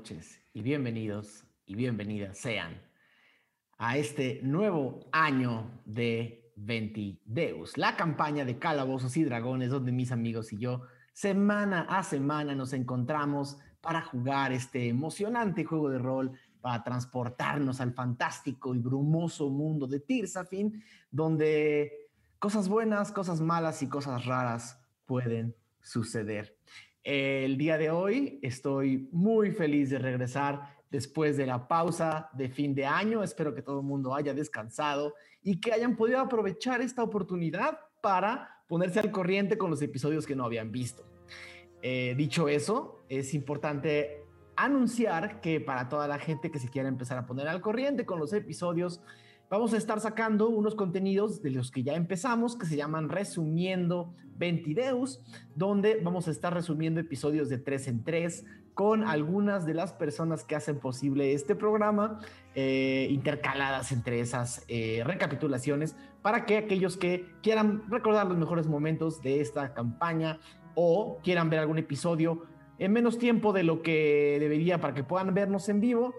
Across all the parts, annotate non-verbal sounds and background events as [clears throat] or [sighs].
Noches y bienvenidos y bienvenidas sean a este nuevo año de Ventideus, la campaña de calabozos y dragones donde mis amigos y yo semana a semana nos encontramos para jugar este emocionante juego de rol, para transportarnos al fantástico y brumoso mundo de Tirsafin, donde cosas buenas, cosas malas y cosas raras pueden suceder. El día de hoy estoy muy feliz de regresar después de la pausa de fin de año. Espero que todo el mundo haya descansado y que hayan podido aprovechar esta oportunidad para ponerse al corriente con los episodios que no habían visto. Eh, dicho eso, es importante anunciar que para toda la gente que se quiera empezar a poner al corriente con los episodios, vamos a estar sacando unos contenidos de los que ya empezamos, que se llaman Resumiendo Ventideus, donde vamos a estar resumiendo episodios de tres en tres con algunas de las personas que hacen posible este programa, eh, intercaladas entre esas eh, recapitulaciones, para que aquellos que quieran recordar los mejores momentos de esta campaña o quieran ver algún episodio en menos tiempo de lo que debería para que puedan vernos en vivo,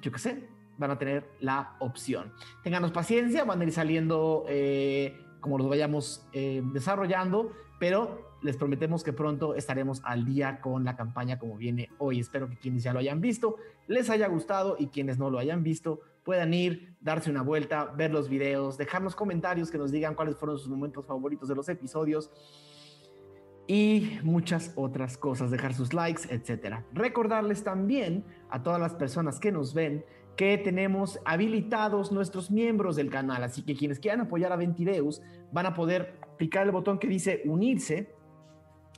yo qué sé, van a tener la opción. Ténganos paciencia, van a ir saliendo eh, como los vayamos eh, desarrollando, pero les prometemos que pronto estaremos al día con la campaña como viene hoy. Espero que quienes ya lo hayan visto les haya gustado y quienes no lo hayan visto puedan ir, darse una vuelta, ver los videos, dejarnos comentarios que nos digan cuáles fueron sus momentos favoritos de los episodios y muchas otras cosas, dejar sus likes, etcétera. Recordarles también a todas las personas que nos ven que tenemos habilitados nuestros miembros del canal, así que quienes quieran apoyar a Ventideus van a poder picar el botón que dice unirse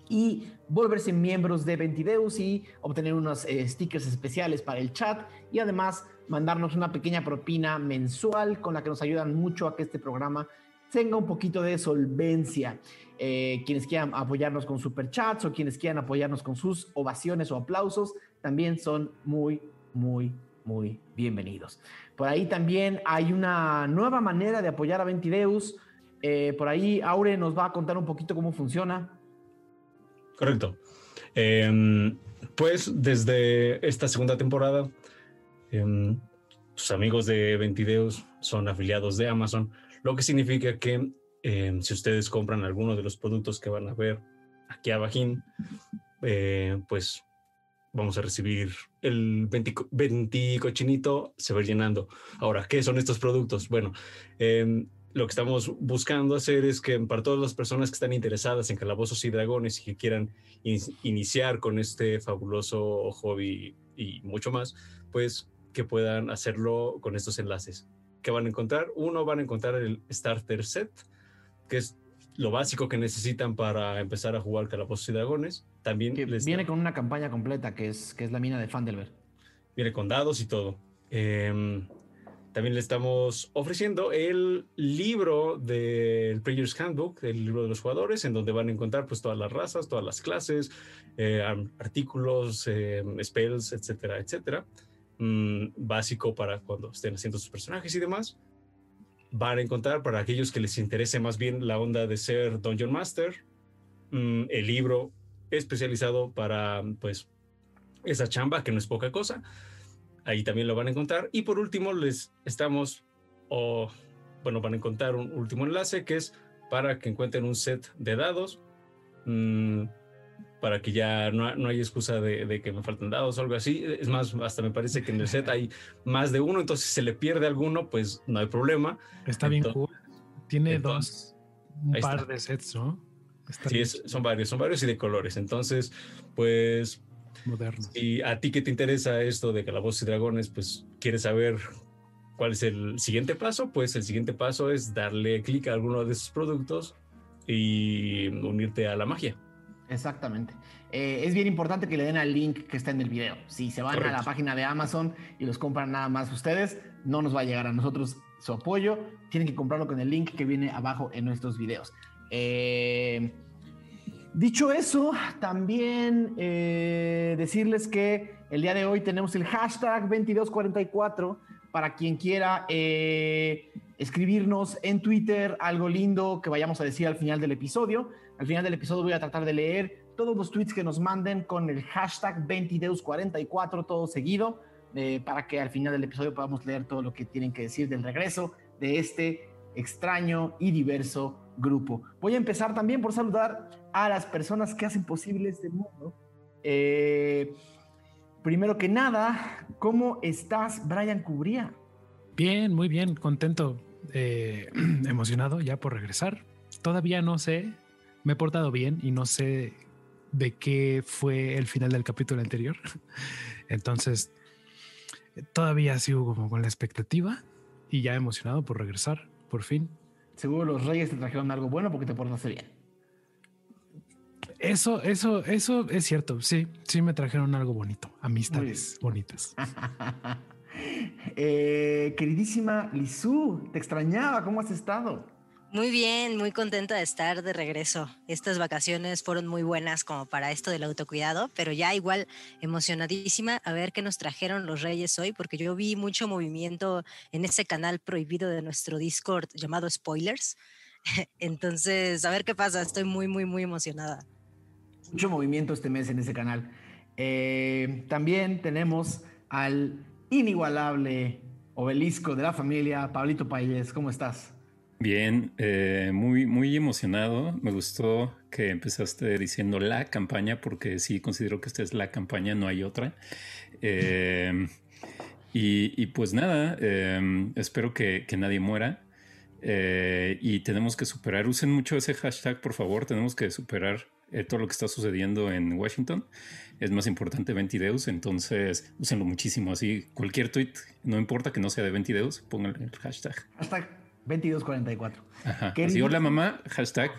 y volverse miembros de Ventideus y obtener unos eh, stickers especiales para el chat y además mandarnos una pequeña propina mensual con la que nos ayudan mucho a que este programa tenga un poquito de solvencia. Eh, quienes quieran apoyarnos con superchats o quienes quieran apoyarnos con sus ovaciones o aplausos, también son muy, muy muy bienvenidos. Por ahí también hay una nueva manera de apoyar a Ventideus. Eh, por ahí Aure nos va a contar un poquito cómo funciona. Correcto. Em, pues desde esta segunda temporada, em, tus amigos de Ventideus son afiliados de Amazon, lo que significa que em, si ustedes compran alguno de los productos que van a ver aquí abajo, eh, pues vamos a recibir el 20, cochinito, se va llenando. Ahora, ¿qué son estos productos? Bueno, em, lo que estamos buscando hacer es que para todas las personas que están interesadas en calabozos y dragones y que quieran iniciar con este fabuloso hobby y mucho más, pues que puedan hacerlo con estos enlaces. ¿Qué van a encontrar? Uno, van a encontrar el Starter Set, que es lo básico que necesitan para empezar a jugar Calabozos y Dragones. También viene con una campaña completa que es, que es la mina de Fandelver. Viene con dados y todo. Em, también le estamos ofreciendo el libro del Player's Handbook, el libro de los jugadores, en donde van a encontrar pues todas las razas, todas las clases, eh, artículos, em, spells, etcétera, etcétera. Mm, básico para cuando estén haciendo sus personajes y demás van a encontrar para aquellos que les interese más bien la onda de ser Dungeon Master, mm, el libro especializado para pues esa chamba que no es poca cosa. Ahí también lo van a encontrar. Y por último les estamos, o bueno, van a encontrar un último enlace que es para que encuentren un set de dados. Mm, para que ya no, no hay excusa de, que me faltan dados o algo así. Es más, hasta me parece que en el set hay más de uno, entonces si se le pierde alguno, pues no hay problema. Está bien cool. Tiene dos, un par de sets, ¿no? sí, son varios, son varios y de colores. Entonces, pues... Modernos. Y a ti que te interesa esto de Calabozos y Dragones, pues quieres saber cuál es el siguiente paso, pues el siguiente paso es darle clic a alguno de esos productos y unirte a la magia. Exactamente. Eh, es bien importante que le den al link que está en el video. Si se van a la página de Amazon y los compran nada más ustedes, no nos va a llegar a nosotros su apoyo. Tienen que comprarlo con el link que viene abajo en nuestros videos. Eh, dicho eso, también eh, decirles que el día de hoy tenemos el hashtag 2244 para quien quiera escribirnos en Twitter algo lindo que vayamos a decir al final del episodio. Al final del episodio voy a tratar de leer todos los tweets que nos manden con el hashtag 20deus44, todo seguido, eh, para que al final del episodio podamos leer todo lo que tienen que decir del regreso de este extraño y diverso grupo. Voy a empezar también por saludar a las personas que hacen posible este mundo. Eh, primero que nada, ¿cómo estás, Brian Cubría? Bien, muy bien, contento, eh, [clears throat] emocionado ya por regresar. Todavía no sé, me he portado bien y no sé de qué fue el final del capítulo anterior. [laughs] Entonces, todavía sigo como con la expectativa y ya emocionado por regresar, por fin. Seguro los reyes te trajeron algo bueno porque te portaste bien. Eso, eso, eso es cierto. Sí, sí me trajeron algo bonito. Amistades bonitas. [laughs] Eh, queridísima Lizú, te extrañaba. ¿Cómo has estado? Muy bien, muy contenta de estar de regreso. Estas vacaciones fueron muy buenas como para esto del autocuidado, pero ya igual emocionadísima a ver qué nos trajeron los Reyes hoy, porque yo vi mucho movimiento en ese canal prohibido de nuestro Discord llamado Spoilers. [laughs] Entonces, a ver qué pasa. Estoy muy, muy, muy emocionada. Mucho movimiento este mes en ese canal. Eh, también tenemos al inigualable obelisco de la familia, Pablito Payés. ¿Cómo estás? Bien, eh, muy, muy emocionado. Me gustó que empezaste diciendo la campaña, porque sí considero que esta es la campaña, no hay otra. Em, y, pues nada, em, espero que, nadie muera. Eh, y tenemos que superar, usen mucho ese hashtag, por favor, tenemos que superar eh, todo lo que está sucediendo en Washington. Es más importante Ventideus, entonces úsenlo muchísimo. Así, cualquier tweet, no importa que no sea de Ventideus, pongan el hashtag. Hashtag 2244. Ajá. Así, hola mamá, hashtag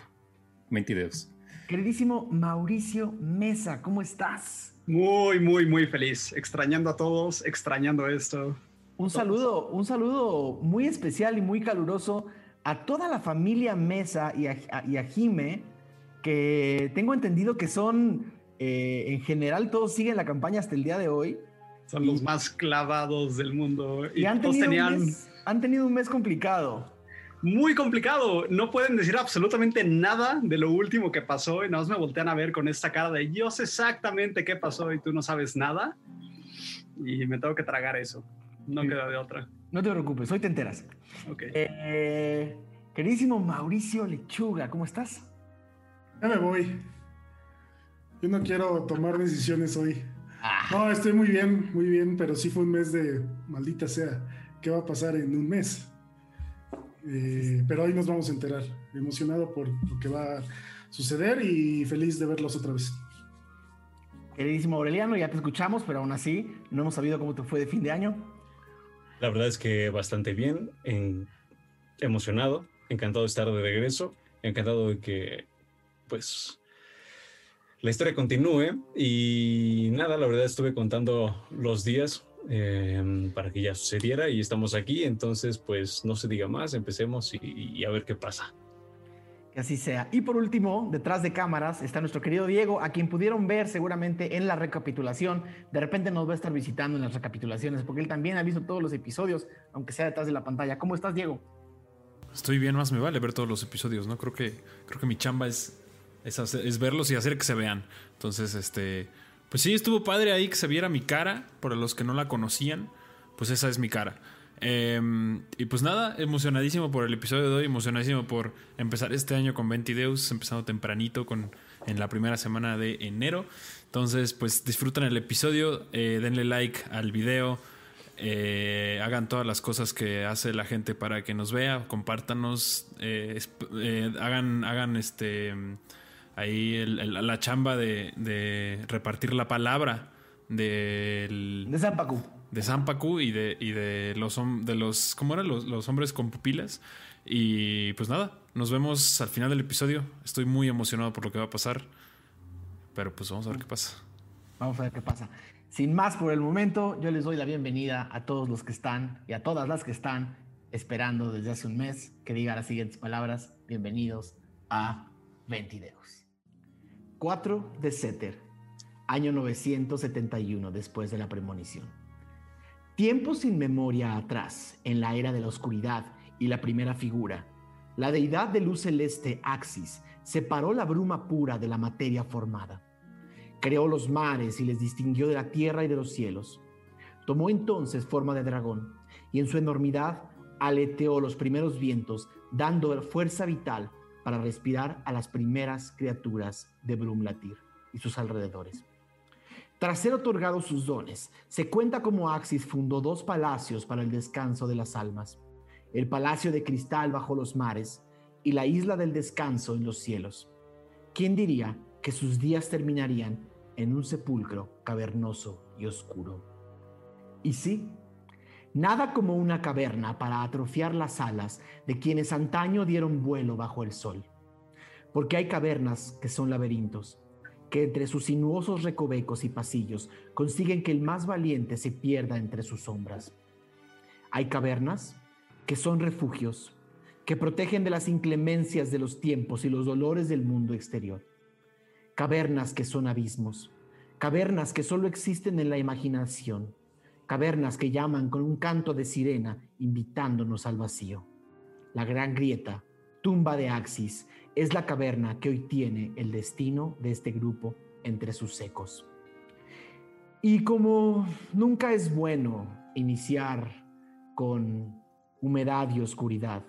22. Queridísimo Mauricio Mesa, ¿cómo estás? Muy, muy, muy feliz. Extrañando a todos, extrañando esto. Un saludo, un saludo muy especial y muy caluroso a toda la familia Mesa y a, Jime, que tengo entendido que son, eh, en general, todos siguen la campaña hasta el día de hoy. Son los más clavados del mundo. Y, han, tenido han tenido un mes complicado muy complicado. No pueden decir absolutamente nada de lo último que pasó y nada más me voltean a ver con esta cara de yo sé exactamente qué pasó y tú no sabes nada. Y me tengo que tragar eso. No queda de otra. No te preocupes, hoy te enteras. Ok. Eh, queridísimo Mauricio Lechuga, ¿cómo estás? Ya me voy. Yo no quiero tomar decisiones hoy. Ah. No, estoy muy bien, muy bien, pero sí fue un mes de maldita sea. ¿Qué va a pasar en un mes? Eh, pero hoy nos vamos a enterar. Emocionado por lo que va a suceder y feliz de verlos otra vez. Queridísimo Aureliano, ya te escuchamos, pero aún así no hemos sabido cómo te fue de fin de año. La verdad es que bastante bien, emocionado, encantado de estar de regreso, encantado de que, pues, la historia continúe y nada, la verdad estuve contando los días Em, para que ya sucediera y estamos aquí, entonces pues no se diga más, empecemos y, a ver qué pasa. Que así sea. Y por último, detrás de cámaras está nuestro querido Diego, a quien pudieron ver seguramente en la recapitulación. De repente nos va a estar visitando en las recapitulaciones, porque él también ha visto todos los episodios, aunque sea detrás de la pantalla. ¿Cómo estás, Diego? Estoy bien, más me vale ver todos los episodios, ¿no? Creo que, creo que mi chamba es, es, es verlos y hacer que se vean. Entonces, este pues sí, estuvo padre ahí que se viera mi cara, para los que no la conocían, pues esa es mi cara. Em, y pues nada, emocionadísimo por el episodio de hoy, emocionadísimo por empezar este año con Ventideus, empezando tempranito con, en la primera semana de enero. Entonces, pues disfruten el episodio, eh, denle like al video, eh, hagan todas las cosas que hace la gente para que nos vea, compártanos, eh, hagan, hagan este ahí la chamba de, repartir la palabra del, de Zampacu. De Zampacu y de, y de los de los ¿cómo eran? Los, hombres con pupilas. Y pues nada, nos vemos al final del episodio. Estoy muy emocionado por lo que va a pasar. Pero pues vamos a ver qué pasa. Vamos a ver qué pasa. Sin más por el momento, yo les doy la bienvenida a todos los que están y a todas las que están esperando desde hace un mes que diga las siguientes palabras. Bienvenidos a Ventideos. 4 de Seter, año 971 después de la premonición. Tiempo sin memoria atrás, en la era de la oscuridad y la primera figura, la deidad de luz celeste Axis separó la bruma pura de la materia formada. creó los mares y les distinguió de la tierra y de los cielos. Tomó entonces forma de dragón y en su enormidad aleteó los primeros vientos, dando fuerza vital para respirar a las primeras criaturas de Brumlatir y sus alrededores. Tras ser otorgados sus dones, se cuenta como Axis fundó dos palacios para el descanso de las almas, el palacio de cristal bajo los mares y la isla del descanso en los cielos. ¿Quién diría que sus días terminarían en un sepulcro cavernoso y oscuro? Y sí, nada como una caverna para atrofiar las alas de quienes antaño dieron vuelo bajo el sol. Porque hay cavernas que son laberintos, que entre sus sinuosos recovecos y pasillos consiguen que el más valiente se pierda entre sus sombras. Hay cavernas que son refugios, que protegen de las inclemencias de los tiempos y los dolores del mundo exterior. Cavernas que son abismos, cavernas que solo existen en la imaginación, cavernas que llaman con un canto de sirena invitándonos al vacío. La gran grieta, tumba de Axis, es la caverna que hoy tiene el destino de este grupo entre sus ecos. Y como nunca es bueno iniciar con humedad y oscuridad,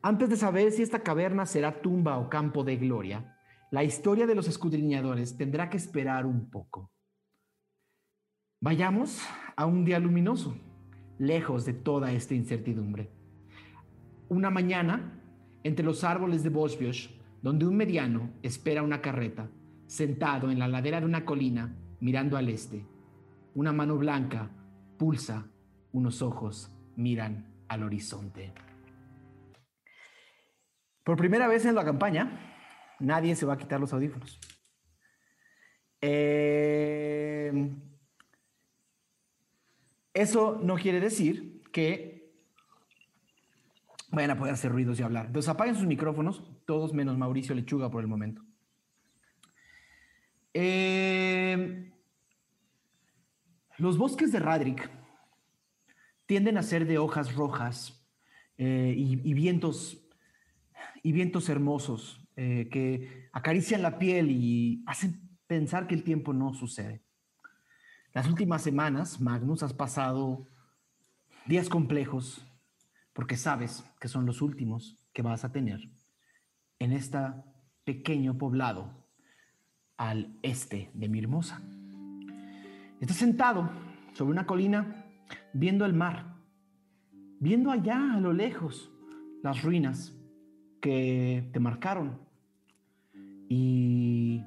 antes de saber si esta caverna será tumba o campo de gloria, la historia de los escudriñadores tendrá que esperar un poco. Vayamos a un día luminoso, lejos de toda esta incertidumbre. Una mañana, entre los árboles de Bosbiosh, donde un mediano espera una carreta, sentado en la ladera de una colina, mirando al este. Una mano blanca pulsa, unos ojos miran al horizonte. Por primera vez en la campaña, nadie se va a quitar los audífonos. Eh, eso no quiere decir que vayan a poder hacer ruidos y hablar. Entonces apaguen sus micrófonos, todos menos Mauricio Lechuga por el momento. Eh, los bosques de Radric tienden a ser de hojas rojas eh, y, vientos, y vientos hermosos eh, que acarician la piel y hacen pensar que el tiempo no sucede. Las últimas semanas, Magnus, has pasado días complejos porque sabes que son los últimos que vas a tener en este pequeño poblado al este de Mirmosa. Estás sentado sobre una colina viendo el mar, viendo allá a lo lejos las ruinas que te marcaron y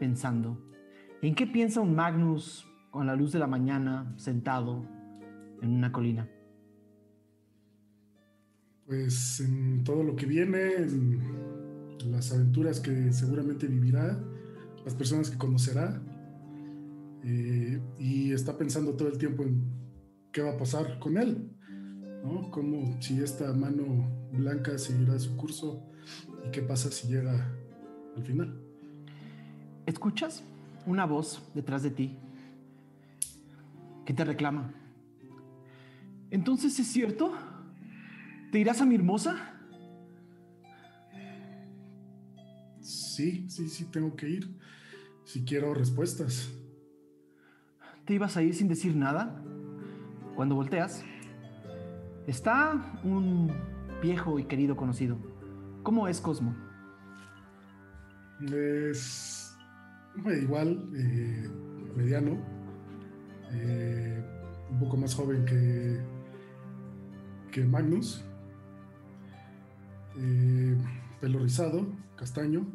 pensando, ¿en qué piensa un Magnus con la luz de la mañana sentado en una colina? pues en todo lo que viene, en las aventuras que seguramente vivirá, las personas que conocerá, eh, y está pensando todo el tiempo en qué va a pasar con él, ¿no? Como si esta mano blanca seguirá su curso y qué pasa si llega al final. ¿Escuchas una voz detrás de ti que te reclama? Entonces, ¿es cierto? ¿Te irás a mi hermosa? Sí, sí, sí, tengo que ir. Si quiero respuestas. ¿Te ibas a ir sin decir nada? Cuando volteas, está un viejo y querido conocido. ¿Cómo es Cosmo? Es igual, eh, mediano, eh, un poco más joven que, que Magnus. Eh, pelo rizado, castaño.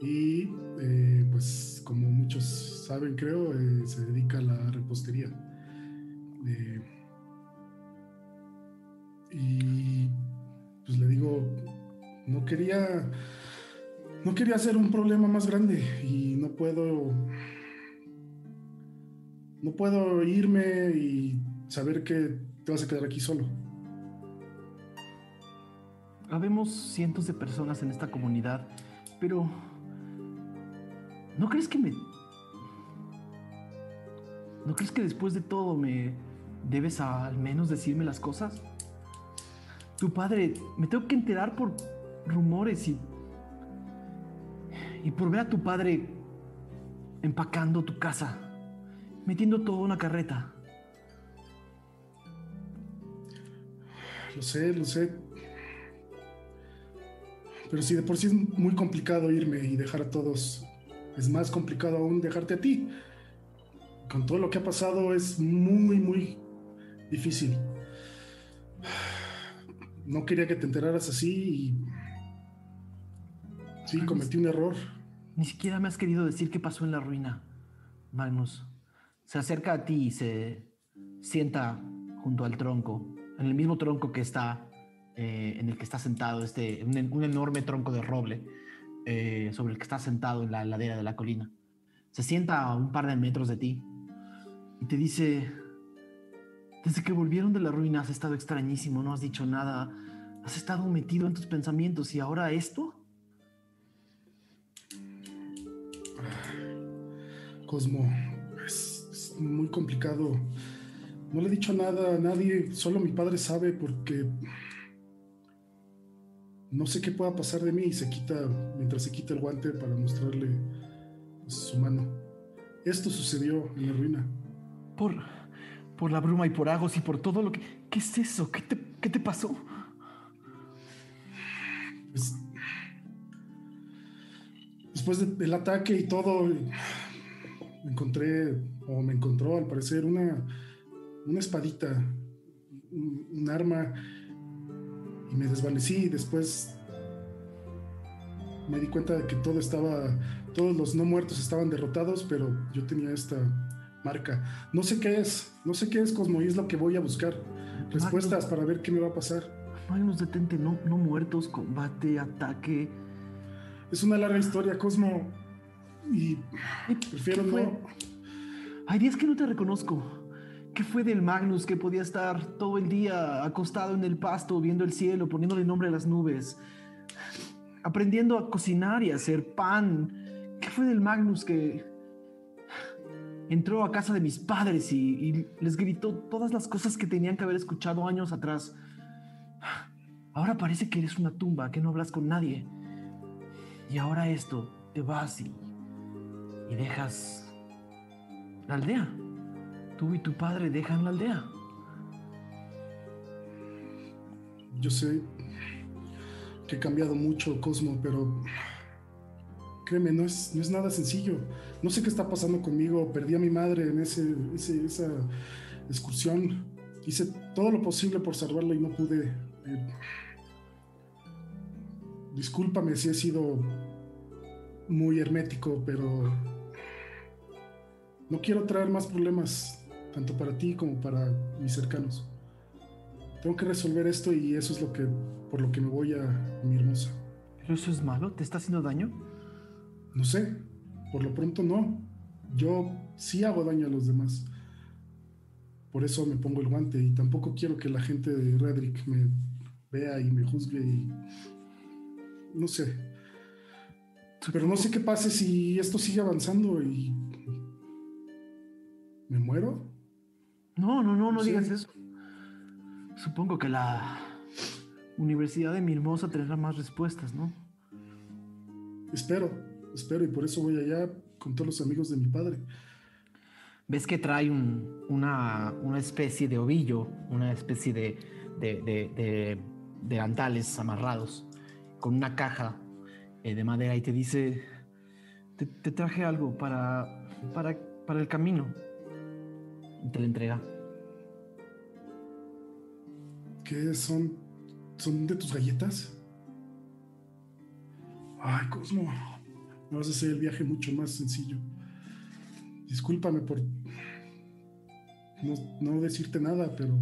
Y eh, pues como muchos saben, creo, se dedica a la repostería. y pues le digo, no quería, no quería hacer un problema más grande y no puedo, no puedo irme y saber que te vas a quedar aquí solo. Habemos cientos de personas en esta comunidad, pero ¿no crees que me... ¿No crees que después de todo me debes al menos decirme las cosas? Tu padre, me tengo que enterar por rumores y... Y por ver a tu padre empacando tu casa, metiendo todo en una carreta. Lo sé, lo sé. Pero si de por sí es muy complicado irme y dejar a todos, es más complicado aún dejarte a ti. Con todo lo que ha pasado es muy, muy difícil. No quería que te enteraras así y... Sí, cometí un error. Ni siquiera me has querido decir qué pasó en la ruina, Magnus. Se acerca a ti y se sienta junto al tronco, en el mismo tronco que está, eh, en el que está sentado, este, un, enorme tronco de roble eh, sobre el que está sentado en la ladera de la colina. Se sienta a un par de metros de ti y te dice, desde que volvieron de la ruina has estado extrañísimo, no has dicho nada, has estado metido en tus pensamientos y ahora esto. Cosmo, es, es muy complicado. No le he dicho nada a nadie, solo mi padre sabe porque no sé qué pueda pasar de mí y se quita, mientras se quita el guante para mostrarle pues, su mano. Esto sucedió en la ruina. Por, por la bruma y por Agos y por todo lo que... ¿Qué es eso? ¿Qué te, qué te pasó? Pues, después de- del ataque y todo, me encontré, o me encontró al parecer, una, una espadita, un, un arma, y me desvanecí. Y después me di cuenta de que todo estaba, todos los no muertos estaban derrotados, pero yo tenía esta marca. No sé qué es, no sé qué es Cosmo, y es lo que voy a buscar. Respuestas para ver qué me va a pasar. Magnus, detente, no, no muertos, combate, ataque. Es una larga historia, Cosmo. Y prefiero no. Hay días que no te reconozco. ¿Qué fue del Magnus que podía estar todo el día acostado en el pasto, viendo el cielo, poniéndole nombre a las nubes? Aprendiendo a cocinar y a hacer pan. ¿Qué fue del Magnus que entró a casa de mis padres y, y les gritó todas las cosas que tenían que haber escuchado años atrás? Ahora parece que eres una tumba, que no hablas con nadie. Y ahora esto, te vas y, y dejas la aldea. Tú y tu padre dejan la aldea. Yo sé que he cambiado mucho, Cosmo, pero créeme, no es, no es nada sencillo. No sé qué está pasando conmigo. Perdí a mi madre en ese, ese- esa excursión. Hice todo lo posible por salvarla y no pude. Discúlpame si he sido muy hermético, pero no quiero traer más problemas, tanto para ti como para mis cercanos. Tengo que resolver esto y eso es lo que por lo que me voy a, a mi hermosa. ¿Pero eso es malo? ¿Te está haciendo daño? No sé, por lo pronto no. Yo sí hago daño a los demás. Por eso me pongo el guante y tampoco quiero que la gente de Redrick me vea y me juzgue y no sé. Pero no sé qué pase si esto sigue avanzando y me muero. No, no, no, no digas eso. Supongo que la Universidad de mi hermosa tendrá más respuestas, ¿no? Espero, espero y por eso voy allá con todos los amigos de mi padre. Ves que trae un- una, una especie de ovillo, una especie de, de, de- de delantales amarrados con una caja eh, de madera y te dice, te, traje algo para, para, para el camino. Y te lo entrega. ¿Qué son? ¿Son de tus galletas? Ay, Cosmo, me vas a hacer el viaje mucho más sencillo. Discúlpame por no, no decirte nada, pero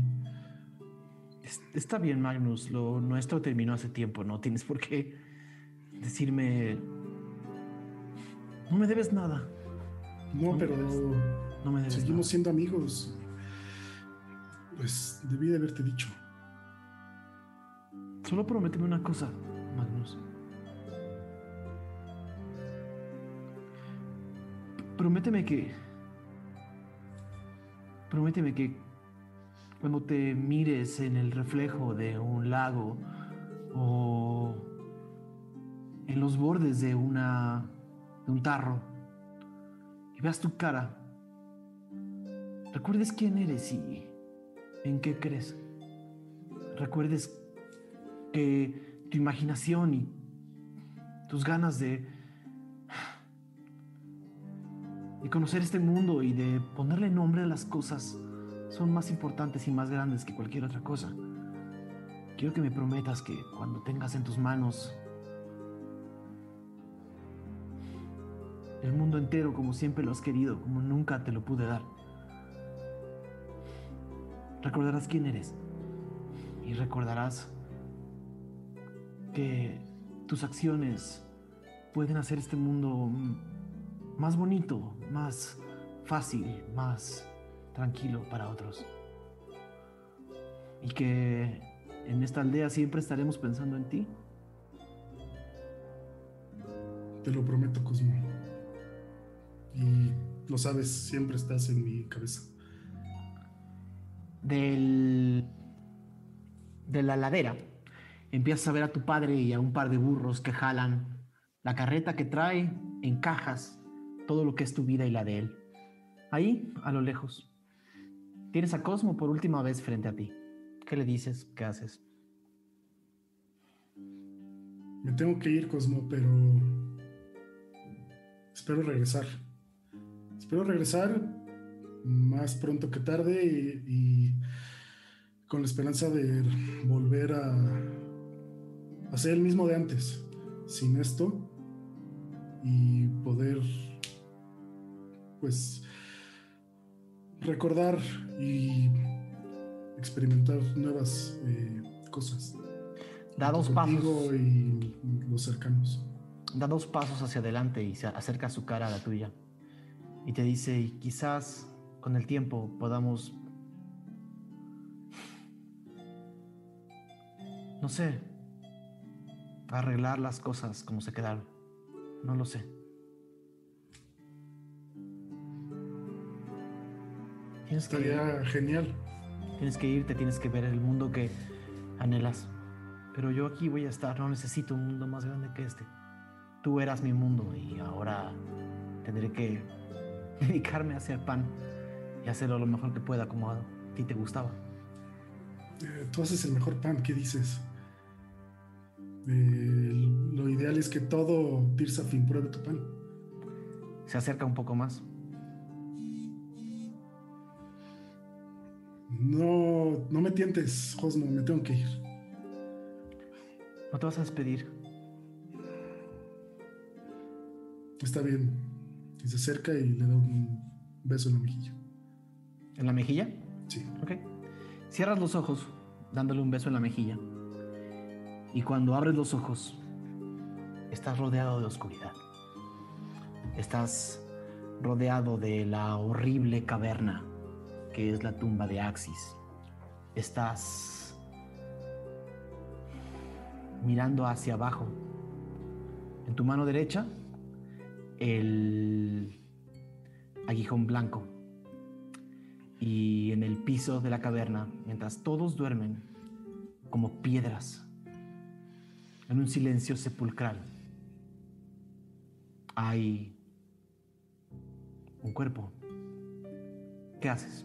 Es- Está bien, Magnus. Lo nuestro terminó hace tiempo. No tienes por qué decirme. No me debes nada. no, pero No me debes seguimos siendo amigos. Pues debí de haberte dicho. Solo prométeme una cosa, Magnus. Prométeme que. Prométeme que cuando te mires en el reflejo de un lago o en los bordes de una de un tarro y veas tu cara, recuerdes quién eres y en qué crees. Recuerdes que tu imaginación y tus ganas de, de conocer este mundo y de ponerle nombre a las cosas son más importantes y más grandes que cualquier otra cosa. Quiero que me prometas que cuando tengas en tus manos el mundo entero como siempre lo has querido, como nunca te lo pude dar, recordarás quién eres y recordarás que tus acciones pueden hacer este mundo más bonito, más fácil, más tranquilo para otros. Y que en esta aldea siempre estaremos pensando en ti. Te lo prometo, Cosmo. Y lo sabes, siempre estás en mi cabeza. Del, de la ladera empiezas a ver a tu padre y a un par de burros que jalan la carreta que trae en cajas todo lo que es tu vida y la de él. Ahí, a lo lejos, tienes a Cosmo por última vez frente a ti. ¿Qué le dices? ¿Qué haces? Me tengo que ir, Cosmo, pero espero regresar. Espero regresar más pronto que tarde y, con la esperanza de volver a hacer el mismo de antes, sin esto, y poder, pues, recordar y experimentar nuevas eh, cosas. Da dos pasos. Y los cercanos. Da dos pasos hacia adelante y se acerca su cara a la tuya. Y te dice, y quizás con el tiempo podamos... No sé, arreglar las cosas como se quedaron. No lo sé. Tienes Estaría genial. Tienes que irte, tienes que ver el mundo que anhelas. Pero yo aquí voy a estar, no necesito un mundo más grande que este. Tú eras mi mundo y ahora tendré que [laughs] dedicarme a hacer pan y hacerlo lo mejor que pueda como a ti te gustaba. Eh, tú haces el mejor pan, ¿qué dices? Eh, lo ideal es que todo Tirsafin pruebe tu pan. Se acerca un poco más. No, no me tientes, Josmo, me tengo que ir. No te vas a despedir. Está bien. Y se acerca y le da un beso en la mejilla. ¿En la mejilla? Sí. Ok. Cierras los ojos, dándole un beso en la mejilla. Y cuando abres los ojos, estás rodeado de oscuridad. Estás rodeado de la horrible caverna que es la tumba de Axis. Estás mirando hacia abajo. En tu mano derecha, el aguijón blanco. Y en el piso de la caverna, mientras todos duermen como piedras, en un silencio sepulcral, hay un cuerpo. ¿Qué haces?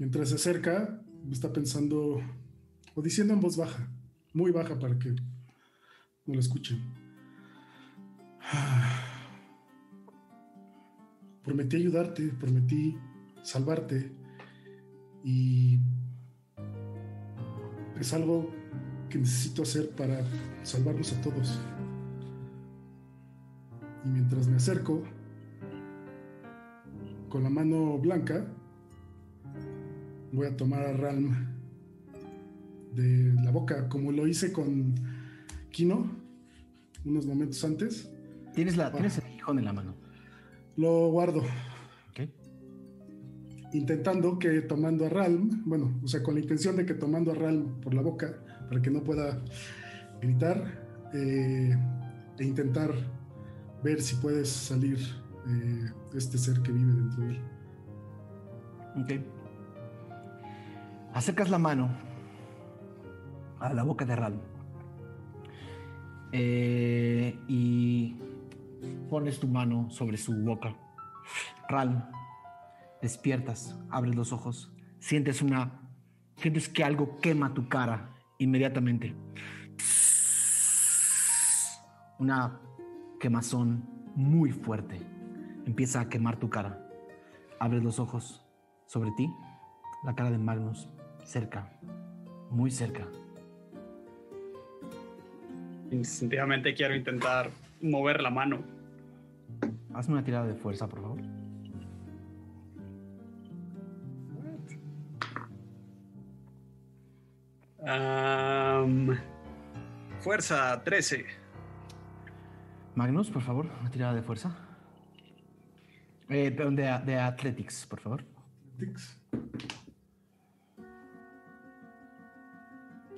Mientras se acerca, está pensando o diciendo en voz baja, muy baja para que no lo escuchen. [sighs] Prometí ayudarte, prometí salvarte y es algo que necesito hacer para salvarnos a todos. Y mientras me acerco, con la mano blanca, voy a tomar a Ralm de la boca, como lo hice con Kino unos momentos antes. Tienes, la, tienes el hijón en la mano. Lo guardo. Ok. Intentando que tomando a Ralm, bueno, o sea, con la intención de que tomando a Ralm por la boca, para que no pueda gritar, eh, e intentar ver si puedes salir eh, este ser que vive dentro de él. Ok. Acercas la mano a la boca de Ralm eh, y pones tu mano sobre su boca. Ralm, despiertas, abres los ojos, sientes una, sientes que algo quema tu cara inmediatamente. Una quemazón muy fuerte empieza a quemar tu cara. Abres los ojos sobre ti, la cara de Magnus cerca, muy cerca. Instintivamente quiero intentar mover la mano. Hazme una tirada de fuerza, por favor. Am, fuerza 13. Magnus, por favor, una tirada de fuerza. Eh, perdón, de, de Athletics, por favor. Tix.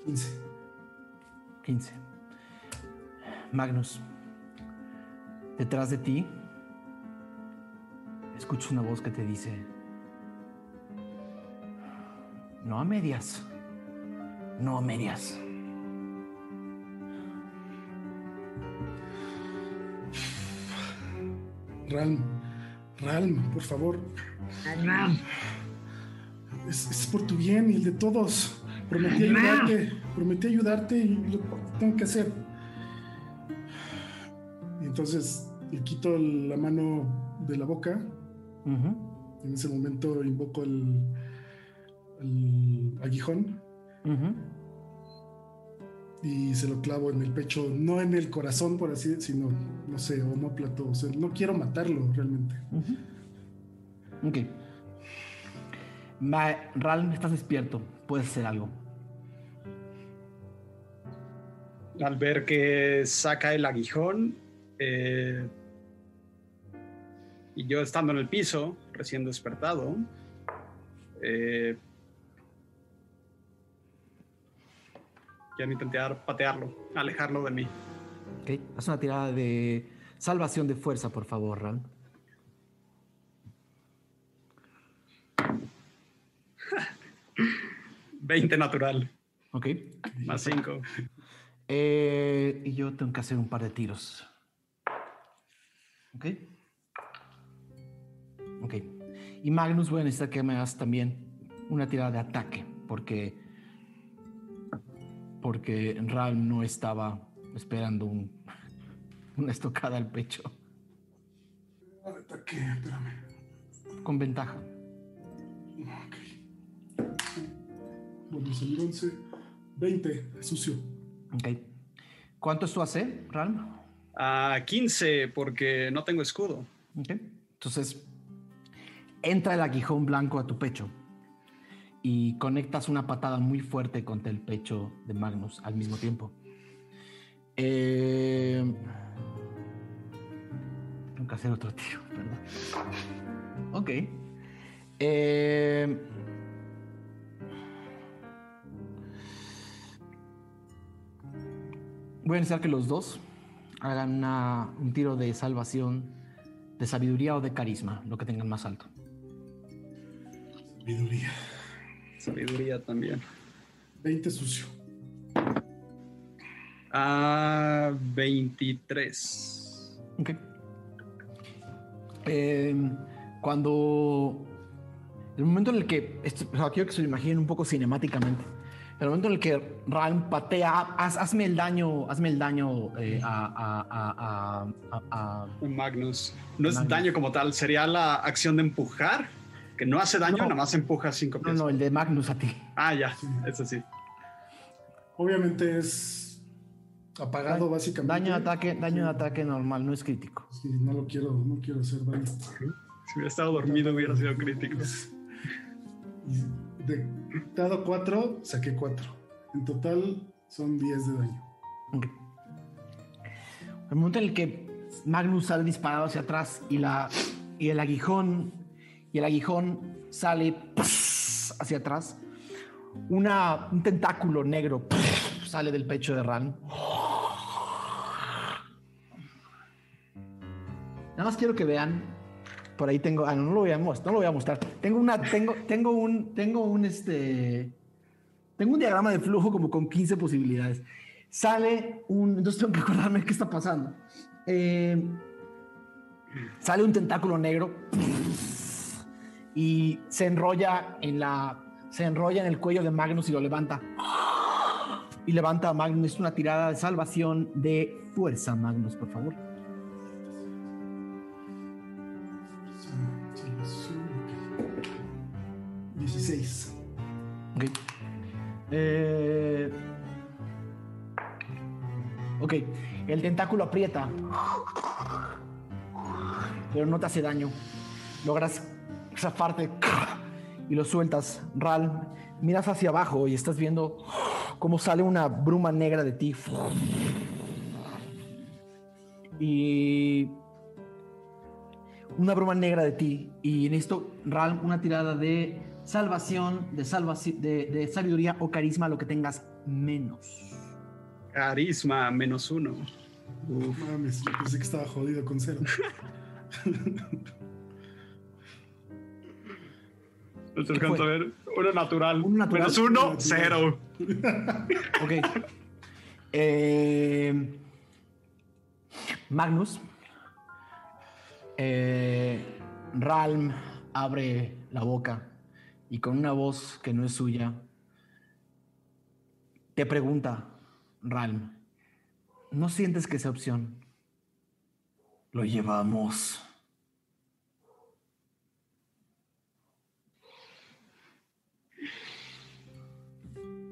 15. 15. Magnus, detrás de ti, escucho una voz que te dice, no a medias, no a medias. Ralm, Ralm, por favor. Es, es por tu bien y el de todos. Prometí ayudarte, prometí ayudarte y lo tengo que hacer. Y entonces le quito la mano de la boca. Ujú. En ese momento invoco el, el aguijón y se lo clavo en el pecho, no en el corazón, por así decirlo, sino, no sé, homóplato. O sea, no quiero matarlo realmente. Ujú. Ok. Ma- Ralm, estás despierto. Puedes hacer algo. Al ver que saca el aguijón eh, y yo estando en el piso, recién despertado, eh, quiero intentar patearlo, alejarlo de mí. Ok. Haz una tirada de salvación de fuerza, por favor, Ralm. [laughs] 20 natural, Ok. más 5. Eh, y yo tengo que hacer un par de tiros. Ok. Ok. Y Magnus, voy a necesitar que me hagas también una tirada de ataque, porque. Porque Ralm no estaba esperando un, [laughs] una estocada al pecho. De ataque, espérame. Con ventaja. Ok. Bueno, salir 11. 20, sucio. Ok. ¿Cuánto es tu AC, Ralm? A 15 porque no tengo escudo. Ok. Entonces, entra el aguijón blanco a tu pecho y conectas una patada muy fuerte contra el pecho de Magnus al mismo tiempo. Eh, tengo que hacer otro tiro, perdón. Ok. Eh, voy a necesitar que los dos hagan una- un tiro de salvación, de sabiduría o de carisma, lo que tengan más alto. Sabiduría. Sabiduría también. 20 sucio. A 23. Ok. Eh, cuando. El momento en el que. Esto, o sea, quiero que se lo imaginen un poco cinemáticamente. El momento en el que Ralm patea. haz- hazme el daño. Hazme el daño eh, a, a- a- a- Magnus. No es Magnus. daño como tal, sería la acción de empujar, que no hace daño, No. nada más empuja cinco No, pies. no, el de Magnus a ti. Ah, ya, eso sí. Obviamente es apagado, básicamente. Daño de ataque, daño de ataque normal, no es crítico. Sí, no lo quiero, no quiero hacer daño. Si hubiera estado dormido hubiera sido crítico. [laughs] De dado 4, saqué 4. En total son 10 de daño. Ok. El momento en el que Magnus sale disparado hacia atrás y, la, y el aguijón y el aguijón sale hacia atrás, una, un tentáculo negro sale del pecho de Ran. Nada más quiero que vean. Por ahí tengo. Ah, no, lo voy a mostrar. No lo voy a mostrar. Tengo una. Tengo, tengo un. Tengo un este. Tengo un diagrama de flujo como con 15 posibilidades. Sale un. Entonces tengo que acordarme qué está pasando. Eh, sale un tentáculo negro y se enrolla en la. Se enrolla en el cuello de Magnus y lo levanta. Y levanta a Magnus. Una tirada de salvación de fuerza, Magnus, por favor. Ok. Eh, ok. El tentáculo aprieta. Pero no te hace daño. Logras zafarte y lo sueltas. Ral, miras hacia abajo y estás viendo cómo sale una bruma negra de ti. Y una bruma negra de ti. Y en esto, Ral, una tirada de salvación, de, salvaci- de, de sabiduría o carisma, lo que tengas menos. Carisma, menos uno. Uf. Mames, yo pensé que estaba jodido con cero. [laughs] No te ¿Qué alcanzo fue? a ver. Uno natural. Uno natural. Menos uno, Uno natural. cero. [laughs] Ok. Eh, Magnus. eh, Ralm abre la boca y con una voz que no es suya te pregunta, Ralm, ¿no sientes que sea opción? Lo llevamos.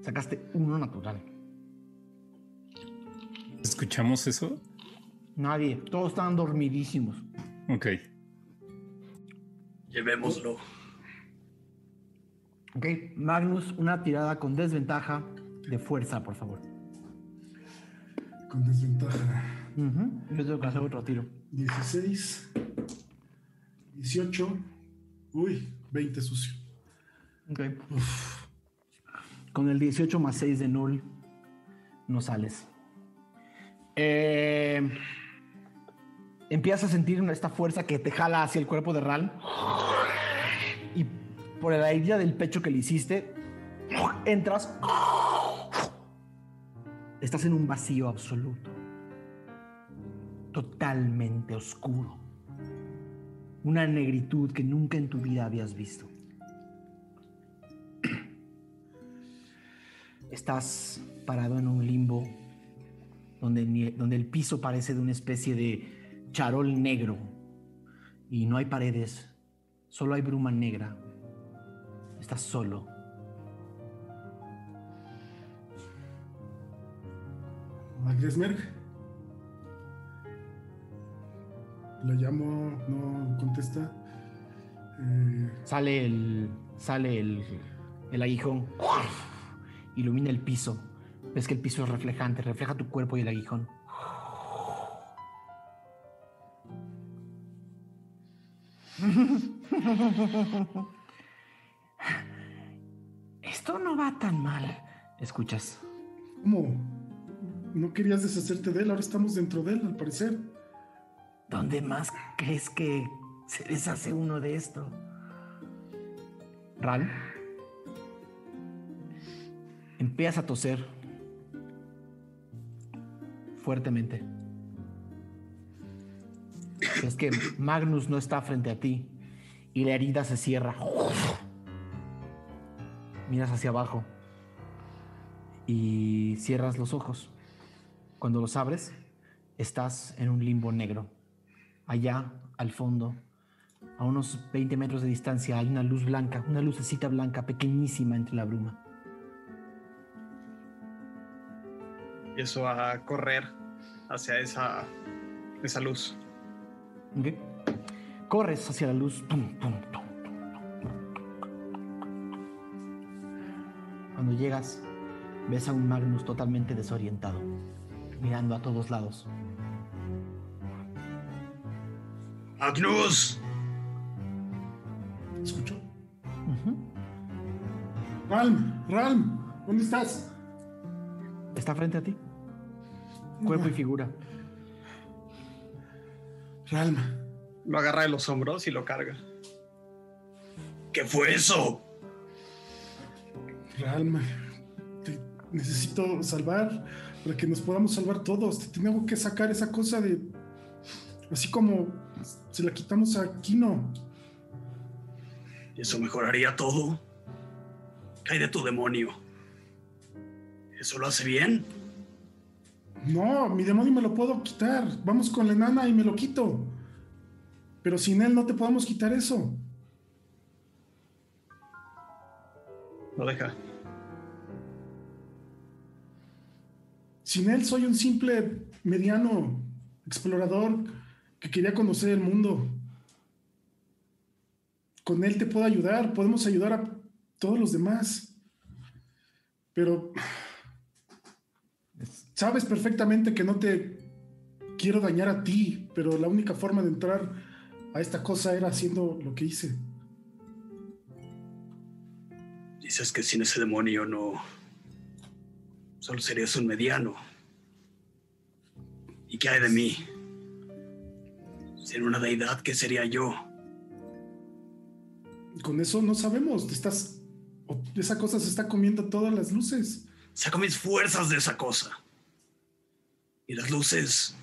Sacaste uno natural. ¿Escuchamos eso? Nadie, todos estaban dormidísimos. Ok. Llevémoslo. Ok, Magnus, una tirada con desventaja de fuerza, por favor. Con desventaja. Yo tengo que hacer otro tiro. 16. 18. Uy, 20 sucio. Ok. Con el 18 más 6 de null, no sales. Eh, empiezas a sentir esta fuerza que te jala hacia el cuerpo de Ral. Y por la herida del pecho que le hiciste, entras. Estás en un vacío absoluto. Totalmente oscuro. Una negritud que nunca en tu vida habías visto. Estás parado en un limbo donde, donde el piso parece de una especie de charol negro y no hay paredes, solo hay bruma negra. Estás solo. Agresmerg. La llamo, no contesta. Eh, Sale el, sale el, el aguijón, ilumina el piso. Ves que el piso es reflejante, refleja tu cuerpo y el aguijón. [laughs] Esto no va tan mal. Escuchas. ¿Cómo? No querías deshacerte de él, ahora estamos dentro de él, al parecer. ¿Dónde más crees que se deshace uno de esto? Ral. Empiezas a toser fuertemente. Es que Magnus no está frente a ti y la herida se cierra. Miras hacia abajo y cierras los ojos. Cuando los abres, estás en un limbo negro. Allá, al fondo, a unos 20 metros de distancia, hay una luz blanca, una lucecita blanca pequeñísima entre la bruma. Empiezo a correr hacia esa, esa luz. ¿Ok? Corres hacia la luz. Tum, tum, tum, Cuando llegas, ves a un Magnus totalmente desorientado, mirando a todos lados. ¡Magnus! ¿Escuchó? Ujú. Ralm, Ralm, ¿dónde estás? Está frente a ti, cuerpo y figura. Ralm, Lo agarra de los hombros y lo carga. ¿Qué fue eso? Ralm, te necesito salvar. para que nos podamos salvar todos. Tenemos que sacar esa cosa de. Así como se la quitamos a Kino. ¿Y eso mejoraría todo? Cae de tu demonio. ¿Eso lo hace bien? No, mi demonio me lo puedo quitar. Vamos con la enana y me lo quito. Pero sin él no te podemos quitar eso. Lo deja. Sin él soy un simple mediano explorador que quería conocer el mundo. Con él te puedo ayudar, podemos ayudar a todos los demás. Pero sabes perfectamente que no te quiero dañar a ti, pero la única forma de entrar a esta cosa era haciendo lo que hice. Dices que sin ese demonio no... Solo serías un mediano. ¿Y qué hay de mí? Sin una deidad, ¿qué sería yo? Con eso no sabemos. Estás. Esa cosa se está comiendo todas las luces. Saco mis fuerzas de esa cosa. Y las luces.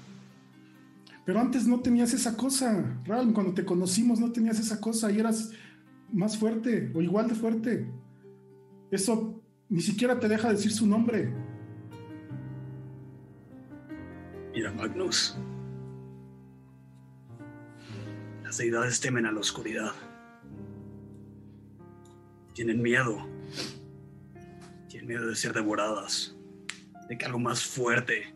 Pero antes no tenías esa cosa. Ralm, cuando te conocimos no tenías esa cosa y eras más fuerte o igual de fuerte. Eso ni siquiera te deja decir su nombre. Mira, Magnus. Las deidades temen a la oscuridad. Tienen miedo. Tienen miedo de ser devoradas. De que algo más fuerte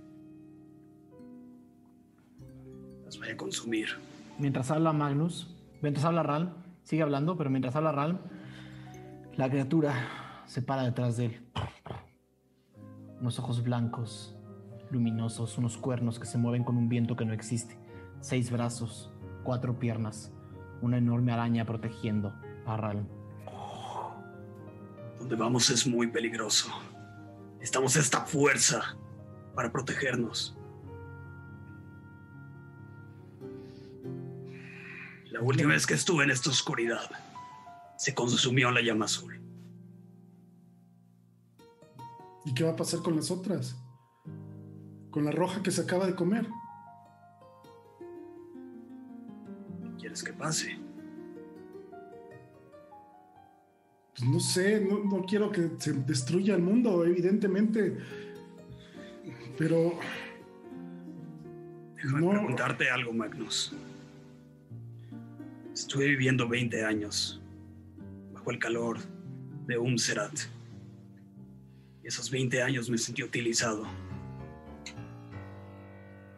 las vaya a consumir. Mientras habla Magnus, mientras habla Ralm, sigue hablando, pero mientras habla Ralm, la criatura se para detrás de él. Unos ojos blancos, luminosos, unos cuernos que se mueven con un viento que no existe. Seis brazos, cuatro piernas, una enorme araña protegiendo a Ralm. Donde vamos es muy peligroso. Estamos esta fuerza para protegernos. La última vez que estuve en esta oscuridad, se consumió la llama azul. ¿Y qué va a pasar con las otras? Con la roja que se acaba de comer. ¿Quieres que pase? Pues no sé, no, no quiero que se destruya el mundo, evidentemente. Pero Déjame No. preguntarte algo, Magnus. Estuve viviendo 20 años bajo el calor de Umserat. Y esos 20 años me sentí utilizado.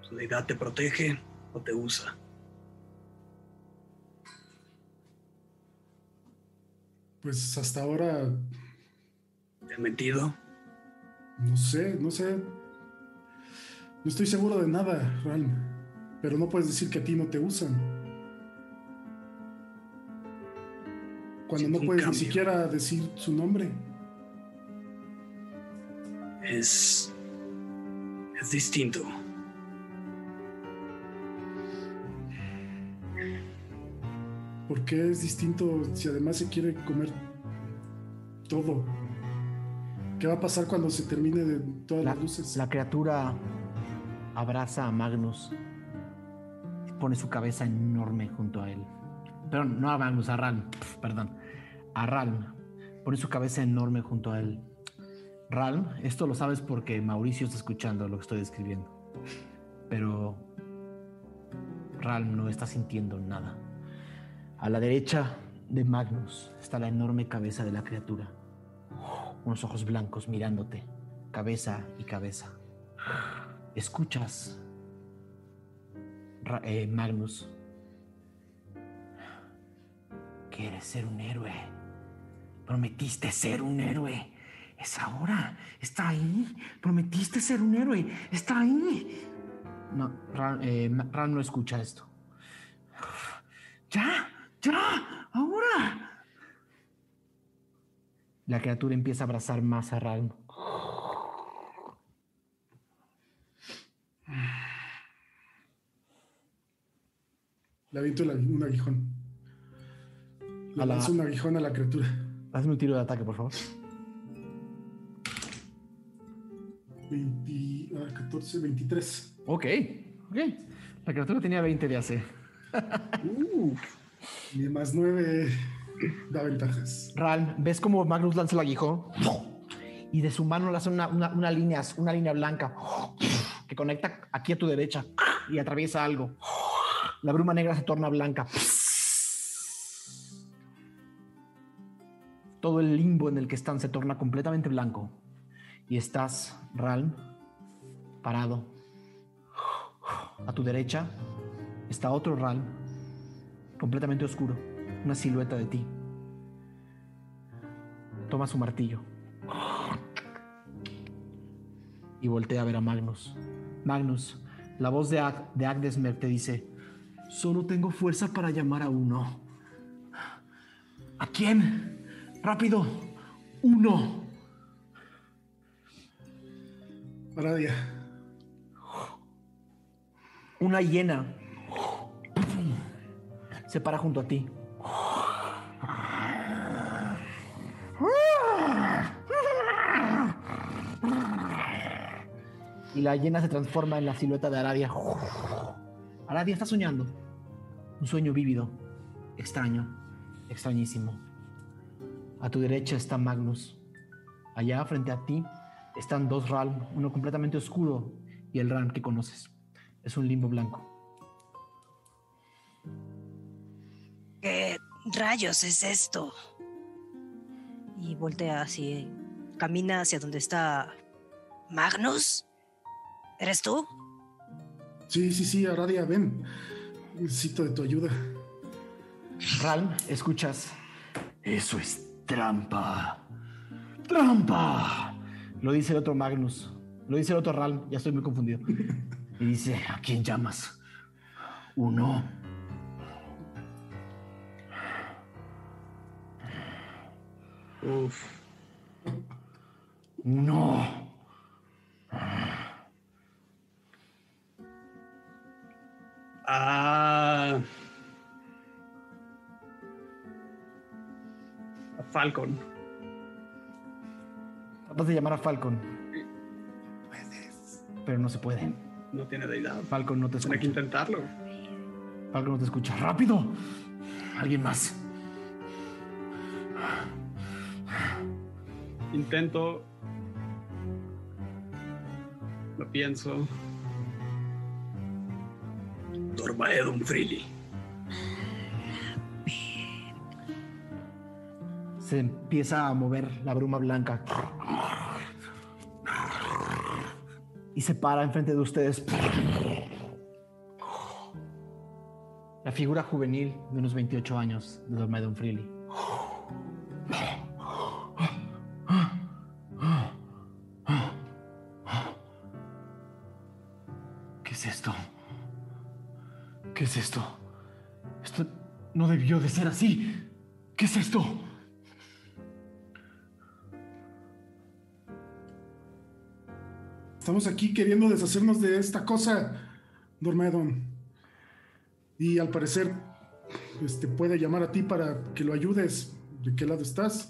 ¿Tu deidad te protege o te usa? pues hasta ahora ¿Te han mentido? no sé, no sé. No estoy seguro de nada, Ralm. Pero no puedes decir que a ti no te usan. Cuando Siento no puedes ni siquiera decir su nombre. Es. Es distinto. ¿Por qué es distinto si además se quiere comer todo? ¿Qué va a pasar cuando se termine de todas La, las luces? la criatura abraza a Magnus y pone su cabeza enorme junto a él. Perdón, no a Magnus, a Ralm. Pf, Perdón, a Ralm. Pone su cabeza enorme junto a él. Ralm, esto lo sabes porque Mauricio está escuchando lo que estoy describiendo. Pero Ralm no está sintiendo nada. A la derecha de Magnus está la enorme cabeza de la criatura. Unos ojos blancos mirándote, cabeza y cabeza. Escuchas, eh, Magnus. Quieres ser un héroe. Prometiste ser un héroe. Es ahora. Está ahí. Prometiste ser un héroe. Está ahí. No, Ran, eh, Ran no escucha esto. ¡Ya! ¡Ya! ¡Ahora! La criatura empieza a abrazar más a Ran. Le aviento un aguijón. Le lanzo un aguijón a la criatura. Hazme un tiro de ataque, por favor. 20, ah, 14, 23. Ok, ok. La criatura tenía 20 de AC. [laughs] Y de más 9 da ventajas. Ralm, ves como Magnus lanza el aguijón y de su mano le hace una, una- una línea, una línea blanca que conecta aquí a tu derecha y atraviesa algo. La bruma negra se torna blanca. Todo el limbo en el que están se torna completamente blanco. Y estás, Ralm, parado. A tu derecha está otro Ralm, completamente oscuro, una silueta de ti. Toma su martillo y voltea a ver a Magnus. Magnus, la voz de, Ag de Agdesmer te dice, solo tengo fuerza para llamar a uno. ¿A quién? Rápido, uno. Aradia. Una hiena se para junto a ti. Y la hiena se transforma en la silueta de Aradia. Aradia está soñando. Un sueño vívido, extraño, extrañísimo. A tu derecha está Magnus. Allá frente a ti están dos Ralm, uno completamente oscuro y el Ralm que conoces. Es un limbo blanco. ¿Qué rayos es esto? Y voltea así, camina hacia donde está Magnus. ¿Eres tú? Sí, sí, sí, Aradia, ven. Necesito de tu ayuda. Ralm, escuchas. Eso es trampa. ¡Trampa! Lo dice el otro Magnus. Lo dice el otro Ralm. Ya estoy muy confundido. Y dice: ¿A quién llamas? Uno. Uf. No. Ah. Falcon. Tratas de llamar a Falcon. Pero no se puede. No tiene deidad. Falcon no te Tiene que escucha. intentarlo. Falcon no te escucha. ¡Rápido! Alguien más. Intento. Lo pienso. Dormaedon Freely. Se empieza a mover la bruma blanca. Y se para enfrente de ustedes. La figura juvenil de unos 28 años de Dormaidon Freely. ¿Qué es esto? ¿Qué es esto? Esto no debió de ser así. ¿Qué es esto? Estamos aquí queriendo deshacernos de esta cosa, Dormedon. Y al parecer, este puede llamar a ti para que lo ayudes. ¿De qué lado estás?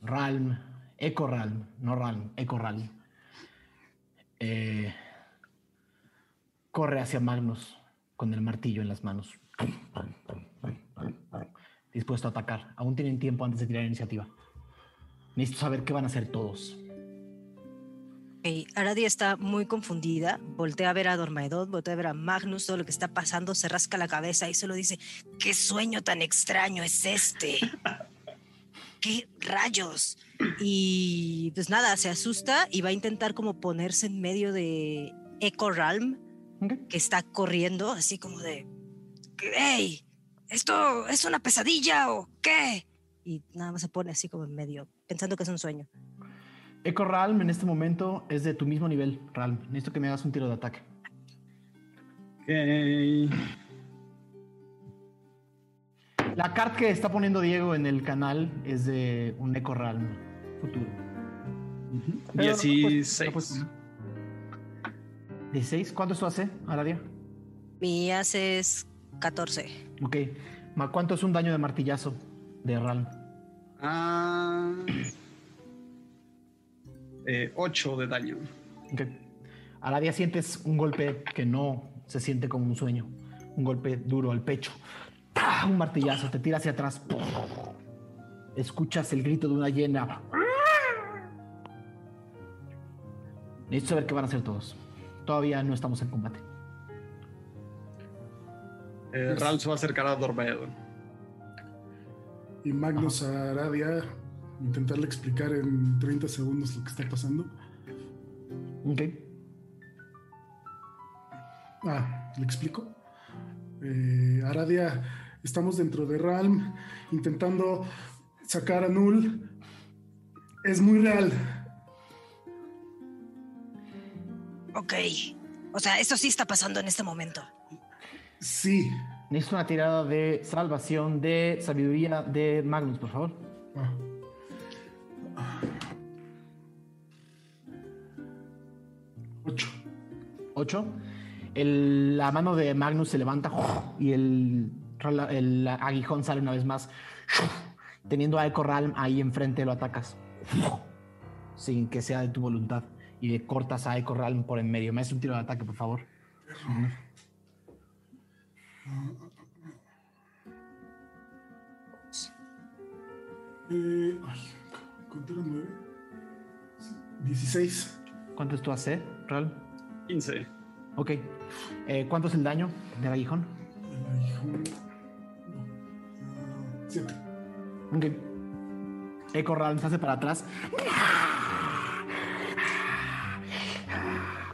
Ralm, Eco Ralm, no Ralm, Eco Ralm. Eh, corre hacia Magnus con el martillo en las manos. Dispuesto a atacar. Aún tienen tiempo antes de tirar iniciativa. Necesito saber qué van a hacer todos. Ok, Aradia está muy confundida, voltea a ver a Dormaedon, voltea a ver a Magnus, todo lo que está pasando, se rasca la cabeza y solo dice, ¿qué sueño tan extraño es este? [laughs] ¿Qué rayos? Y pues nada, se asusta y va a intentar como ponerse en medio de Echo Realm, que está corriendo, así como de, ¡Hey! ¿Esto es una pesadilla o qué? Y nada más se pone así como en medio, pensando que es un sueño. Eco Ralm en este momento es de tu mismo nivel, Ralm. Necesito que me hagas un tiro de ataque. Ok. La carta que está poniendo Diego en el canal es de un Eco Ralm futuro. No puedes- no 16. puedes poner. 16. ¿Cuánto es tu AC, Aradia? Mi hace es 14. Ok. ¿Cuánto es un daño de martillazo de Ralm? Ah. 8 de daño. Ok. A la día sientes un golpe que no se siente como un sueño. Un golpe duro al pecho. ¡Pah! Un martillazo, te tira hacia atrás. Escuchas el grito de una hiena. Necesito saber qué van a hacer todos. Todavía no estamos en combate. Eh, Ral se va a acercar a Dormedo. Y Magnus a Aradia, intentarle explicar en 30 segundos lo que está pasando. Ok. Ah, ¿le explico? Eh, Aradia, estamos dentro de Realm intentando sacar a Null. Es muy real. Ok. O sea, esto sí está pasando en este momento. Sí. Necesito una tirada de salvación de sabiduría de Magnus, por favor. Ah. 8. la mano de Magnus se levanta y el, el aguijón sale una vez más. Teniendo a Echo Ralm ahí enfrente, lo atacas. Sin que sea de tu voluntad. Y le cortas a Echo Ralm por en medio. Me hace un tiro de ataque, por favor. Eh, ay, ¿Cuánto era 9? 16. ¿Cuánto es tu AC? 15. Ok. Eh, ¿Cuánto es el daño del aguijón? El aguijón. 7. Ok. Echo Ralm se hace para atrás.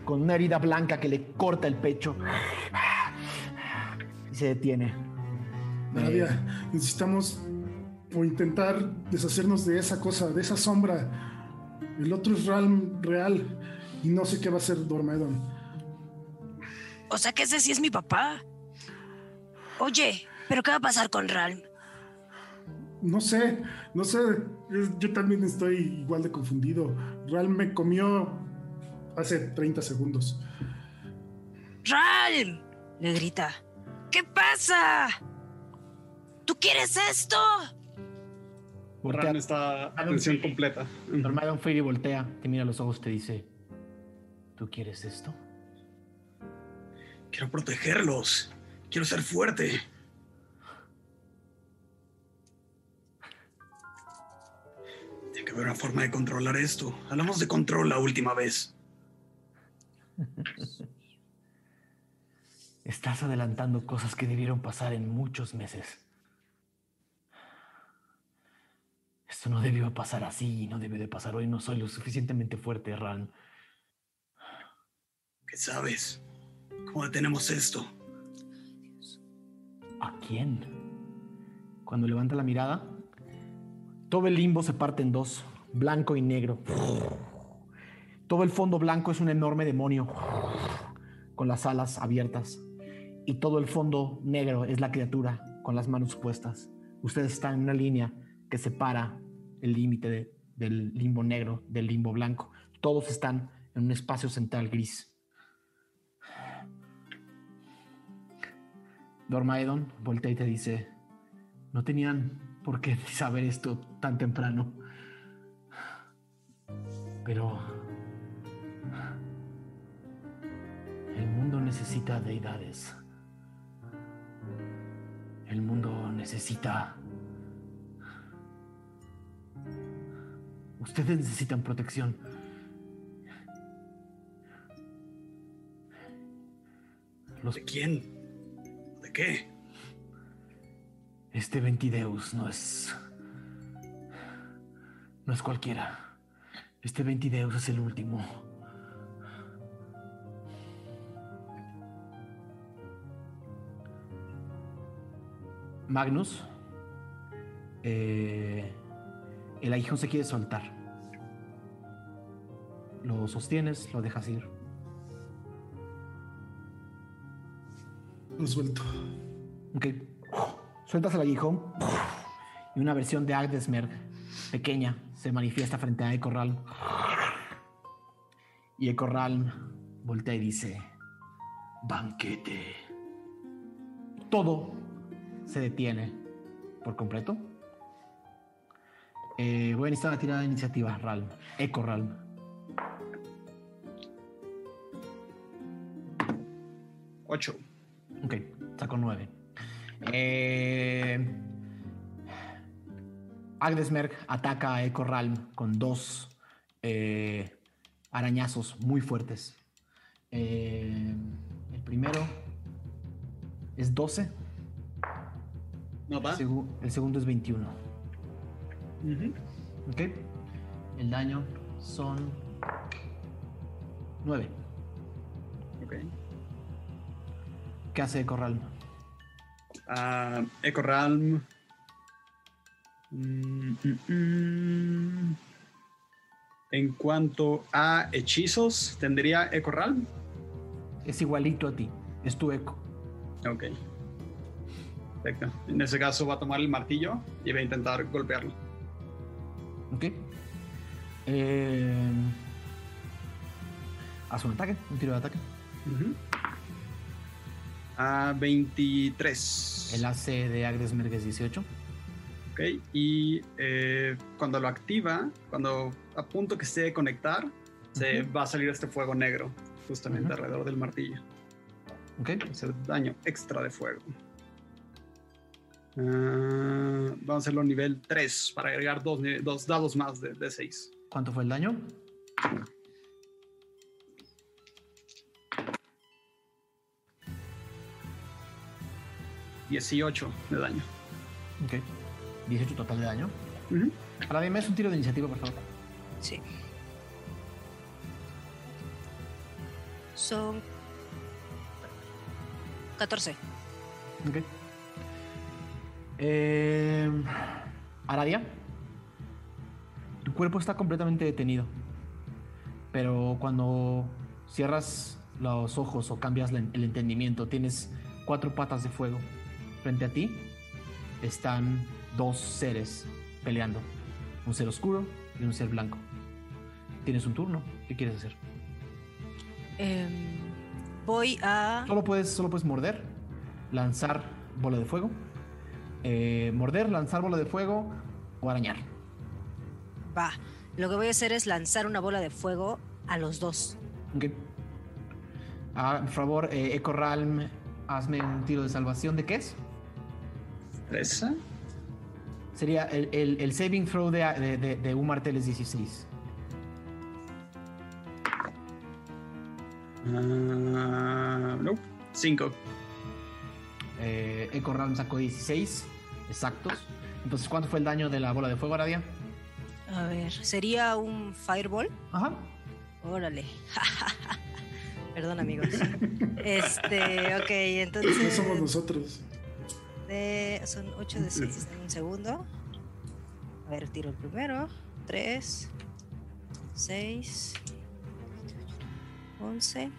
Con una herida blanca que le corta el pecho. Y se detiene. Nadia, necesitamos o intentar deshacernos de esa cosa, de esa sombra. El otro es Realm real y no sé qué va a hacer Dormedon. O sea que ese sí es mi papá. Oye, ¿pero qué va a pasar con Ralm? No sé, no sé. Yo también estoy igual de confundido. Realm me comió hace 30 segundos. ¡Ralm! Le grita. ¿Qué pasa? ¿Tú quieres esto? Voltea. Ral está atención completa. Dormidon Fury voltea, te mira a los ojos, te dice: ¿Tú quieres esto? Quiero protegerlos. Quiero ser fuerte. Tiene que haber una forma de controlar esto. Hablamos de control la última vez. [laughs] Estás adelantando cosas que debieron pasar en muchos meses. Esto no debió pasar así y no debe de pasar hoy. No soy lo suficientemente fuerte, Ran. ¿Qué sabes? ¿Cómo detenemos esto? ¿A quién? Cuando levanta la mirada, todo el limbo se parte en dos, blanco y negro. Todo el fondo blanco es un enorme demonio con las alas abiertas. Y todo el fondo negro es la criatura con las manos puestas. Ustedes están en una línea que separa el límite de- del limbo negro del limbo blanco. Todos están en un espacio central gris. Dormaedon voltea y te dice, no tenían por qué [laughs] saber esto tan temprano. Pero el mundo necesita deidades. El mundo necesita... Ustedes necesitan protección. Los ¿De quién? ¿De qué? Este Ventideus no es. No es cualquiera. Este Ventideus es el último. Magnus. eh, el aguijón se quiere soltar. Lo sostienes, lo dejas ir. Lo suelto. Ok. Sueltas el aguijón y una versión de Agdesmer pequeña se manifiesta frente a Ecorral. Y Ecorral voltea y dice: Banquete. Todo se detiene por completo. Eh, voy a necesitar la tirada de iniciativa, Ralm. Eco Ralm. Ocho. Ok, saco 9. Eh, Agdesmerg ataca a Echo Ralm con dos eh, arañazos muy fuertes. Eh, el primero es 12. No va. El, segu- el segundo es 21. Ujú. Ok. El daño son 9. Ok. ¿Qué hace Echo Ralm? Ah, Echo Realm. Mm, mm, mm. En cuanto a hechizos, ¿tendría Echo Realm? Es igualito a ti. Es tu eco. Ok. Perfecto. En ese caso va a tomar el martillo y va a intentar golpearlo. Ok. Eh, haz un ataque, un tiro de ataque. A 23. El AC de Agdesmerg es 18. Ok. Y eh, cuando lo activa, cuando a punto que esté de conectar, se va a salir este fuego negro justamente alrededor del martillo. Ok. hacer daño extra de fuego. Ah, vamos a hacerlo nivel 3 para agregar dos, dos dados más de, de 6. ¿Cuánto fue el daño? Dieciocho de daño. Ok. 18 total de daño. Ahora dime, es un tiro de iniciativa, por favor. Sí. Son 14. Ok. Eh, Aradia, tu cuerpo está completamente detenido. Pero cuando cierras los ojos o cambias el entendimiento, tienes cuatro patas de fuego. Frente a ti están dos seres peleando. Un ser oscuro y un ser blanco. Tienes un turno. ¿Qué quieres hacer? Em, voy a. Solo puedes, solo puedes morder, lanzar bola de fuego, eh, morder, lanzar bola de fuego o arañar. Va. Lo que voy a hacer es lanzar una bola de fuego a los dos. Ok. Ah, por favor, eh, Ralm, hazme un tiro de salvación. ¿De qué es? ¿Tresa? Sería el, el- el saving throw de, de, de, de un martel es 16. Ah, no. 5. Eh, Echo Ralm sacó 16 exactos. Entonces, ¿cuánto fue el daño de la bola de fuego, Aradia? A ver, ¿sería un fireball? Ajá. Órale. [laughs] Perdón, amigos. Este, ok, entonces. No somos nosotros. De- son 8 de 6. En un segundo. A ver, tiro el primero. 3, 6, 11.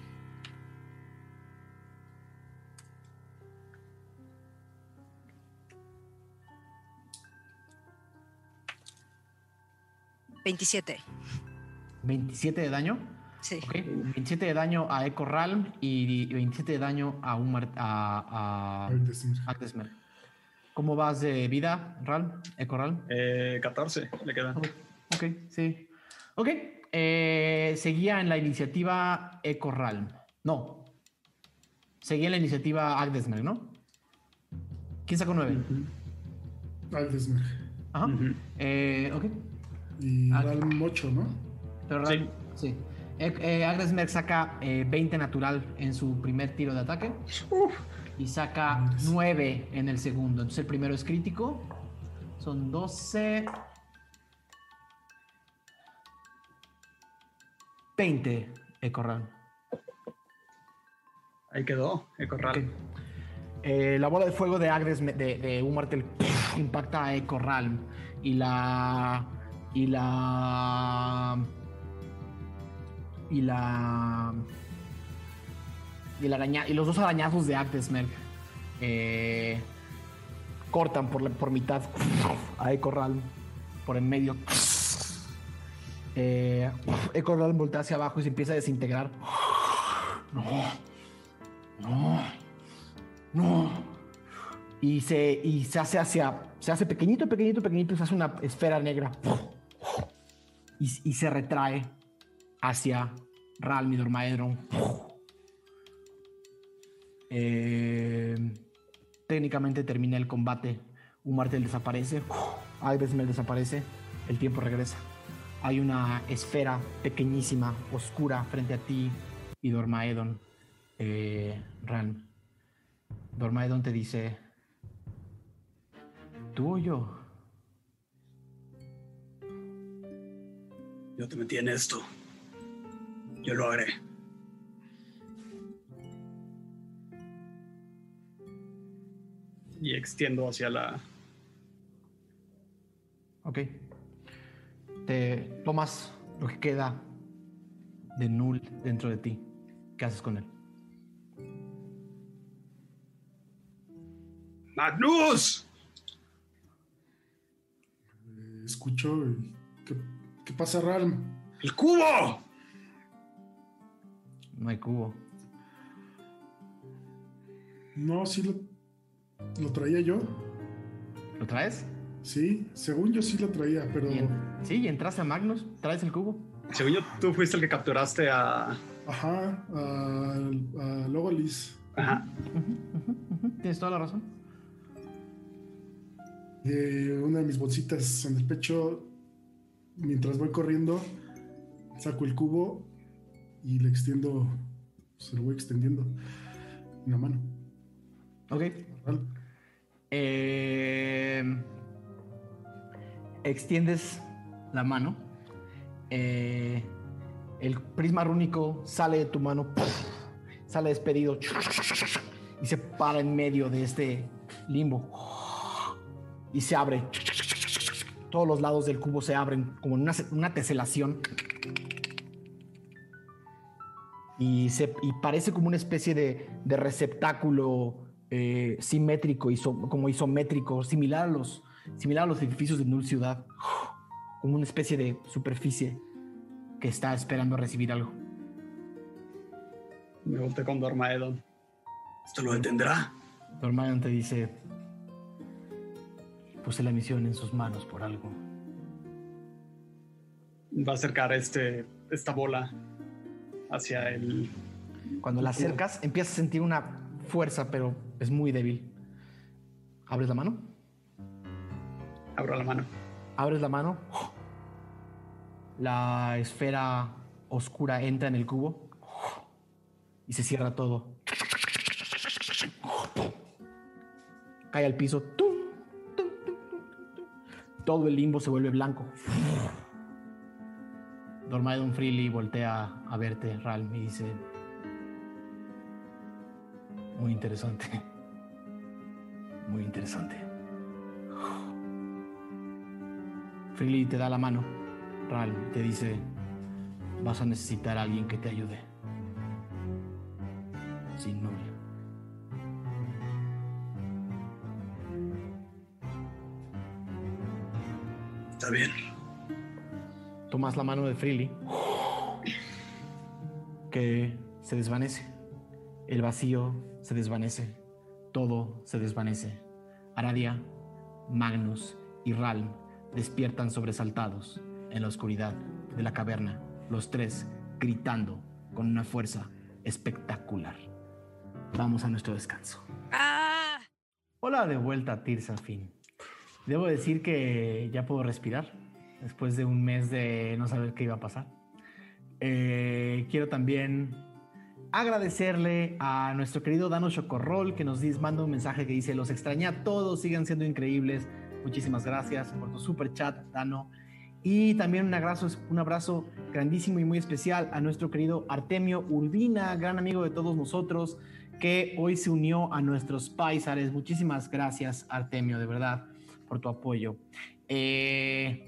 ¿27? 27 de daño. Sí. Ok. 27 de daño a Echo Ralm y 27 de daño a un a, a, a Desmer. ¿Cómo vas de vida, Ralm? Echo Ralm. Eh, 14 le queda. Ok, sí. Ok. eh, seguía en la iniciativa Echo Ralm. No. Seguía en la iniciativa Agdesmer, ¿no? ¿Quién sacó 9? Al desmer. Ajá. Ujú. Eh, ok. Y Ah. Ralm 8, ¿no? Pero Ralm, sí. Eh, eh, Agdesmer saca eh, 20 natural en su primer tiro de ataque. Y saca 9 en el segundo. Entonces el primero es crítico. Son 12. 20, Echo Ralm. Ahí quedó, Echo Ok. Realm. Eh, la bola de fuego de Agnes me- de, de un martel impacta a Echo Ralm y la y la y la y, el araña- y los dos arañazos de Agdesmerg eh, cortan por, la- por mitad a Echo Ralm por en medio eh, Echo Ralm voltea hacia abajo y se empieza a desintegrar no no no. Y se, y se hace hacia. Se hace pequeñito, pequeñito, pequeñito. y Se hace una esfera negra. Y, y se retrae hacia Ralm y Dormaedron. Eh, técnicamente termina el combate. Un martel desaparece. Irismel desaparece. El tiempo regresa. Hay una esfera pequeñísima, oscura, frente a ti y Dormaedon. Eh, Ran. Dormaedon te dice: ¿Tú o yo? Yo te metí en esto. Yo lo haré. Y extiendo hacia la. Ok. Te tomas lo que queda de Null dentro de ti. ¿Qué haces con él? ¡Magnus! Eh, Escucho. y- ¿Qué, qué pasa, Ralm? ¡El cubo! No hay cubo. No, sí lo, lo traía yo. ¿Lo traes? Sí, según yo sí lo traía, pero. Y en- sí, y entraste a Magnus. ¿Traes el cubo? Según yo, tú fuiste el que capturaste a. Ajá, a, a Logolis. Ajá. Tienes toda la razón. Eh, una de mis bolsitas en el pecho. Mientras voy corriendo, saco el cubo y le extiendo. Se lo voy extendiendo en la mano. Ok. Eh, extiendes la mano. Eh, el prisma rúnico sale de tu mano, sale despedido y se para en medio de este limbo y se abre. Todos los lados del cubo se abren como una, una teselación y, se, y parece como una especie de, de receptáculo eh, simétrico, iso- como isométrico, similar a, los, similar a los edificios de Null Ciudad, como una especie de superficie que está esperando recibir algo. Me volteé con Dormaedon. ¿Esto lo detendrá? Dormayon te dice, puse la misión en sus manos por algo. Va a acercar este, esta bola hacia el. Cuando la acercas, empiezas a sentir una fuerza, pero es muy débil. ¿Abres la mano? Abro la mano. Abres la mano. La esfera oscura entra en el cubo y se cierra todo. Cae al piso. Todo el limbo se vuelve blanco. Dormaedon Freely voltea a verte, Ralm, y dice: Muy interesante. Muy interesante. Freely te da la mano. Ral te dice, vas a necesitar a alguien que te ayude. Sin Null. Está bien. Tomas la mano de Freely, que se desvanece. El vacío se desvanece. Todo se desvanece. Aradia, Magnus y Ralm despiertan sobresaltados en la oscuridad de la caverna, los tres gritando con una fuerza espectacular. Vamos a nuestro descanso. ¡Ah! Hola de vuelta, Tirsa Fin. Debo decir que ya puedo respirar después de un mes de no saber qué iba a pasar. Eh, quiero también agradecerle a nuestro querido Dano Chocorrol que nos manda un mensaje que dice: Los extrañé a todos, sigan siendo increíbles. Muchísimas gracias por tu super chat, Dano. Y también un abrazo, un abrazo grandísimo y muy especial a nuestro querido Artemio Urbina, gran amigo de todos nosotros, que hoy se unió a nuestros paisares. Muchísimas gracias, Artemio, de verdad, por tu apoyo. Eh,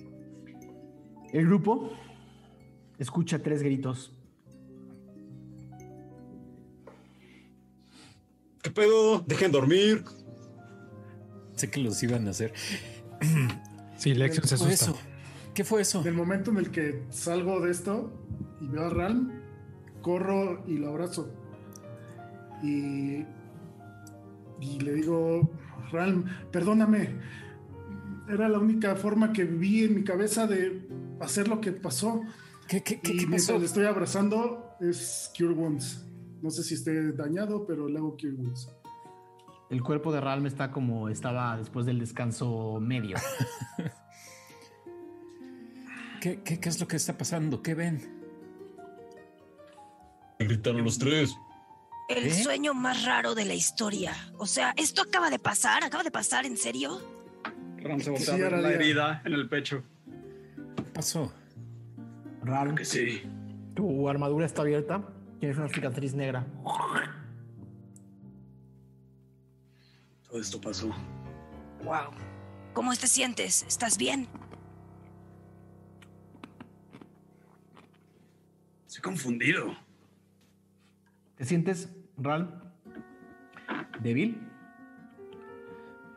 el grupo escucha tres gritos. ¿Qué pedo? Dejen dormir. Sé que los iban a hacer. Sí, Lexion se ¿Qué fue asusta. eso? ¿Qué fue eso? En el momento en el que salgo de esto y veo a Ralm, corro y lo abrazo. Y, y le digo, Ralm, perdóname. Era la única forma que vi en mi cabeza de hacer lo que pasó. ¿Qué, qué, qué, y qué mientras pasó? le estoy abrazando es Cure Wounds. No sé si esté dañado, pero le hago Cure Wounds. El cuerpo de Ralm está como estaba después del descanso medio. [laughs] ¿Qué, qué, qué es lo que está pasando? ¿Qué ven? Gritaron los tres. El ¿Eh? sueño más raro de la historia. O sea, ¿esto acaba de pasar? ¿Acaba de pasar? ¿En serio? Ram se voltea Sí, la herida en el pecho. ¿Qué pasó? Ralm, Que sí. tu armadura está abierta. Tienes una cicatriz negra. Todo esto pasó. Wow. ¿Cómo te sientes? ¿Estás bien? Estoy confundido. ¿Te sientes, Ralm? Débil.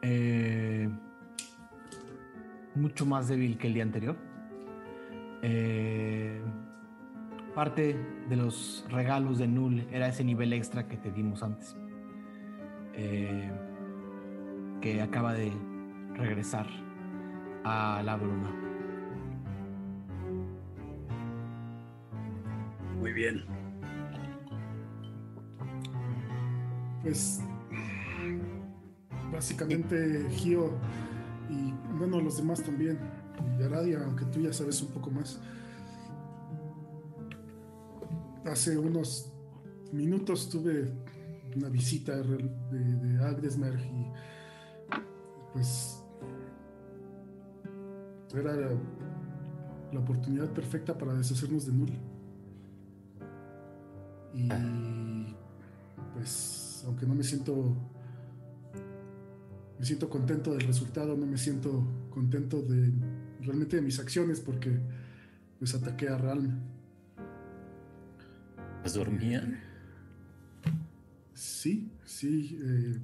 Eh, mucho más débil que el día anterior. Eh, parte de los regalos de Null era ese nivel extra que te dimos antes. Eh, que acaba de regresar a la bruma. Muy bien. Pues básicamente Gio y bueno, los demás también. Y Aradia, aunque tú ya sabes un poco más. Hace unos minutos tuve una visita de, de y pues era la, la oportunidad perfecta para deshacernos de Null. Y pues aunque no me siento me siento contento del resultado, no me siento contento de realmente de mis acciones porque pues ataqué a Ralm. ¿Pues dormían? Sí, sí, eh,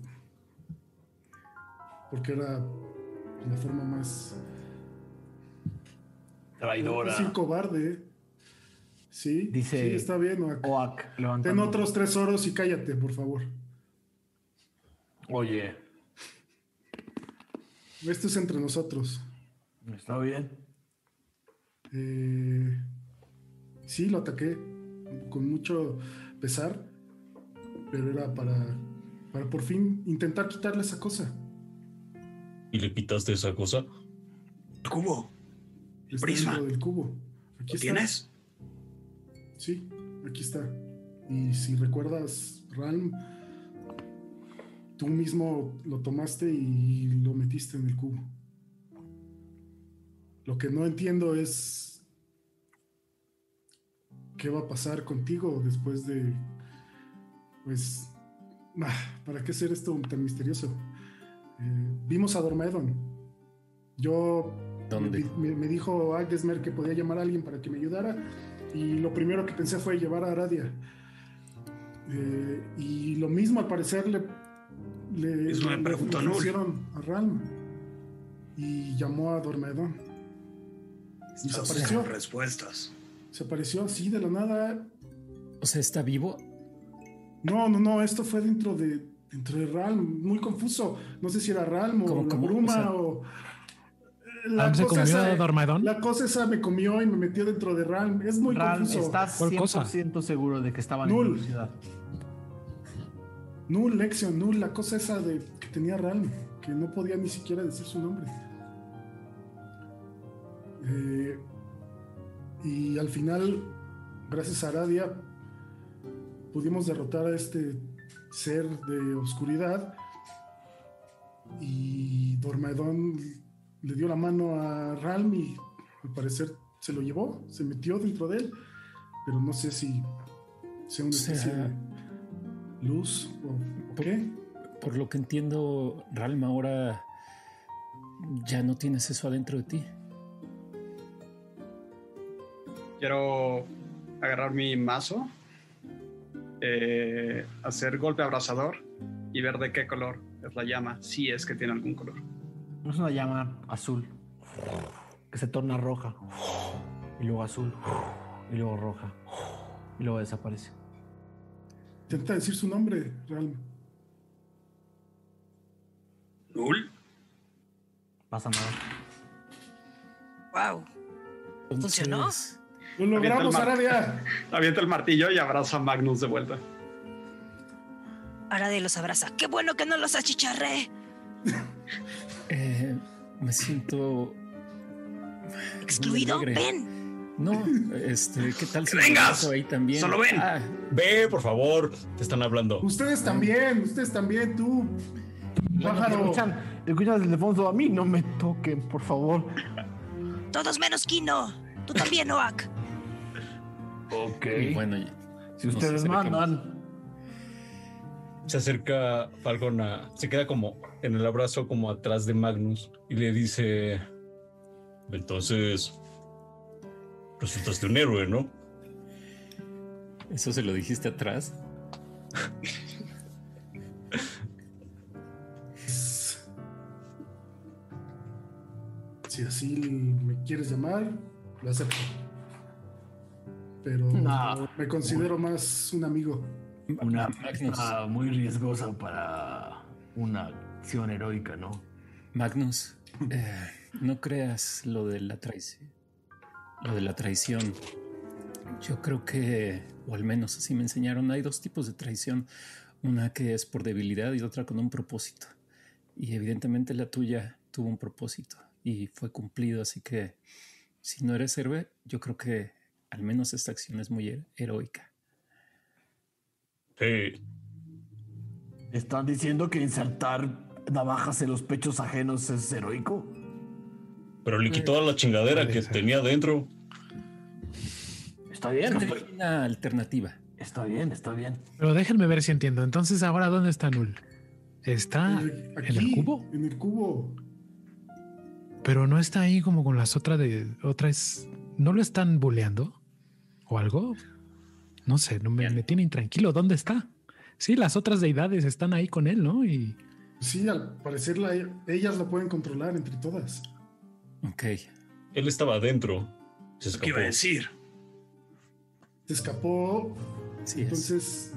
porque era la forma más Traidora. sí, cobarde. Sí, Dice- sí, está bien. Oak. Oak, Ten otros tres oros y cállate, por favor. Oye, Esto es entre nosotros. está bien. Eh, sí, lo ataqué con mucho pesar, pero era para, para por fin intentar quitarle esa cosa. ¿Y le quitaste esa cosa? ¿Cubo? Está prisma. del cubo. Aquí ¿Lo está. tienes? Sí, aquí está. Y si recuerdas, Ralm, tú mismo lo tomaste y lo metiste en el cubo. Lo que no entiendo es qué va a pasar contigo después de, pues, ah, ¿para qué hacer esto tan misterioso? Eh, vimos a Dormedon. Yo ¿Dónde? me, dijo Agdesmer que podía llamar a alguien para que me ayudara y lo primero que pensé fue llevar a Aradia. Eh, y lo mismo al parecer le, le, Eso me le- preguntó le Nur. ofrecieron a Ralm y llamó a Dormedon. Y se Estás apareció. buscando respuestas. Se apareció así de la nada. O sea, ¿está vivo? No, no, no, esto fue dentro de dentro de Ralm, muy confuso. No sé si era Ralm o ¿Cómo, la cómo? bruma O sea- o. La ¿Ralm se cosa comió esa- a Dormedon? La cosa esa me comió y me metió dentro de Ralm. Es muy Ralm, confuso. ¿estás ¿Cuál cosa? 100% seguro de que estaban Null. en la ciudad? Null, Lexion, Null, la cosa esa de que tenía Ralm, que no podía ni siquiera decir su nombre. Eh, y al final, gracias a Aradia, pudimos derrotar a este ser de oscuridad. Y Dormedón le dio la mano a Ralm y al parecer se lo llevó, se metió dentro de él. Pero no sé si sea una especie de luz o, o Por- qué. Por lo que entiendo, Ralm, ahora ya no tienes eso adentro de ti. Quiero agarrar mi mazo, eh, hacer golpe abrasador y ver de qué color es la llama, si es que tiene algún color. Es una llama azul que se torna roja y luego azul y luego roja y luego desaparece. Intenta decir su nombre, Ralm. ¿Null? Pasa nada. Wow. ¿Funcionó? Entonces, ¡Lo logramos, Aradia! [laughs] Avienta el martillo y abraza a Magnus de vuelta. Arade los abraza. ¡Qué bueno que no los achicharré! [laughs] Eh, me siento Excluido, ven. No, este, ¿qué tal [laughs] si ¡Que vengas! ahí también? Solo ven. Ah, Ve, por favor, te están hablando. Ustedes también, ustedes también, tú. Pájaro. Escuchan, escuchan desde el fondo. A mí no me toquen, por favor. Todos menos Kino. Tú también, Oak. Ok. y bueno, si ustedes mandan. Se acerca Falcon a. Se queda como en el abrazo, como atrás de Magnus, y le dice: Entonces. Resultaste un héroe, ¿no? eso se lo dijiste atrás. Si así me quieres llamar, lo acepto. Pero No. me considero más un amigo. Una Magnus, muy riesgosa para una acción heroica, ¿no? Magnus, eh, no creas lo de la traición. Lo de la traición. Yo creo que, o al menos así me enseñaron, hay dos tipos de traición. Una que es por debilidad y otra con un propósito. Y evidentemente la tuya tuvo un propósito y fue cumplido, así que si no eres héroe, yo creo que al menos esta acción es muy her- heroica. Sí. ¿Están diciendo que insertar navajas en los pechos ajenos es heroico? Pero le quitó a la chingadera que tenía dentro. Está bien, Es estoy- una alternativa. está bien, está bien. Pero déjenme ver si entiendo. Entonces, ahora, ¿dónde está Null? Está Eh, en el cubo, En el cubo. pero no está ahí como con las otras de otras. ¿No lo están buleando o algo? No sé, no me, tiene intranquilo. ¿Dónde está? Sí, las otras deidades están ahí con él, ¿no? Y Sí, al parecer la- ellas lo pueden controlar entre todas. Ok. Él estaba adentro. Se ¿Qué iba a escapó. decir? Se escapó, Sí es. entonces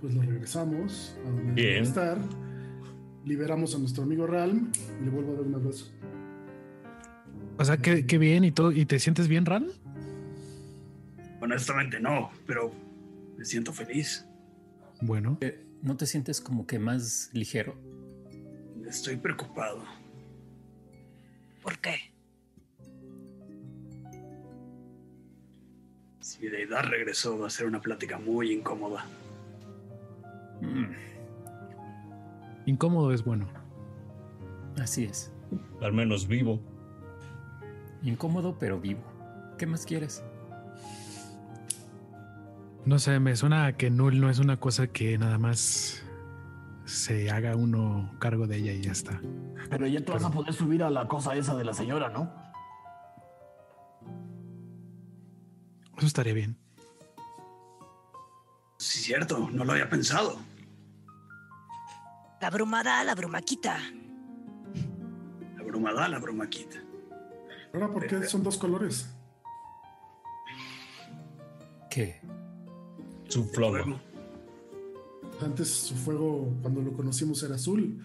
pues lo regresamos a donde Bien. debe estar. Liberamos a nuestro amigo Ralm y le vuelvo a dar un abrazo. O sea, qué, qué bien y todo. ¿Y te sientes bien, Ran? Honestamente no, pero me siento feliz. Bueno, ¿No te sientes como que más ligero? Estoy preocupado. ¿Por qué? Si mi deidad regresó, va a ser una plática muy incómoda. Mm, incómodo es bueno. así es. Al menos vivo. Incómodo pero vivo. ¿Qué más quieres? No sé, me suena a que Null no es una cosa que nada más se haga uno cargo de ella y ya está. Pero ya te vas a poder subir a la cosa esa de la señora, ¿no? Eso estaría bien. Sí, cierto, no lo había pensado. La brumada, la brumaquita. La bruma da, la bruma quita. Ahora, ¿por qué son dos colores? ¿Qué? Su. Fuego. Antes su fuego, cuando lo conocimos, era azul.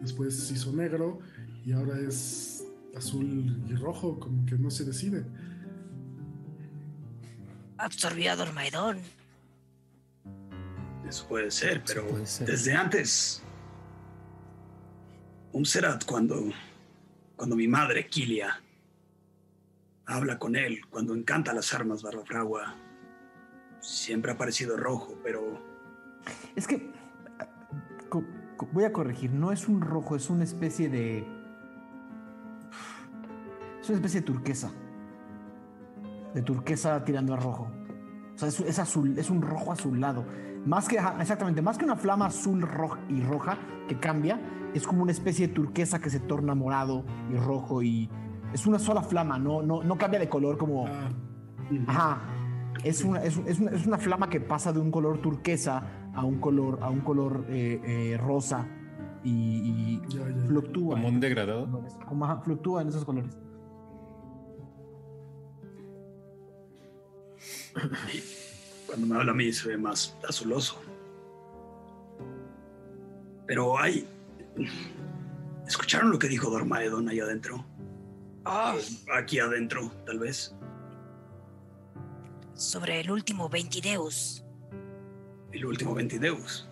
Después se hizo negro y ahora es azul y rojo, como que no se decide. Absorbió a Dormaidón. Eso puede ser, pero puede ser. desde antes. Umserat, cuando, cuando mi madre, Kilia, habla con él, cuando encanta las armas Barbafragua, siempre ha parecido rojo, pero Es que. voy a corregir, no es un rojo, es una especie de. Es una especie de turquesa. De turquesa tirando a rojo. O sea, es, es azul, es un rojo azulado. Más que, exactamente, más que una flama azul roja y roja que cambia, es como una especie de turquesa que se torna morado y rojo y. Es una sola flama, no, no, no cambia de color como. Ah, Ajá. Es una, es, es una, es una flama que pasa de un color turquesa a un color, a un color eh, eh, rosa y, y ya, ya. fluctúa. ¿Como en un degradado? Como, fluctúa en esos colores. cuando me habla a mí se ve más azuloso. Pero hay... ¿Escucharon lo que dijo Dormaedon ahí adentro? Oh, Aquí adentro, tal vez. Sobre el último Ventideus. El último Ventideus.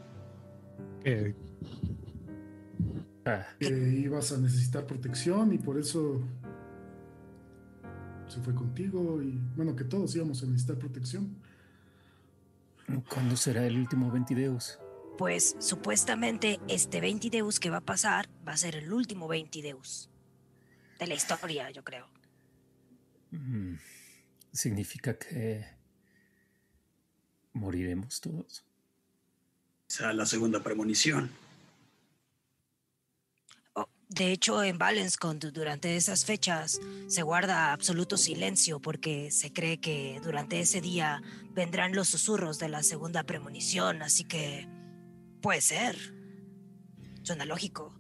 Eh, Ah, que ibas a necesitar protección y por eso se fue contigo y bueno, que todos íbamos a necesitar protección. ¿Cuándo será el último Ventideus? Pues supuestamente este 20 Deus que va a pasar va a ser el último 20 Deus de la historia, yo creo. Mm, ¿Significa que moriremos todos? Esa la segunda premonición. Oh, de hecho, en Valenscont durante esas fechas se guarda absoluto silencio porque se cree que durante ese día vendrán los susurros de la segunda premonición, así que puede ser. Suena lógico.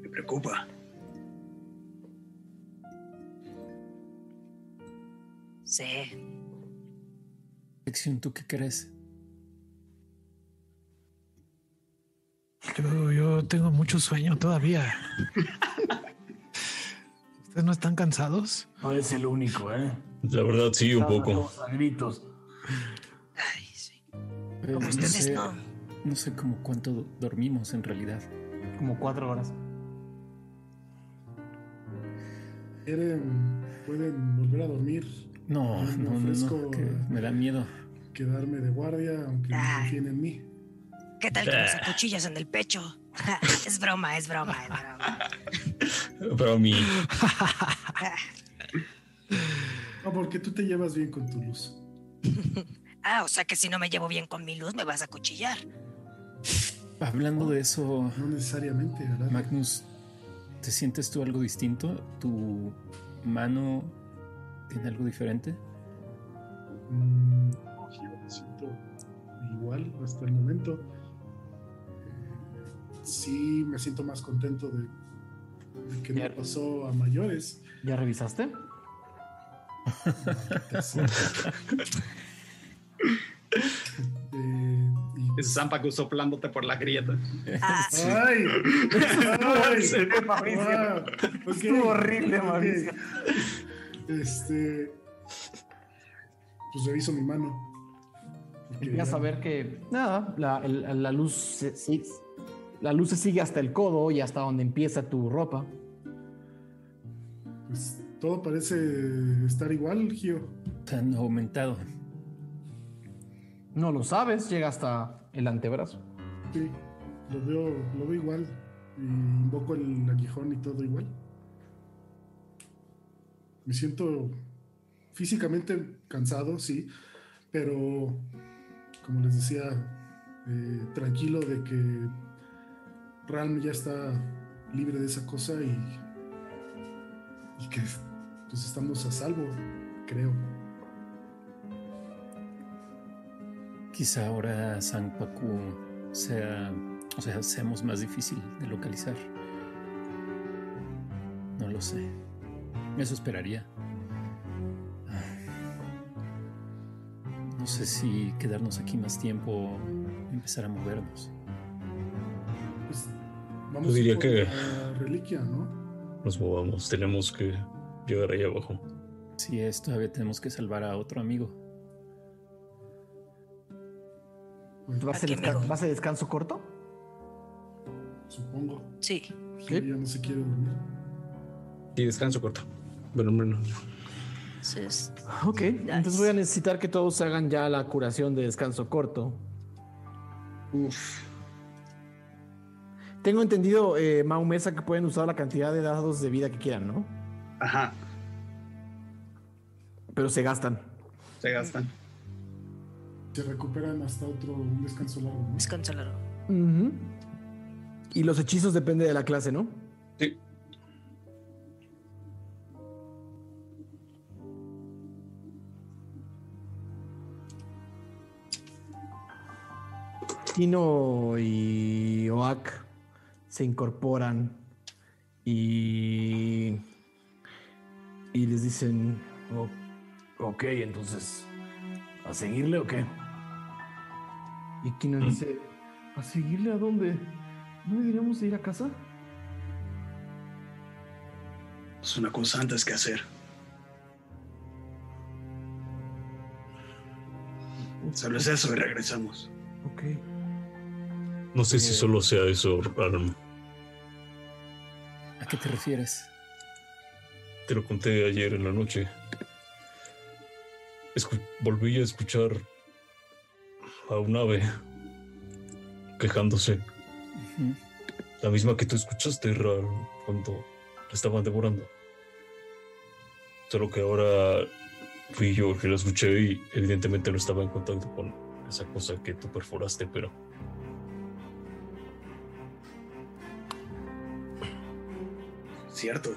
Me preocupa. Sí. Lección, ¿tú qué crees? yo, yo tengo mucho sueño todavía. ¿Ustedes no están cansados? No es el único, ¿eh? La verdad, sí, un poco. A gritos. Ay, sí. Como no ustedes sé, no. no sé cómo cuánto dormimos en realidad. Como cuatro horas. ¿Quieren, pueden volver a dormir, No, Me no, no, no, ofrezco- que me da miedo. quedarme de guardia, aunque no confíen en mí. ¿Qué tal que nos acuchillas en el pecho? [laughs] es broma, es broma, es broma. No, porque tú te llevas bien con tu luz. [laughs] Ah, o sea que si no me llevo bien con mi luz, me vas a cuchillar. Hablando de eso, No necesariamente, ¿verdad? Magnus, ¿te sientes tú algo distinto? ¿Tu mano tiene algo diferente? Mm, no, yo me siento igual hasta el momento. Eh, Sí, me siento más contento de, de que no pasó a mayores. ¿Ya revisaste? Eh, y Es Zampacu soplándote por la grieta. Ah, ¡Ay! [laughs] ¡Ay! serio, Mauricio. Ah, Estuvo horrible. Mauricio. Este. Pues reviso mi mano. Empiezas a ver que nada, la, la luz se, sí, la luz se sigue hasta el codo y hasta donde empieza tu ropa. Pues todo parece estar igual, Gio. Han aumentado. No lo sabes, llega hasta el antebrazo. Sí, lo veo, lo veo igual. Y invoco el aguijón y todo igual. Me siento físicamente cansado, sí, pero como les decía, eh, tranquilo de que Ralm ya está libre de esa cosa y, y que pues estamos a salvo, creo. Quizá ahora San Pacu sea, o sea, seamos más difícil de localizar. No lo sé. Eso esperaría. No sé si quedarnos aquí más tiempo o empezar a movernos. Pues vamos Yo diría por que- la reliquia, ¿no? nos movamos. Tenemos que llegar ahí abajo. Si es, todavía tenemos que salvar a otro amigo. ¿Vas a, desca- a descanso corto? supongo. sí. Que ya no se quiere dormir. Y descanso corto. Bueno, menos. Entonces, Ok, entonces voy a necesitar que todos hagan ya la curación de descanso corto. Uf. Tengo entendido, eh, Mau Mesa, que pueden usar la cantidad de dados de vida que quieran, ¿no? Ajá. Pero se gastan. Se gastan. Se recuperan hasta otro un descanso largo, ¿no? descanso largo. Ujú. Y los hechizos depende de la clase, ¿no? Tino y Oak se incorporan y, y les dicen, "O- ok, entonces, ¿a seguirle o qué? Y Tino dice, ¿a seguirle a dónde? ¿No deberíamos de ir a casa? Es una cosa antes que hacer. Solo es eso y regresamos. Ok. No sé si Eh. solo sea eso, Aram. ¿A qué te refieres? Te lo conté ayer en la noche. Escu- volví a escuchar a un ave quejándose. La misma que tú escuchaste, Ral, cuando la estaban devorando. Solo que ahora fui yo el que la escuché y evidentemente no estaba en contacto con esa cosa que tú perforaste, pero Cierto.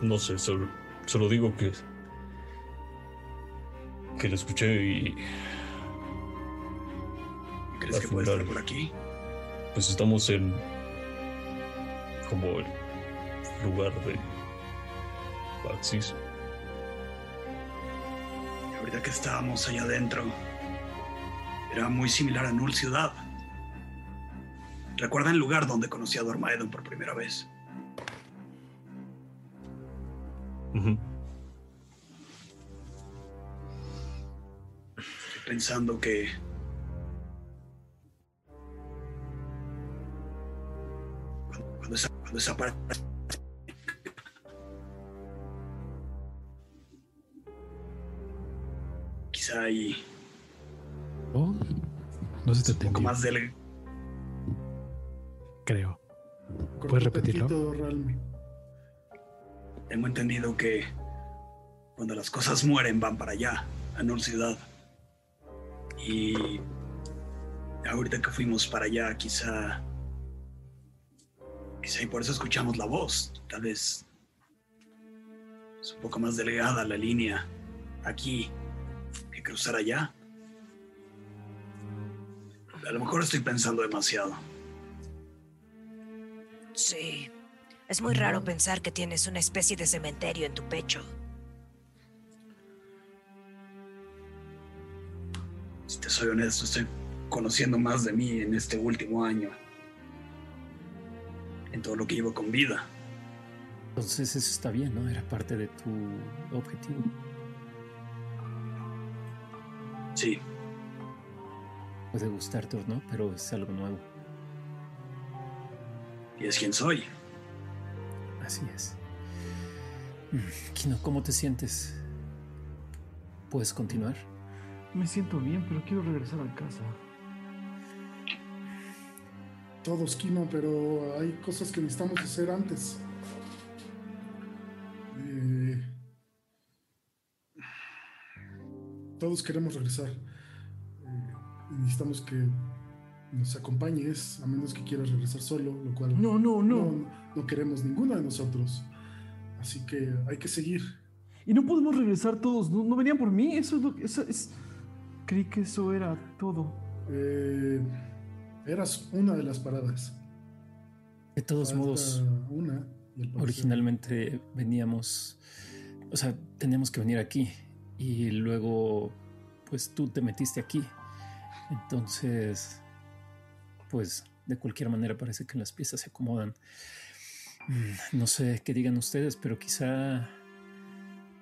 no sé, solo, solo digo que que la escuché y ¿Crees que puede estar por aquí? pues estamos en como el lugar de Baxis. Ahorita que estábamos allá adentro, era muy similar a Null Ciudad. ¿Recuerdan el lugar donde conocí a Dormaedon por primera vez? Estoy pensando que cuando, esa, cuando esa parte quizá hay Oh, no te un poco más del creo. ¿Puedes repetirlo? tengo entendido que cuando las cosas mueren van para allá, a Null Ciudad. Y ahorita que fuimos para allá, quizá quizá y por eso escuchamos la voz. Tal vez es un poco más delgada la línea aquí que cruzar allá. A lo mejor estoy pensando demasiado. Sí. Es muy raro pensar que tienes una especie de cementerio en tu pecho. Si te soy honesto, estoy conociendo más de mí en este último año. En todo lo que llevo con vida. Entonces eso está bien, ¿no? Era parte de tu objetivo. Sí, Puede gustarte o no, pero es algo nuevo. Y es quien soy. Así es. Mm, Kino, ¿cómo te sientes? ¿Puedes continuar? Me siento bien, pero quiero regresar a casa. Todos, Kino, pero hay cosas que necesitamos hacer antes. Eh, todos queremos regresar. Eh, y necesitamos que nos acompañes, a menos que quieras regresar solo, lo cual No, no, no. no, no queremos ninguno de nosotros. Así que hay que seguir. Y no podemos regresar todos. No, no venían por mí. Eso es lo que. Eso es... Creí que eso era todo. Eh, eras una de las paradas. De todos Falta modos, una. originalmente veníamos, o sea, teníamos que venir aquí y luego, pues tú te metiste aquí. Entonces, pues de cualquier manera parece que las piezas se acomodan. Mm, No sé qué digan ustedes, pero quizá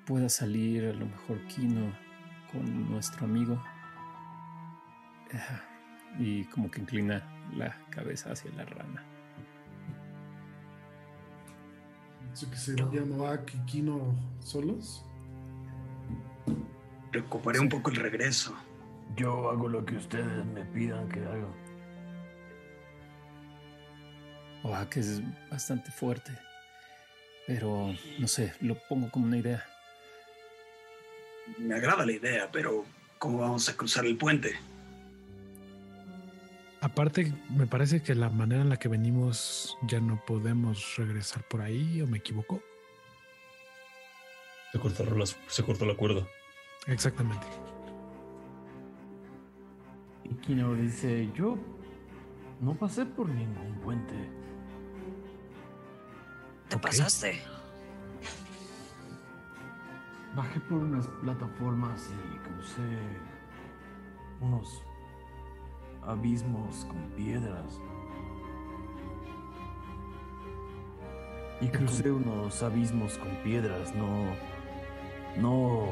pueda salir a lo mejor Kino con nuestro amigo. Ah, Y como que inclina la cabeza hacia la rana. Eso que se llama Ak y Kino solos. Recuperé un poco el regreso. Yo hago lo que ustedes me pidan que haga. Que es bastante fuerte. Pero no sé, lo pongo como una idea. Me agrada la idea, pero ¿cómo vamos a cruzar el puente? Aparte, me parece que la manera en la que venimos ya no podemos regresar por ahí, o me equivoco. Se cortaron las, se cortó la cuerda. Exactamente. Y Kino dice: Yo no pasé por ningún puente. Te pasaste. Bajé por unas plataformas y crucé unos abismos con piedras. Y crucé unos abismos con piedras, no. No.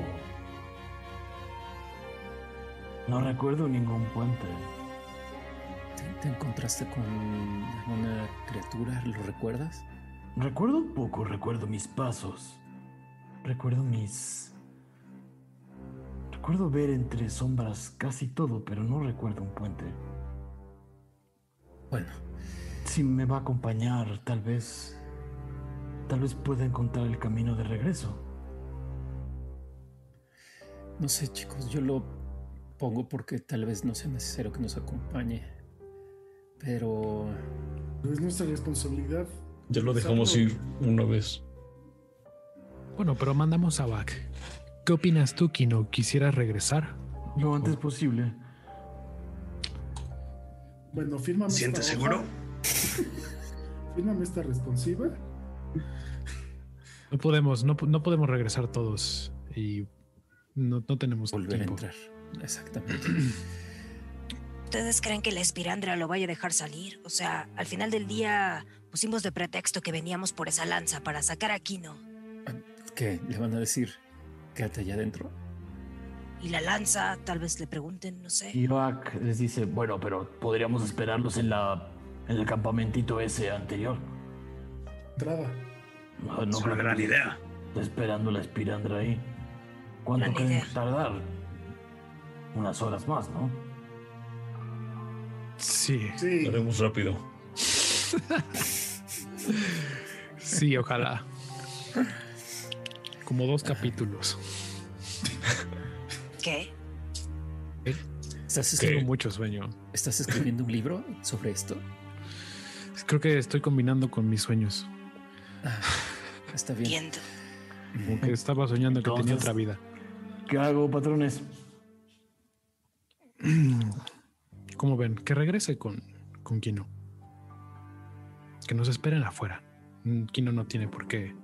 No recuerdo ningún puente. ¿Te, te encontraste con alguna criatura? ¿Lo recuerdas? Recuerdo un poco, recuerdo mis pasos. Recuerdo mis. Recuerdo ver entre sombras casi todo, pero no recuerdo un puente. Bueno, Si me va a acompañar, tal vez. Tal vez pueda encontrar el camino de regreso. no sé, chicos, yo lo pongo porque tal vez no sea necesario que nos acompañe. Pero Es nuestra responsabilidad. Ya lo dejamos ir una vez. Bueno, pero mandamos a Bak. ¿Qué opinas tú, Kino? ¿Quisieras regresar? Lo antes posible. Bueno, fírmame. esta ¿Sientes hoja. seguro? [laughs] Fírmame esta responsiva. No podemos, no, no podemos regresar todos y no, no tenemos volver tiempo. a entrar. Exactamente. ¿Ustedes creen que la espirandra lo vaya a dejar salir? O sea, al final del día pusimos de pretexto que veníamos por esa lanza para sacar a Kino. ¿Qué? ¿Le van a decir? Quédate allá adentro. Y la lanza, tal vez le pregunten, no sé. Y Oak les dice, bueno, pero podríamos esperarlos en la. en el campamentito ese anterior. Entrada. No, no Es una gran idea. esté esperando la espirandra ahí. ¿Cuánto Gran creen idea. tardar? Unas horas más, ¿no? Sí, Sí. Lo haremos rápido. [laughs] sí, ojalá. Como dos capítulos. ¿Qué? ¿Estás, ¿Qué? Tengo escribiendo, mucho sueño. ¿Estás escribiendo un libro sobre esto? Creo que estoy combinando con mis sueños. Ah, está bien. Viendo. Como que estaba soñando que tenía otra vida. ¿Qué hago, patrones? ¿Cómo ven? Que regrese con, con Kino. Que nos esperen afuera. Mm, Kino no tiene por qué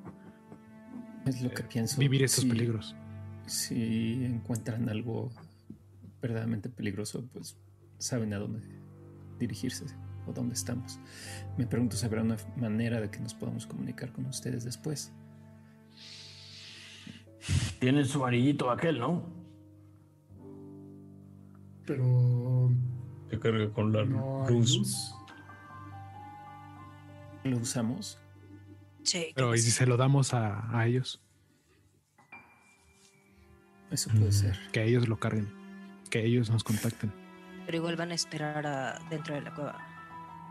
Es lo que pienso. vivir estos Si- peligros. Si encuentran algo verdaderamente peligroso, pues saben a dónde dirigirse o dónde estamos. Me pregunto si habrá una manera de que nos podamos comunicar con ustedes después. Tienen su varillito aquel, ¿no? Pero Se carga con la no luz. ¿Lo usamos? Sí. Pero ¿y si se lo damos a, a ellos? Eso puede ser. Que ellos lo carguen. Que ellos nos contacten. Pero igual van a esperar a- dentro de la cueva.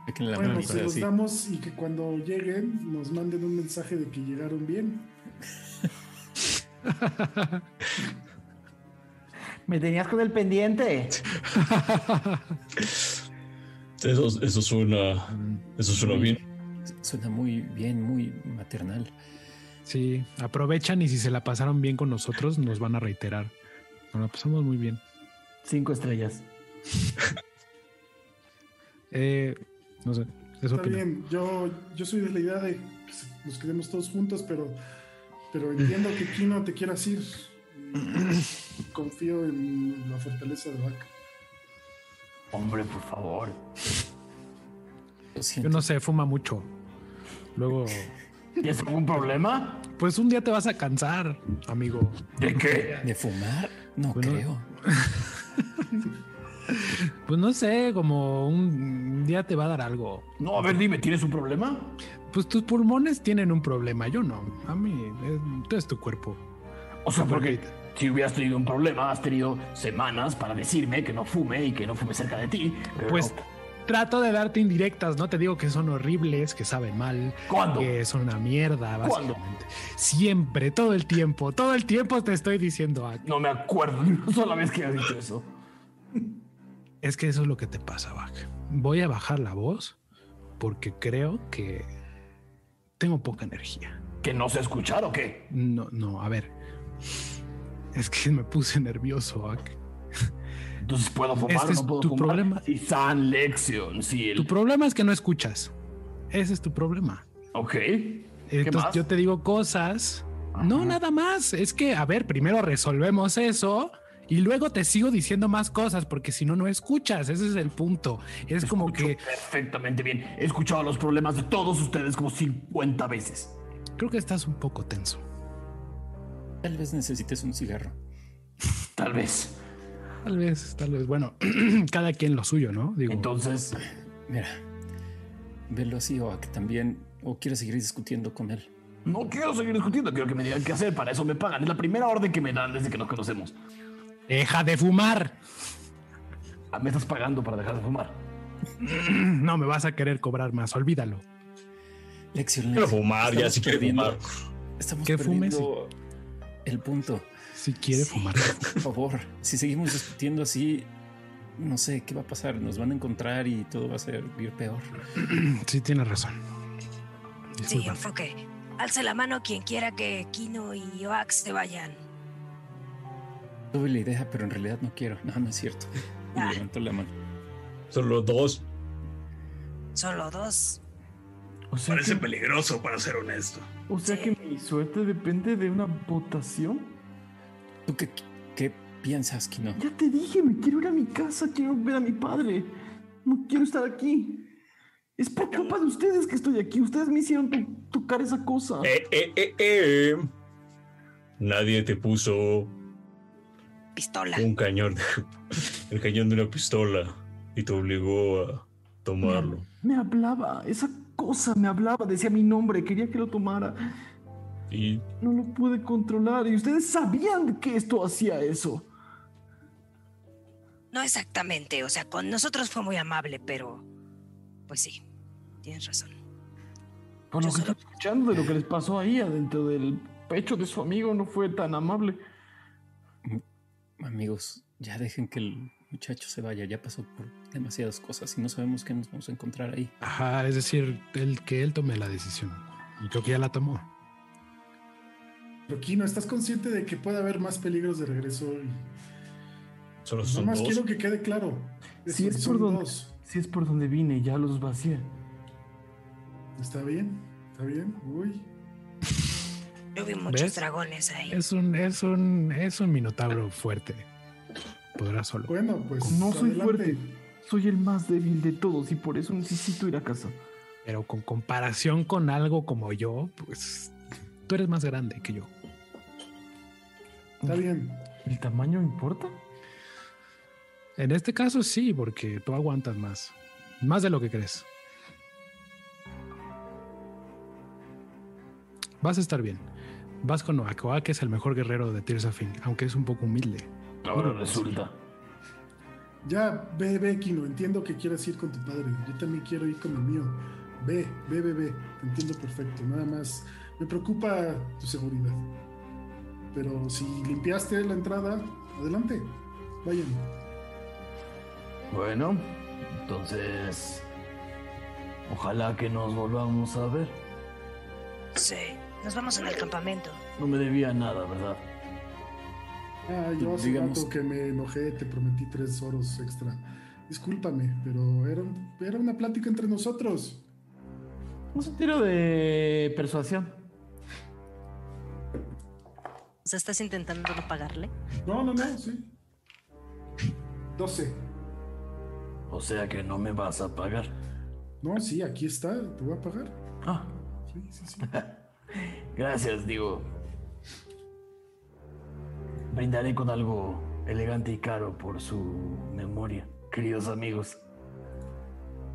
Déjenle la Bueno, manita se los así. damos y que cuando lleguen nos manden un mensaje de que llegaron bien. [laughs] Me tenías con el pendiente. [laughs] Eso, eso suena. Eso suena bien. Suena muy bien, muy maternal. Sí, aprovechan y si se la pasaron bien con nosotros, nos van a reiterar. Nos la pasamos muy bien. Cinco estrellas. [laughs] Eh, no sé, eso Está bien, yo, yo soy de la idea de que se- nos quedemos todos juntos, pero, pero entiendo que Kino te quieras ir. [coughs] Confío en la fortaleza de Vaca. Hombre, por favor. Lo Yo no sé, fuma mucho. Luego, ¿Tienes algún problema? pues un día te vas a cansar, amigo. ¿De qué? ¿De fumar? No Bueno. creo. [laughs] Pues no sé, como un día te va a dar algo. No, a ver, dime, ¿tienes un problema? Pues tus pulmones tienen un problema, yo no. A mí, eh, tú es tu cuerpo. O sea, porque si hubieras tenido un problema, has tenido semanas para decirme que no fume y que no fume cerca de ti. pero Pues no. Trato de darte indirectas, no te digo que son horribles, que saben mal, ¿Cuándo? que son una mierda, ¿Cuándo? básicamente. Siempre, todo el tiempo, todo el tiempo te estoy diciendo, ah, No me acuerdo ni una sola vez que has dicho eso. es que eso es lo que te pasa, Bach. Voy a bajar la voz porque creo que tengo poca energía. ¿Que no sé escuchar o qué? No, no, a ver. Es que me puse nervioso, Bach. [laughs] Entonces puedo fumar Este o no puedo tu fumar. problema. Si San si el. Tu problema es que no escuchas. Ese es tu problema. Ok. Entonces más? yo te digo cosas. No, nada más. Es que, a ver, primero resolvemos eso y luego te sigo diciendo más cosas porque si no, no escuchas. Ese es el punto. Es como que Perfectamente bien. He escuchado los problemas de todos ustedes como 50 veces. Creo que estás un poco tenso. Tal vez necesites un cigarro. Tal vez. Tal vez, tal vez. Bueno, [clears throat] cada quien lo suyo, ¿no? Digo, Entonces, [clears throat] Mira, velo así o a que también, o quieres seguir discutiendo con él. no quiero seguir discutiendo, quiero que me digan qué hacer, para eso me pagan. Es la primera orden que me dan desde que nos conocemos. deja de fumar. Ah, Me estás pagando para dejar de fumar. [clears throat] No me vas a querer cobrar más, olvídalo. Lección, Quiero fumar, ya si quiero perdiendo- fumar. Estamos Que fume, perdiendo el punto. Si quiere fumar. [laughs] Por favor, si seguimos discutiendo así, no sé qué va a pasar. Nos van a encontrar y todo va a ser ir peor. [clears throat] Sí, tienes razón. Sí, enfoque. Alce la mano quien quiera que Kino y Oax se vayan. Tuve la idea, pero en realidad no quiero. No, no es cierto. [laughs] Y Ah. levanto la mano. Solo dos. Solo dos. O sea, Parece que, peligroso, para ser honesto. o sea que mi suerte depende de una votación. ¿Tú qué, qué piensas, Kino? Ya te dije, me quiero ir a mi casa, quiero ver a mi padre. No quiero estar aquí. Es por culpa de ustedes que estoy aquí. Ustedes me hicieron to- tocar esa cosa. Eh, eh, eh, eh. Nadie te puso Pistola. un cañón, [laughs] el cañón de una pistola y te obligó a tomarlo. Me hablaba, esa cosa me hablaba, decía mi nombre, quería que lo tomara. Y No lo pude controlar y ustedes sabían que esto hacía eso. No exactamente, o sea, con nosotros fue muy amable, pero... Pues sí, tienes razón. Por lo que solo- estoy escuchando de lo que les pasó ahí adentro del pecho de su amigo no fue tan amable. Amigos, ya dejen que el muchacho se vaya. Ya pasó por demasiadas cosas y no sabemos qué nos vamos a encontrar ahí. Ajá, es decir, el que él tome la decisión. Y creo que ya la tomó. Kino, ¿estás consciente de que puede haber más peligros de regreso? Y solo son Nomás dos. quiero que quede claro. Si es por donde, dos. si es por donde vine, ya los vacié. ¿Está bien? ¿Está bien? Uy. Yo vi muchos ¿Ves? dragones ahí. Es un, es un, es un minotauro fuerte. Podrá solo. Bueno, pues. No soy adelante. fuerte, soy el más débil de todos y por eso necesito ir a casa. Pero con comparación con algo como yo, pues tú eres más grande que yo. Está bien. ¿El tamaño importa? En este caso sí, porque tú aguantas más. Más de lo que crees. Vas a estar bien. Vas con Oak. Oak es el mejor guerrero de Tears of aunque es un poco humilde. ahora resulta. Ya, ve, ve, Kino. Entiendo que quieras ir con tu padre. Yo también quiero ir con el mío. Ve, ve, ve, ve. Te entiendo perfecto. Nada más me preocupa tu seguridad. Pero si limpiaste la entrada, adelante. Vayan. Bueno, entonces. Ojalá que nos volvamos a ver. Sí, nos vamos en el campamento. No me debía nada, ¿verdad? Ah, yo hace Digamos- rato que me enojé, te prometí tres oros extra. Discúlpame, pero era, un- era una plática entre nosotros. Un tiro de persuasión. O sea, estás intentando no pagarle. No, no, no, sí. 12. O sea que no me vas a pagar. No, sí, aquí está. Te voy a pagar. Ah, Sí, sí, sí. [laughs] gracias, digo. Brindaré con algo elegante y caro por su memoria, queridos amigos.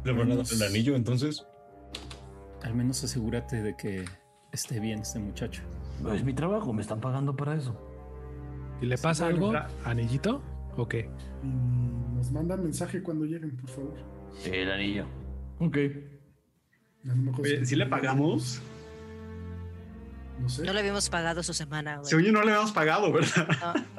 ¿Le van a dar el anillo entonces? Al menos asegúrate de que esté bien este muchacho. Es mi trabajo, me están pagando para eso. ¿Y le pasa algo, anillito? ¿O qué? Y nos mandan mensaje cuando lleguen, por favor. El anillo. Ok. Oye, ¿sí le pagamos? No sé. No le habíamos pagado su semana, güey. Según yo no le habíamos pagado, ¿verdad? No. [laughs]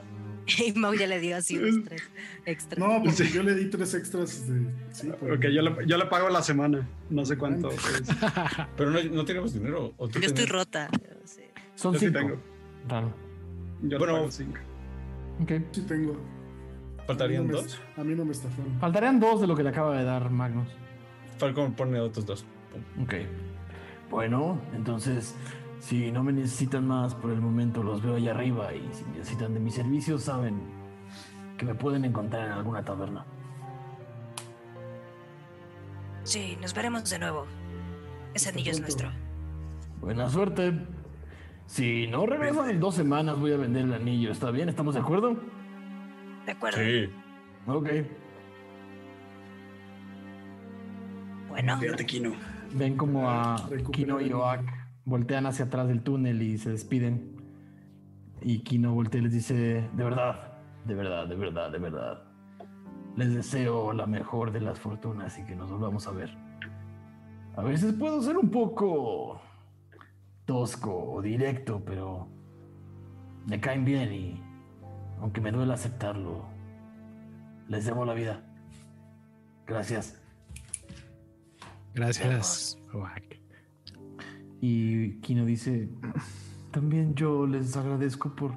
Y Mau ya le dio así unos tres extra. No, porque Sí. yo le di tres extras de. Sí, Ok, yo le, yo le pago la semana. No sé cuánto. es. [laughs] Pero no, no tenemos dinero. ¿o tú Yo estoy tienes? rota. sí. Son Yo sí cinco. tengo. Raro. Yo Bueno. pago cinco. Ok. Sí tengo. ¿Faltarían no me- dos? A mí no me estafaron. Faltarían dos de lo que le acaba de dar Magnus. Falcon pone otros dos. Pum. Ok. Bueno, entonces, si no me necesitan más por el momento, los veo allá arriba y si necesitan de mis servicios, saben que me pueden encontrar en alguna taberna. Sí, nos veremos de nuevo. Ese anillo es nuestro. Buena suerte. Si no regresan en dos semanas, voy a vender el anillo. ¿Está bien? ¿Estamos de acuerdo? De acuerdo. Sí. Ok. Bueno, Fíjate, Kino. Ven como a Kino y Oak voltean hacia atrás del túnel y se despiden. Y Kino voltea y les dice, de verdad, de verdad, de verdad, de verdad. Les deseo la mejor de las fortunas y que nos volvamos a ver. A veces puedo ser un poco tosco o directo, pero me caen bien y aunque me duele aceptarlo, les debo la vida. Gracias. Gracias. Y Kino dice, también yo les agradezco por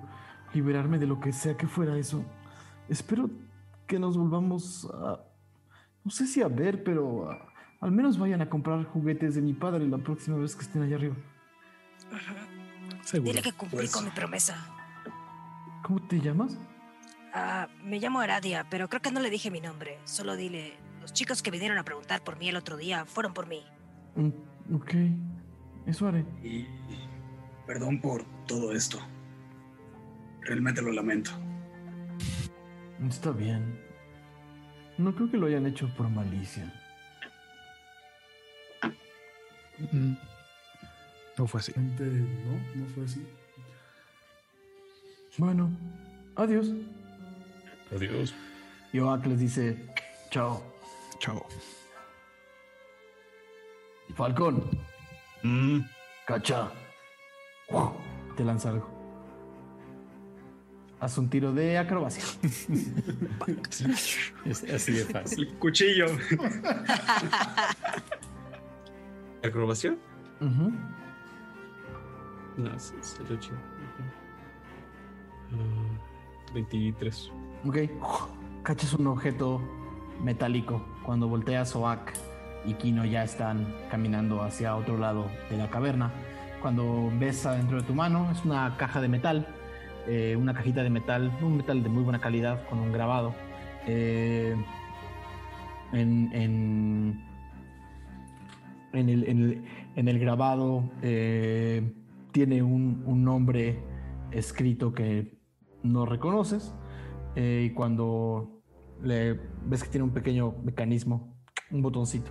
liberarme de lo que sea que fuera eso. Espero que nos volvamos a, no sé si a ver, pero a- al menos vayan a comprar juguetes de mi padre la próxima vez que estén allá arriba. Seguro. dile que cumplí Pues- con mi promesa. ¿Cómo te llamas? Ah, me llamo Aradia, pero creo que no le dije mi nombre. Solo dile, los chicos que vinieron a preguntar por mí el otro día fueron por mí. Mm, ok, eso haré. Y perdón por todo esto. Realmente lo lamento. Está bien. No creo que lo hayan hecho por malicia. Mm. No fue así. Gente, no, no fue así. Bueno, adiós. Adiós. Y Oak les dice, chao. Chao. Falcón, Mm, cacha. Te lanza algo. Haz un tiro de acrobacia. [laughs] Es así de fácil. El cuchillo. [laughs] ¿Acrobación? Ujú. No. Ah, 23. Ok. Cachas un objeto metálico. Cuando volteas, Oak y Kino ya están caminando hacia otro lado de la caverna. Cuando ves adentro de tu mano, es una caja de metal. eh, una cajita de metal, un metal de muy buena calidad con un grabado. Eh, en, en, en el, en el- en el grabado eh, tiene un, un nombre escrito que no reconoces. eh, y cuando le ves que tiene un pequeño mecanismo, un botoncito,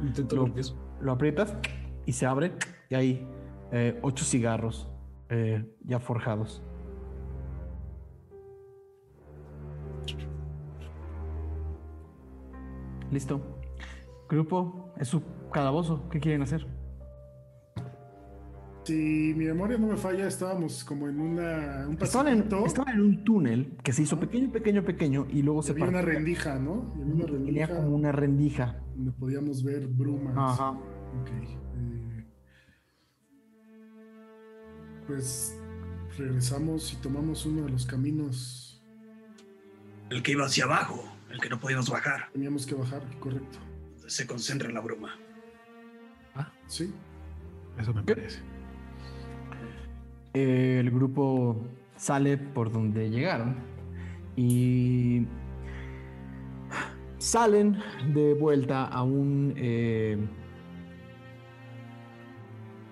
Intento Lo- aprietas y se abre y hay eh, ocho cigarros eh, ya forjados. Listo. Grupo, es su calabozo. ¿Qué quieren hacer? Si mi memoria no me falla, estábamos como en una, un Estaban en, estaban en un túnel que se hizo pequeño, pequeño, pequeño y luego y se había una partió. rendija, ¿no? Y había una Tenía rendija como una rendija. donde podíamos ver brumas. Ajá. Ok. eh, pues regresamos y tomamos uno de los caminos. El que iba hacia abajo, el que no podíamos bajar. Teníamos que bajar, correcto. Se concentra en la bruma. Sí. Eso me parece. Eh, el grupo sale por donde llegaron y salen de vuelta a un eh,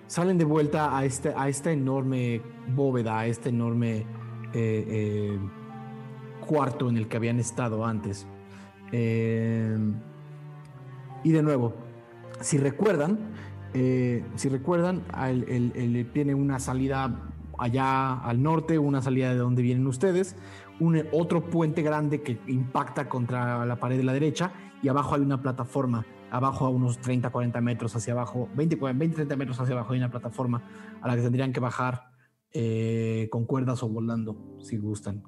salen de vuelta a este a esta enorme bóveda a este enorme eh, cuarto en el que habían estado antes. Y de nuevo si recuerdan si recuerdan, el- tiene una salida allá al norte, una salida de donde vienen ustedes, un otro puente grande que impacta contra la pared de la derecha y abajo hay una plataforma, abajo a unos 30, 40 metros hacia abajo, 20, 20 30 metros hacia abajo hay una plataforma a la que tendrían que bajar eh, con cuerdas o volando, si gustan.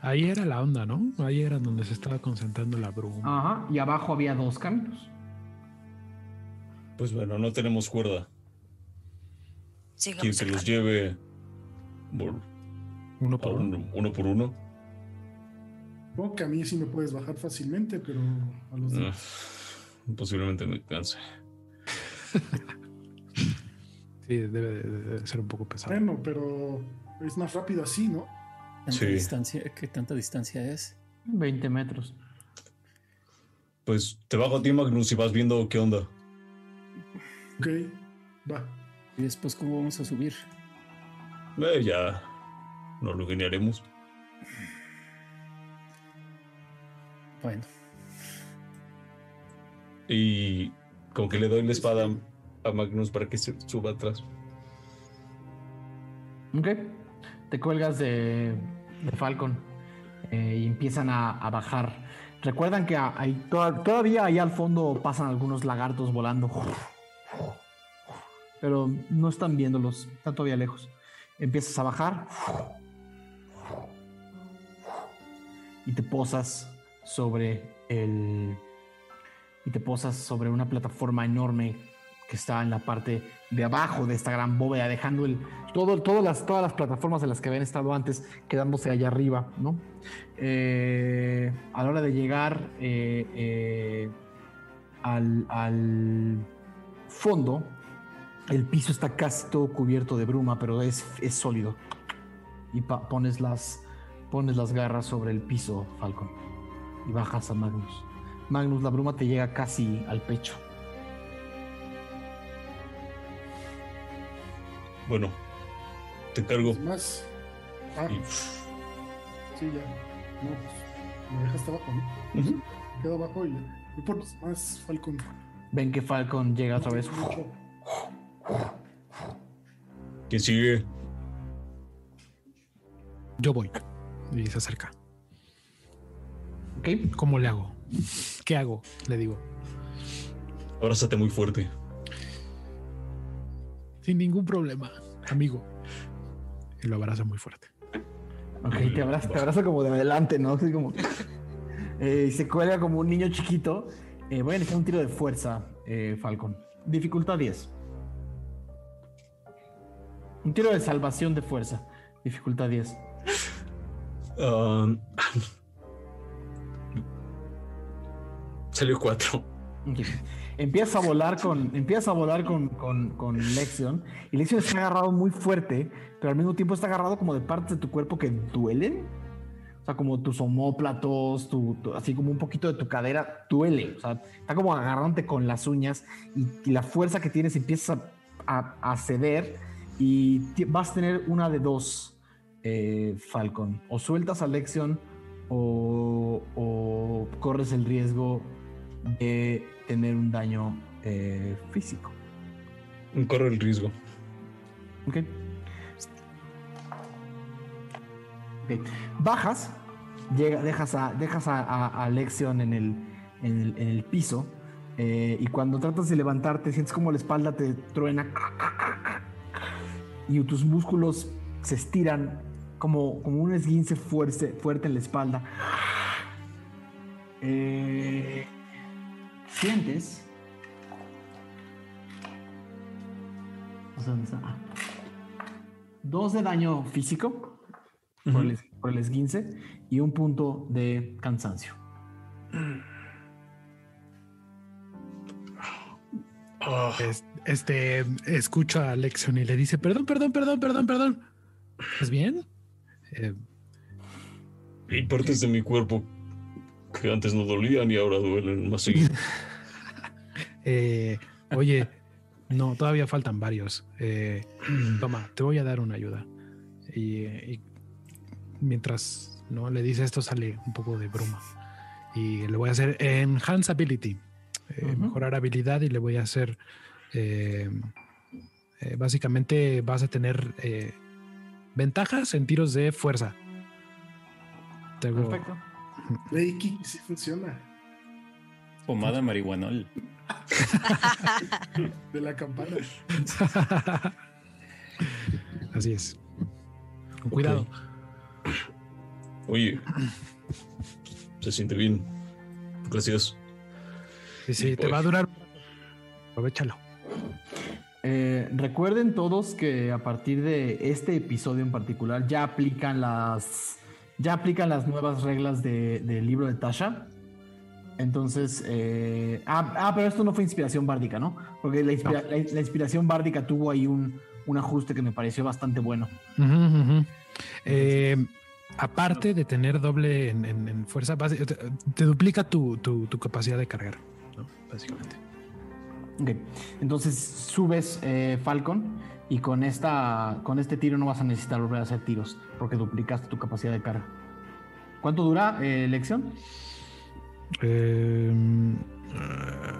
Ahí era la onda, ¿no? Ahí era donde se estaba concentrando la bruma. Ajá, y abajo había dos caminos. Pues bueno, no tenemos cuerda. Sigamos Quien se los lleve por- Uno por uno. uno, uno por uno. Supongo que a mí sí me puedes bajar fácilmente, pero a los Ah, demás. posiblemente me canse. [laughs] Sí, debe de, de ser un poco pesado. Bueno, pero es más rápido así, ¿no? ¿Tanta Sí. distancia? ¿Qué tanta distancia es? 20 metros. Pues te bajo a ti, Magnus, y vas viendo qué onda. Ok, va. ¿Y después cómo vamos a subir? Eh, ya no lo geniaremos. Bueno, Y como que le doy la espada a Magnus para que se suba atrás. Ok. Te cuelgas de, de Falcon eh, y empiezan a, a bajar. Recuerdan que hay, toda- todavía ahí al fondo pasan algunos lagartos volando. Pero no están viéndolos, están todavía lejos. Empiezas a bajar y te posas sobre el y te posas sobre una plataforma enorme que está en la parte de abajo de esta gran bóveda, dejando el, todo, todas, las, todas las plataformas en las que habían estado antes quedándose allá arriba, ¿no? Eh, a la hora de llegar eh, eh, al, al fondo, el piso está casi todo cubierto de bruma, pero es, es sólido. Y pa- pones, las, pones las garras sobre el piso, Falcon, y bajas a Magnus. Magnus, la bruma te llega casi al pecho. Bueno, te cargo. Más. Ah, Y- sí, ya. No, pues me dejaste abajo, ¿no? Quedo abajo y voy por más Falcon. Ven que Falcon llega otra vez. Mucho. ¿Quién sigue? Yo voy. Y se acerca. ¿Ok? ¿Cómo le hago? ¿Qué hago? Le digo. Abrázate muy fuerte. Sin ningún problema, amigo. Y lo abraza muy fuerte. Ok, te abraza, te abraza como de adelante, ¿no? Así como. Eh, y se cuelga como un niño chiquito. Eh, voy a necesitar un tiro de fuerza, eh, Falcon. Dificultad 10. Un tiro de salvación de fuerza. Dificultad 10. Um, salió cuatro. Ok. Empieza a volar con. Empieza a volar con, con, con Lexion. Y Lexion está agarrado muy fuerte, pero al mismo tiempo está agarrado como de partes de tu cuerpo que duelen. O sea, como tus omóplatos, tu, tu- así como un poquito de tu cadera, duele. O sea, está como agarrándote con las uñas y, y la fuerza que tienes empieza a, a- a ceder y vas a tener una de dos, eh, Falcon. O sueltas a Lexion o, o corres el riesgo de tener un daño eh, físico. Corre el riesgo. Ok. Bajas, llega, dejas a, dejas a, a- a Lexion en el, en el, en el piso. eh, y cuando tratas de levantarte, sientes como la espalda te truena. Y tus músculos se estiran como, como un esguince fuerte, fuerte en la espalda. Eh, sientes. Ah. Dos de daño físico por, el, por el esguince y un punto de cansancio. Es- Este escucha a Lexion y le dice: Perdón, perdón, perdón, perdón, perdón. ¿Estás bien? Eh, Hay partes de mi cuerpo que antes no dolían y ahora duelen más seguido. [laughs] eh, oye, no, todavía faltan varios. Eh, toma, te voy a dar una ayuda. Y, y mientras no le dice esto, sale un poco de bruma. Y le voy a hacer Enhance Ability, eh, mejorar habilidad, y le voy a hacer. Eh, eh, básicamente vas a tener eh, ventajas en tiros de fuerza. Te hago- Perfecto. Ey, Kiki, sí funciona. pomada marihuanol. [laughs] De la campana. [laughs] Así es. Con cuidado. Oye, se siente bien. Gracias. Sí, sí, te va a durar. Aprovechalo. Eh, recuerden todos que a partir de este episodio en particular ya aplican las ya aplican las nuevas reglas de- del libro de Tasha. Entonces, eh, ah, ah, pero esto no fue inspiración bárdica, ¿no? Porque la, inspira- la- la inspiración bárdica tuvo ahí un, un ajuste que me pareció bastante bueno. Eh, aparte de tener doble en, en- en fuerza, base- te, te duplica tu, tu- tu capacidad de cargar, ¿no? Básicamente. Ok, entonces subes eh, Falcon y con, esta, con este tiro no vas a necesitar volver a hacer tiros porque duplicaste tu capacidad de carga. ¿Cuánto dura eh, lección? Eh,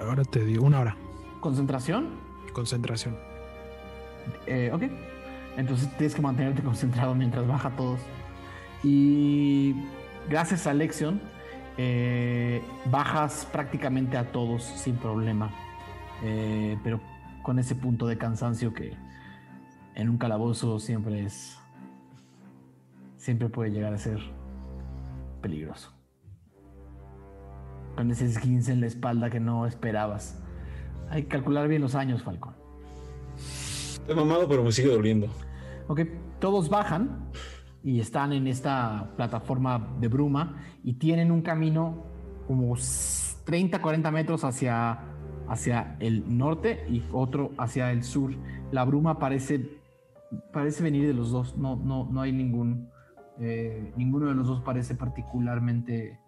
ahora te digo, una hora. ¿Concentración? Concentración. Eh, ok. Entonces tienes que mantenerte [laughs] concentrado mientras baja todos. Y gracias a Lexion, eh, bajas prácticamente a todos sin problema. Eh, pero con ese punto de cansancio que en un calabozo siempre es. Siempre puede llegar a ser peligroso. Con ese esguince en la espalda que no esperabas. Hay que calcular bien los años, Falcón. Estoy mamado, pero me sigue doliendo. Ok, todos bajan y están en esta plataforma de bruma y tienen un camino como 30, 40 metros hacia, hacia el norte y otro hacia el sur. La bruma parece, parece venir de los dos, no, no, no hay ningún, eh, ninguno de los dos parece particularmente,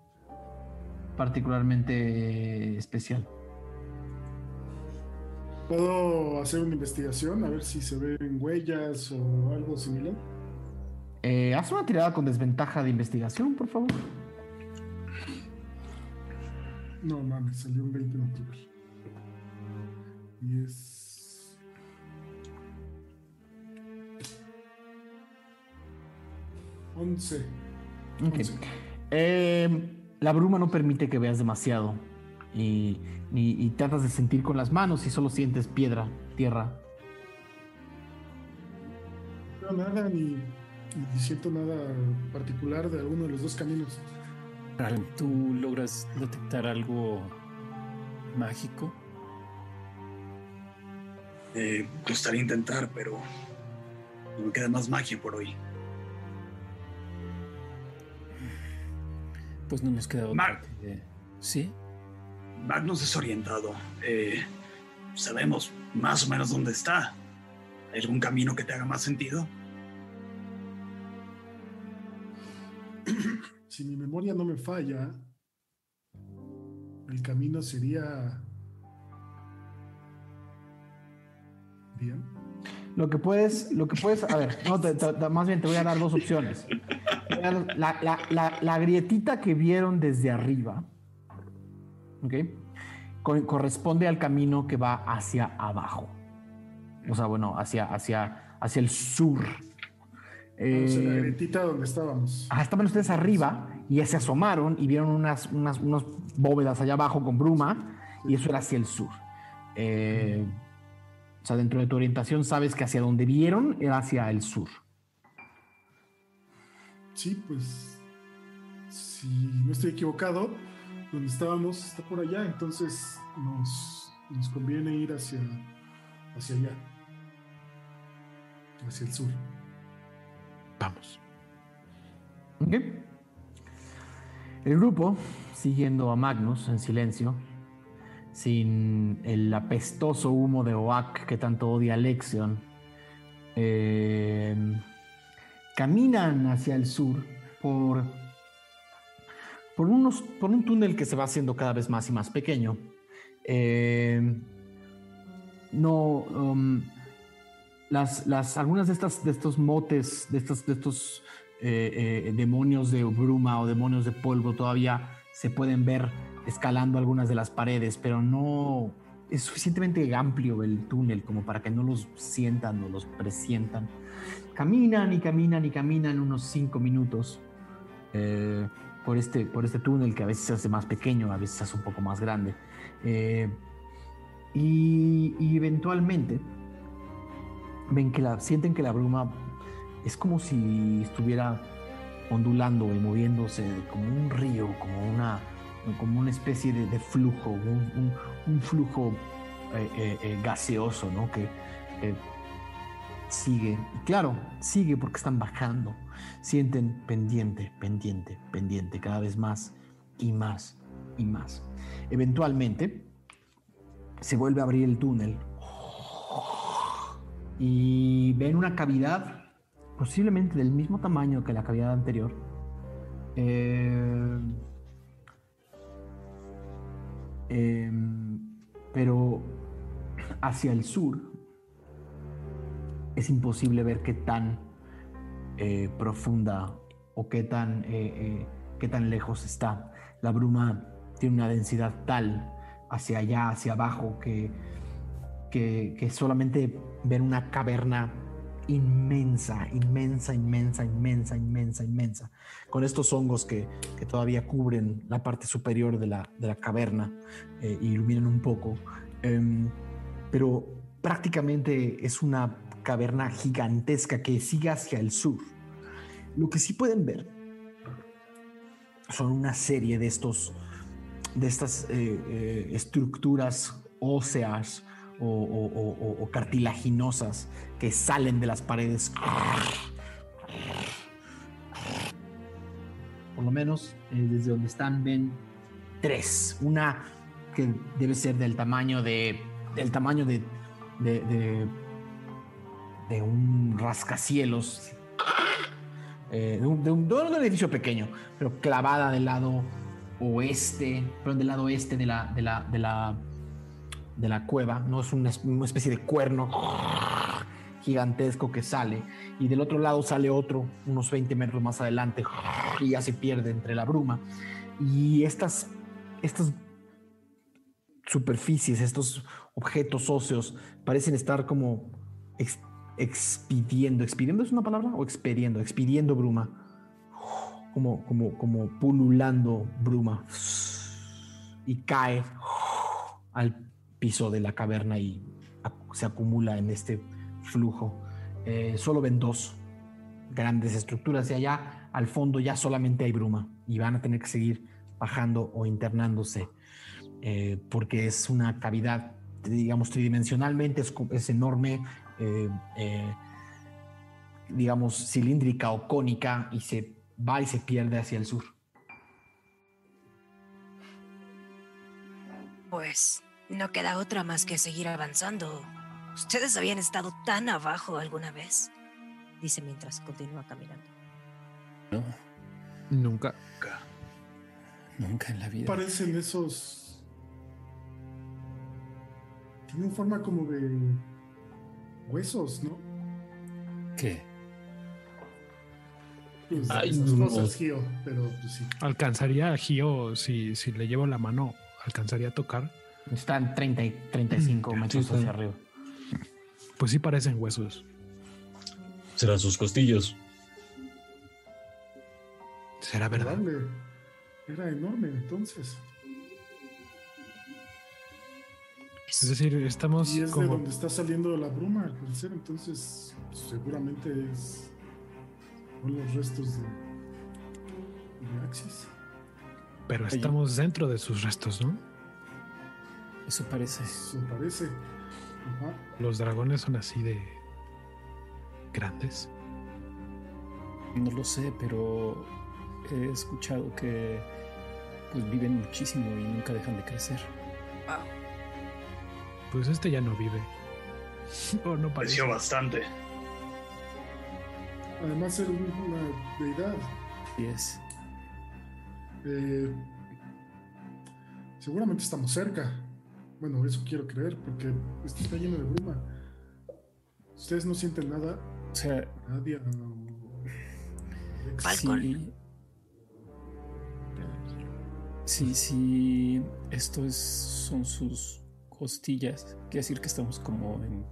particularmente especial. ¿Puedo hacer una investigación a ver si se ven huellas o algo similar? Eh, haz una tirada con desventaja de investigación, por favor. No mames, salió un 20 natural. Y es. Once. Ok. Eh, la bruma no permite que veas demasiado y, y- y tratas de sentir con las manos y solo sientes piedra, tierra. No, nada, ni, ni siento nada particular de alguno de los dos caminos. ¿tú logras detectar algo mágico? Eh, gustaría intentar, pero no me queda más magia por hoy. Pues no nos queda otra que- ¿Sí? Magnus desorientado. Eh, sabemos más o menos dónde está. ¿Hay algún camino que te haga más sentido? Si mi memoria no me falla, el camino sería. Bien. Lo que puedes, lo que puedes, a ver, no, te- te- te- más bien te voy a dar dos opciones. La, la- la- la grietita que vieron desde arriba, ¿ok? Co- corresponde al camino que va hacia abajo. O sea, bueno, hacia, hacia, hacia el sur. O sea, la Eh, gretita donde estábamos. Ajá, estaban ustedes arriba y ya se asomaron y vieron unas, unas, unas bóvedas allá abajo con bruma y eso era hacia el sur. Eh, o sea, dentro de tu orientación sabes que hacia donde vieron era hacia el sur. Sí, pues. Si no estoy equivocado, donde estábamos está por allá, entonces nos, nos conviene ir hacia, hacia allá. Hacia el sur. Vamos. ¿Ok? El grupo, siguiendo a Magnus en silencio, sin el apestoso humo de Oak que tanto odia Lexion, eh, caminan hacia el sur por, por, unos, por un túnel que se va haciendo cada vez más y más pequeño. Eh, no, um, las, las, algunas de estas, de estos motes, de estos, de estos eh, demonios de bruma o demonios de polvo todavía se pueden ver escalando algunas de las paredes, pero no es suficientemente amplio el túnel como para que no los sientan o los presientan. Caminan y caminan y caminan unos cinco minutos eh, por, este, por este túnel que a veces se hace más pequeño, a veces se hace un poco más grande. Eh, y, y eventualmente ven que la, sienten que la bruma es como si estuviera ondulando y moviéndose como un río, como una, como una especie de, flujo, un, flujo eh, eh, eh, gaseoso, ¿no? Que sigue. Claro, sigue porque están bajando. Sienten pendiente, pendiente, pendiente, cada vez más y más y más. Eventualmente se vuelve a abrir el túnel y ven una cavidad posiblemente del mismo tamaño que la cavidad anterior. Eh, em, pero hacia el sur es imposible ver qué tan eh, profunda o qué tan, eh, qué tan lejos está. La bruma tiene una densidad tal hacia allá, hacia abajo, que, que, que solamente ver una caverna inmensa, inmensa, inmensa, inmensa, inmensa, inmensa, con estos hongos que, que todavía cubren la parte superior de la, de la caverna eh, iluminan un poco. Em, pero prácticamente es una caverna gigantesca que sigue hacia el sur. Lo que sí pueden ver son una serie de estos de estas eh, eh, estructuras óseas o, cartilaginosas que salen de las paredes. Por lo menos eh, desde donde están ven tres. Una que debe ser del tamaño de del tamaño de de, de, de un rascacielos eh, de, un, de un- edificio pequeño, pero clavada del lado oeste, perdón, del lado la, de la, de la, de la cueva, no es una, es- una especie de cuerno gigantesco que sale, y del otro lado sale otro, unos 20 metros más adelante, y ya se pierde entre la bruma. Y estas, estas superficies, estos objetos óseos, parecen estar como ex- expidiendo. ¿Expidiendo es una palabra? ¿O expediendo? Expidiendo bruma. Como, como, como pululando bruma. Y cae al piso de la caverna y se acumula en este flujo. Eh, solo ven dos grandes estructuras y allá al fondo ya solamente hay bruma y van a tener que seguir bajando o internándose eh, porque es una cavidad, digamos, tridimensionalmente es, enorme, eh, digamos, cilíndrica o cónica y se va y se pierde hacia el sur. Pues no queda otra más que seguir avanzando. Ustedes habían estado tan abajo alguna vez. Dice mientras continúa caminando. No, Nunca. nunca en la vida. Parecen esos. Tienen forma como de huesos, ¿no? ¿Qué? Pues, Ay, no. cosas, Gio, pero pues sí. Alcanzaría a Gio, si, si le llevo la mano, alcanzaría a tocar. Están 30 y 35 metros sí. hacia arriba. Pues sí parecen huesos. Serán sus costillos. ¿Será verdad? Probable. Era enorme, entonces. Es decir, estamos Y es de donde está saliendo la bruma, al parecer, entonces seguramente es. Son los restos de. de Axis. Pero estamos dentro de sus restos, ¿no? Eso parece. Eso parece. Ajá. Los dragones son así de grandes. No lo sé, pero he escuchado que pues viven muchísimo y nunca dejan de crecer. Pues este ya no vive. [laughs] O no parece. Creció bastante. Además, era una deidad. Y es. Eh, seguramente estamos cerca. Bueno, eso quiero creer, porque esto está lleno de bruma. Ustedes no sienten nada, O sea, Nadia o Alex? Falcon. sí. Sí, sí. Esto es, son sus costillas. Quiere decir que estamos como en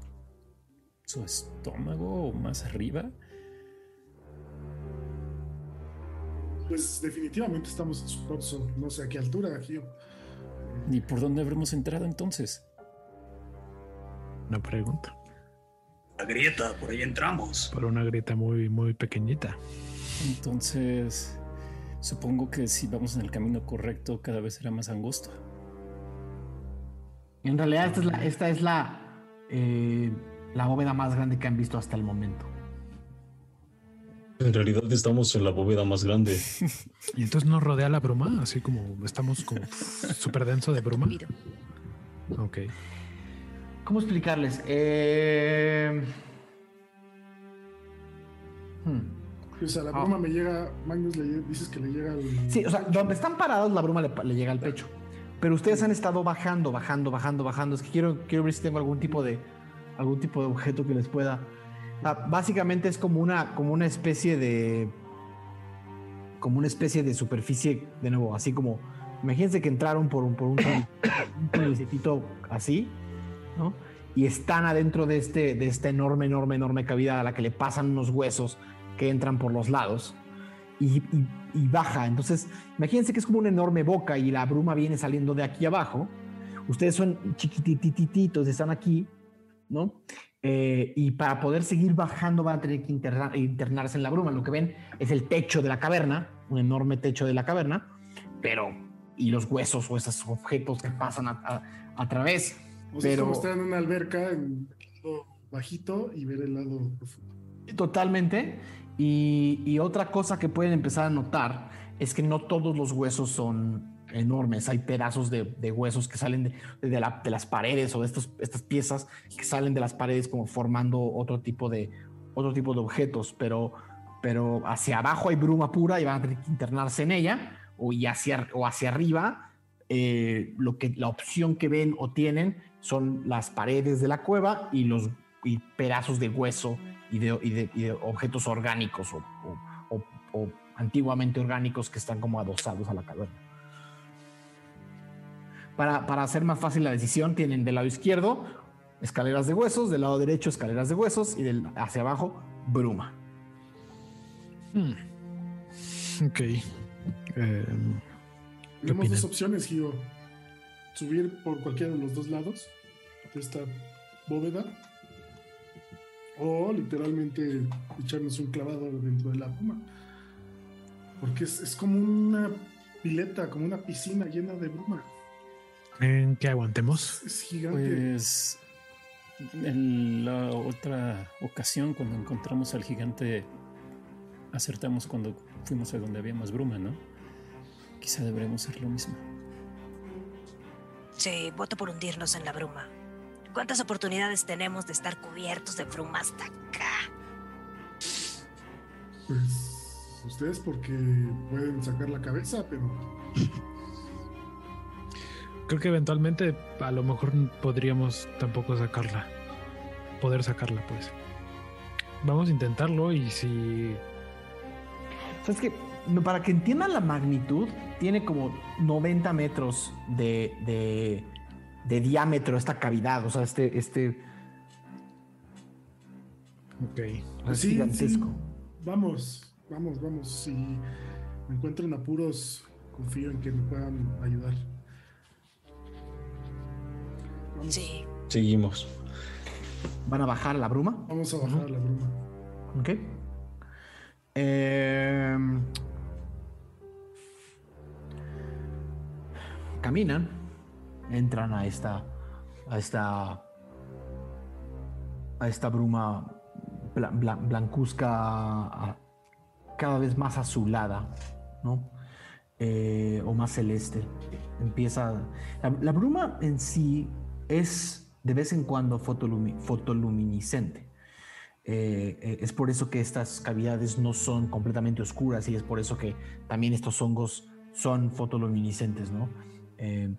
su estómago o más arriba. Pues definitivamente estamos en su torso. No sé a qué altura, Gio. ¿Y por dónde habremos entrado entonces? Una pregunta. La grieta, por ahí entramos. Por una grieta muy, muy pequeñita. Entonces, supongo que si vamos en el camino correcto, cada vez será más angosto. En realidad esta es la, esta es la, eh, la bóveda más grande que han visto hasta el momento. En realidad estamos en la bóveda más grande. [laughs] Y entonces nos rodea la bruma, así como estamos como súper denso de bruma. Ok. ¿Cómo explicarles? Eh, hmm. O sea, la Ah. bruma me llega. Magnus le dices que le llega al. Sí, o sea, donde están parados la bruma le, le llega al pecho. Pero ustedes han estado bajando, bajando, bajando, bajando. Es que quiero, quiero ver si tengo algún tipo de, algún tipo de objeto que les pueda. Básicamente es como una, como una especie de, como una especie de superficie, de nuevo, así como, imagínense que entraron por un, por un, un así, ¿no? Y están adentro de este, de esta enorme, enorme, enorme cavidad a la que le pasan unos huesos que entran por los lados y, y- y baja. Entonces, imagínense que es como una enorme boca y la bruma viene saliendo de aquí abajo. Ustedes son chiquititititos, están aquí, ¿no? Eh, y para poder seguir bajando van a tener que interna- internarse en la bruma. Lo que ven es el techo de la caverna, un enorme techo de la caverna, pero y los huesos o esos objetos que pasan a, a- a través. O sea, Pero estar en una alberca en el lado bajito y ver el lado profundo. Totalmente. Y, y otra cosa que pueden empezar a notar es que no todos los huesos son enormes. Hay pedazos de, huesos que salen de, de la- de las paredes o de estas piezas que salen de las paredes como formando otro tipo de, objetos. Pero, hacia abajo hay bruma pura y van a tener que internarse en ella. O, y hacia, arriba, eh, lo que, la opción que ven o tienen son las paredes de la cueva y los pedazos de hueso y de, objetos orgánicos o antiguamente orgánicos que están como adosados a la caverna. Para, para hacer más fácil la decisión, tienen del lado izquierdo escaleras de huesos, del lado derecho escaleras de huesos y del, hacia abajo bruma. Hmm. Ok. ¿Qué Tenemos dos opciones, Gio. Subir por cualquiera de los dos lados de esta bóveda. O literalmente echarnos un clavado dentro de la bruma. Porque es, es como una pileta, como una piscina llena de bruma. ¿En qué aguantemos? Es gigante. Pues en la otra ocasión cuando encontramos al gigante acertamos cuando fuimos a donde había más bruma, ¿no? Quizá deberemos hacer lo mismo. Sí, voto por hundirnos en la bruma. ¿Cuántas oportunidades tenemos de estar cubiertos de bruma hasta acá? Pues ustedes porque pueden sacar la cabeza, pero Creo que eventualmente a lo mejor podríamos tampoco sacarla. Poder sacarla, pues. Vamos a intentarlo y si... ¿Sabes? No, Para que entiendan la magnitud, tiene como 90 metros de, de- de diámetro esta cavidad, o sea, este, este Ok. es Pues sí, gigantesco. sí. Vamos, vamos, vamos. Si me encuentro en apuros, confío en que me puedan ayudar. Vamos, Sí, Seguimos. Van a bajar la bruma. vamos a bajar la bruma. Ok. Em, caminan, entran a esta, a esta, a esta bruma bla- bla- blancuzca, cada vez más azulada, ¿no? Eh, o más celeste. Empieza. La, la bruma en sí es de vez en cuando fotolumi- fotoluminiscente. Eh, eh, es por eso que estas cavidades no son completamente oscuras y es por eso que también estos hongos son fotoluminiscentes, ¿no? Eh,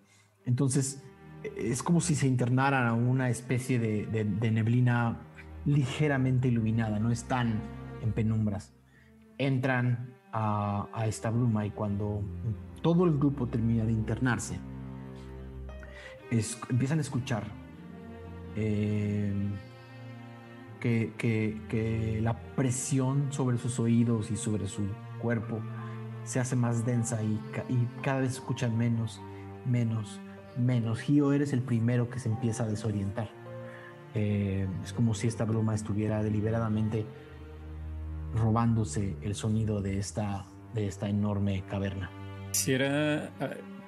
entonces, es como si se internaran a una especie de, neblina ligeramente iluminada, no están en penumbras. Entran a esta bruma y cuando todo el grupo termina de internarse, empiezan a escuchar eh, que, la presión sobre sus oídos y sobre su cuerpo se hace más densa y, ca- y cada vez escuchan menos, menos, menos. Gio, eres el primero que se empieza a desorientar. Eh, es como si esta bruma estuviera deliberadamente robándose el sonido de esta, de esta enorme caverna. Quisiera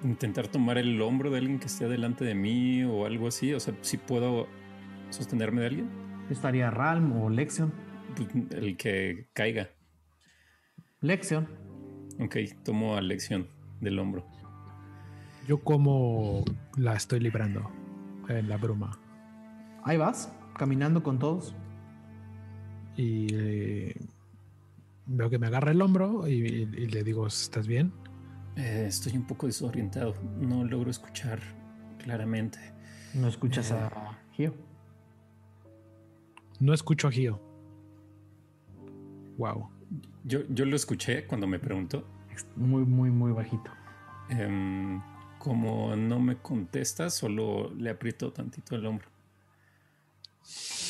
intentar tomar el hombro de alguien que esté delante de mí o algo así. O sea, si puedo sostenerme de alguien, ¿Estaría Ralm o Lexion? pues, el que caiga. Lexion. Ok, tomo a lección del hombro. Yo como la estoy librando en la bruma. Ahí vas, caminando con todos. Y eh, veo que me agarra el hombro y, y le digo, ¿estás bien? Eh, estoy un poco desorientado. No logro escuchar claramente. ¿No escuchas Eh. a Gio? No escucho a Gio. Wow. Yo, yo lo escuché cuando me preguntó. Muy, muy, muy bajito. Em, como no me contesta, solo le aprieto tantito el hombro. [laughs]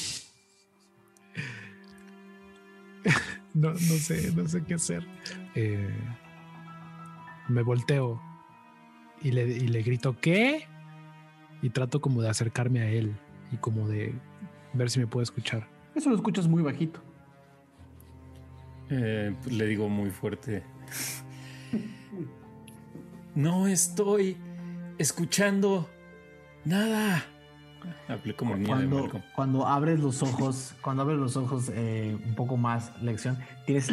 No, no sé, no sé qué hacer. Eh, me volteo y le, y le grito, ¿qué? Y trato como de acercarme a él y como de ver si me puede escuchar. Eso lo escuchas muy bajito. Eh, pues le digo muy fuerte. [laughs] No estoy escuchando nada. El niño de Cuando, cuando abres los ojos, [laughs] cuando abres los ojos eh, un poco más, lección, tienes,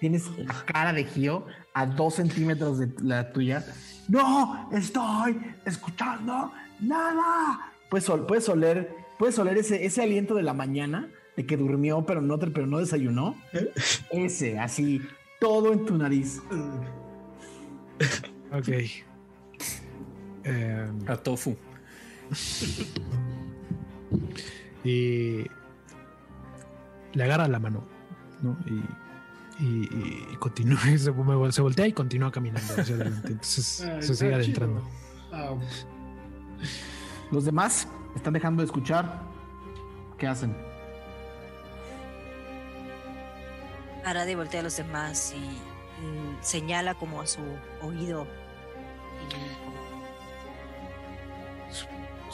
tienes la cara de Gio a dos centímetros de la tuya. No estoy escuchando nada. Puedes, ol- puedes oler, puedes oler ese, ese aliento de la mañana de que durmió pero no, pero no desayunó. [laughs] Ese, así, todo en tu nariz. Ok. [laughs] A tofu. [laughs] y le agarra la mano, ¿no? Y, y, y- y continúa, [laughs] se, voltea y continúa caminando hacia adelante. Entonces [laughs] Ay, se sigue adentrando. Los demás están dejando de escuchar. ¿Qué hacen? Aradi voltea a los demás y mm, señala como a su oído.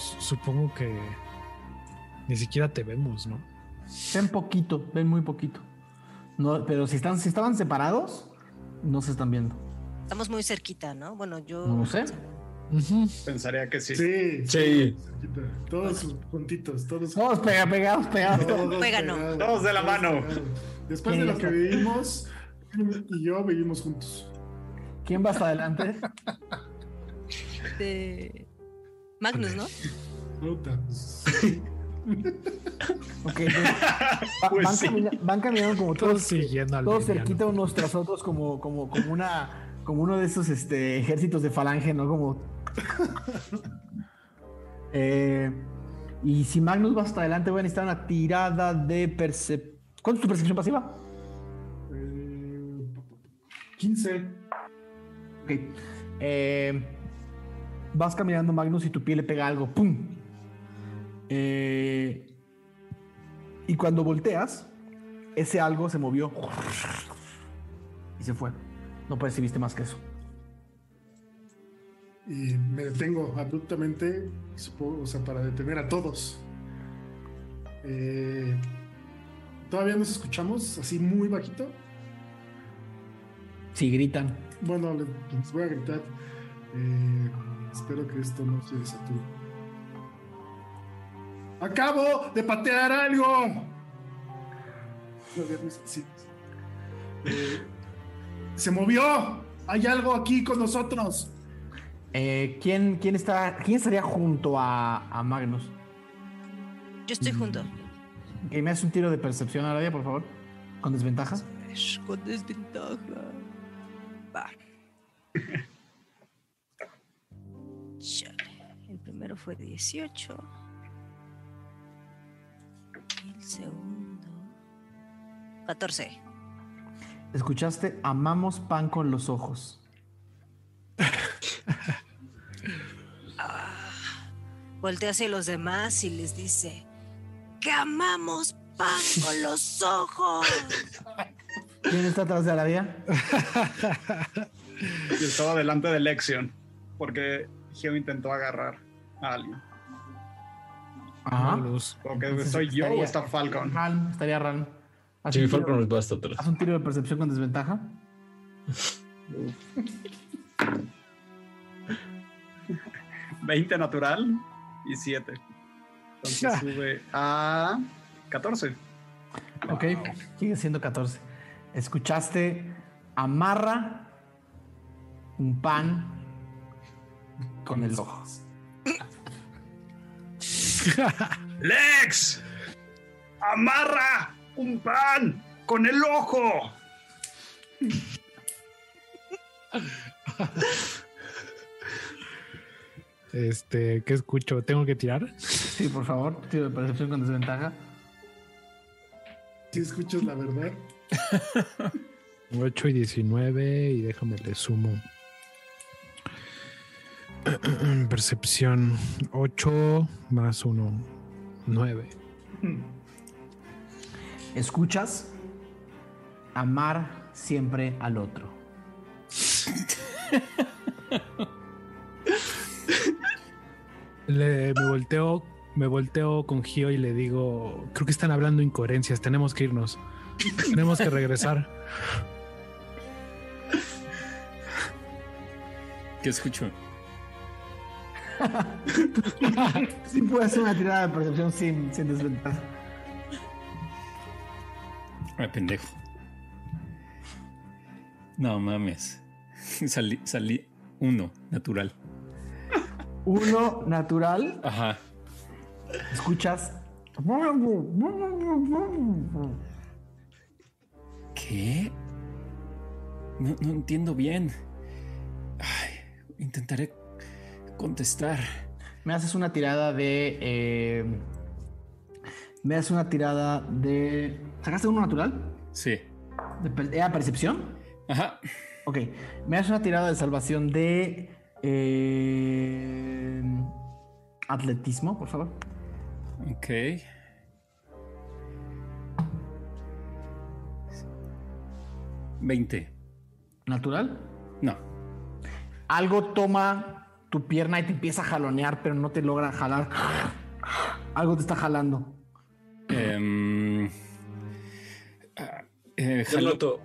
Su- Supongo que ni siquiera te vemos, ¿no? Ven poquito, ven muy poquito. No, pero si, están, si estaban separados, no se están viendo. Estamos muy cerquita, ¿no? Bueno, yo. No sé. Pensaría que sí. Sí. Sí. Todos juntitos, todos. Todos pega- pegados, pegados. Todos pegados, Todos de la mano. pegados. Después de ¿Quién lo que vivimos, y yo vivimos juntos. ¿Quién va hasta adelante? [laughs] De... Magnus, ¿no? Puta, [laughs] [laughs] pues, Ok, entonces, va- Pues van, sí. camina- van caminando como Todos todos, siguiendo al todos mediano. cerquita unos tras otros, como, como, como una como uno de esos este, ejércitos de falange, ¿no? Como. [laughs] Eh, y si Magnus va hasta adelante, voy a necesitar una tirada de percepción. ¿Cuánto es tu percepción pasiva? eh, 15. Ok. Eh, vas caminando, Magnus, y tu pie le pega algo. ¡Pum! Eh, y cuando volteas, ese algo se movió. Y se fue. No percibiste más que eso. Y me detengo abruptamente, supongo, o sea, para detener a todos. Eh, Todavía nos escuchamos así muy bajito. Si gritan. Bueno, les, les voy a gritar. Eh, espero que esto no se desatúe. ¡Acabo de patear algo! Así. Eh, ¡Se movió! ¡Hay algo aquí con nosotros! Eh, ¿quién, quién, está, ¿Quién estaría junto a, a Magnus? Yo estoy junto. Que me hace un tiro de percepción, Aradia, por favor. Con desventaja. Con desventaja. Va. [laughs] fue 18. Y el segundo. 14. Escuchaste, amamos pan con los ojos. Voltea hacia los demás y les dice: ¡Que amamos pan con los ojos! ¿Quién está atrás de Aradia? Yo estaba delante de Lexion, porque Geo intentó agarrar a alguien. Ajá. Magnus. Porque Entonces soy yo o estaría- está Falcon. Ralm, estaría Ralm. Sí, Falcon va hasta atrás. Haz un tiro de percepción con desventaja. [laughs] Falcon. 20 natural y 7. Entonces [laughs] sube a 14. Ok, sigue siendo 14. Escuchaste, amarra un pan con el ojo. [laughs] ¡Lex! ¡Amarra un pan con el ojo! Este, ¿qué escucho? ¿Tengo que tirar? Sí, por favor, tiro de percepción con desventaja. Si escuchas la verdad. [laughs] 8 y 19 y déjame le sumo. [clears throat] Percepción 8 más 1, 9. Escuchas amar siempre al otro. Le, me volteo, me volteo con Gio y le digo, creo que están hablando incoherencias, tenemos que irnos. tenemos que regresar. ¿Qué escucho? [laughs] sí puede hacer una tirada de percepción sin, sin desventaja. Ay, pendejo. No mames. [laughs] Salí, salí uno, natural. Uno natural. Ajá. Escuchas. ¿Qué? No, no entiendo bien. Ay, intentaré contestar. Me haces una tirada de. eh, me haces una tirada de. ¿Sacaste uno natural? Sí. ¿De per- ¿Era percepción? Ajá. Ok. Me haces una tirada de salvación de. eh, atletismo, por favor. Ok. Veinte. ¿Natural? No. Algo toma tu pierna y te empieza a jalonear, pero no te logra jalar. Algo te está jalando. Eh, Yo jalo- noto.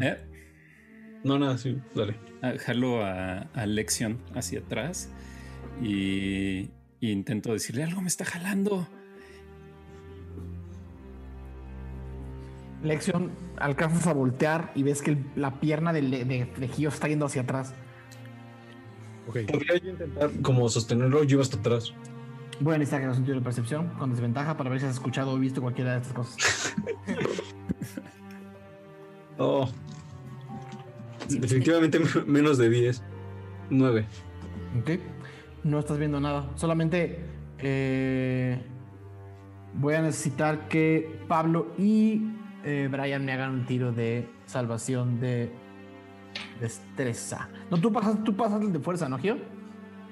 ¿Eh? No, nada, sí, dale. Ah, Jalo a, a Lexion hacia atrás y, y intento decirle algo me está jalando. Lexion, alcanzas a voltear y ves que el- la pierna de, de, de Gio está yendo hacia atrás. Podría yo intentar como sostenerlo, yo iba hasta atrás. Voy a necesitar que hagas un tiro de percepción con desventaja para ver si has escuchado o visto cualquiera de estas cosas. [laughs] Oh. Definitivamente menos de 10. 9. Ok. No estás viendo nada. Solamente eh, voy a necesitar que Pablo y eh, Brian me hagan un tiro de salvación de destreza. No, tú pasas, tú pasas el de fuerza, ¿no, Gio?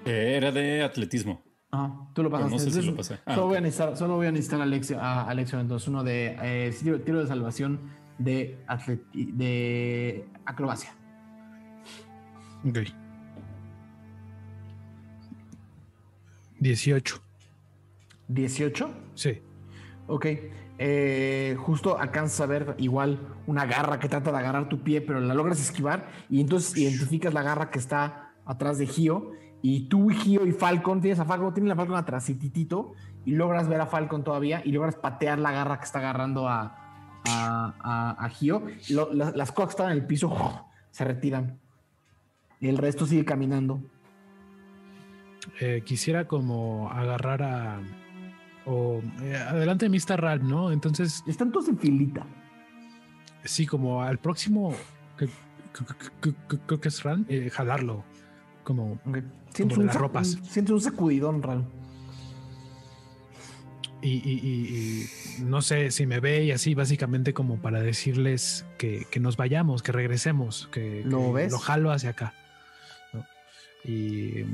Eh, era de atletismo. Ajá, tú lo pasas. no sé si lo pasé. Ah, solo, voy a necesitar, solo voy a necesitar a Alexio, a Alexio, entonces uno de eh, tiro, tiro de salvación de, atleti- de acrobacia. Ok. 18. 18. Sí. Ok. Eh, justo alcanzas a ver igual una garra que trata de agarrar tu pie, pero la logras esquivar y entonces identificas la garra que está atrás de Gio. Y tú, Gio y Falcon, tienes a Falcon, tienes a Falcon atrásititito y logras ver a Falcon todavía y logras patear la garra que está agarrando a, a, a- a Gio. Y lo- la- las cosas que están en el piso [laughs] se retiran. Y el resto sigue caminando. Eh, quisiera como agarrar a. O eh, adelante de mí está Ralph, ¿no? Entonces. Están todos en filita. Sí, como al próximo. que- Creo que es Ralph. eh, jalarlo. Como. como Sientes de las ropas. sientes un sacudidón, Ral. Y, y- y- y no sé si me ve y así, básicamente como para decirles que, que nos vayamos, que regresemos, que, ¿Lo que ves? lo jalo hacia acá. ¿no? Y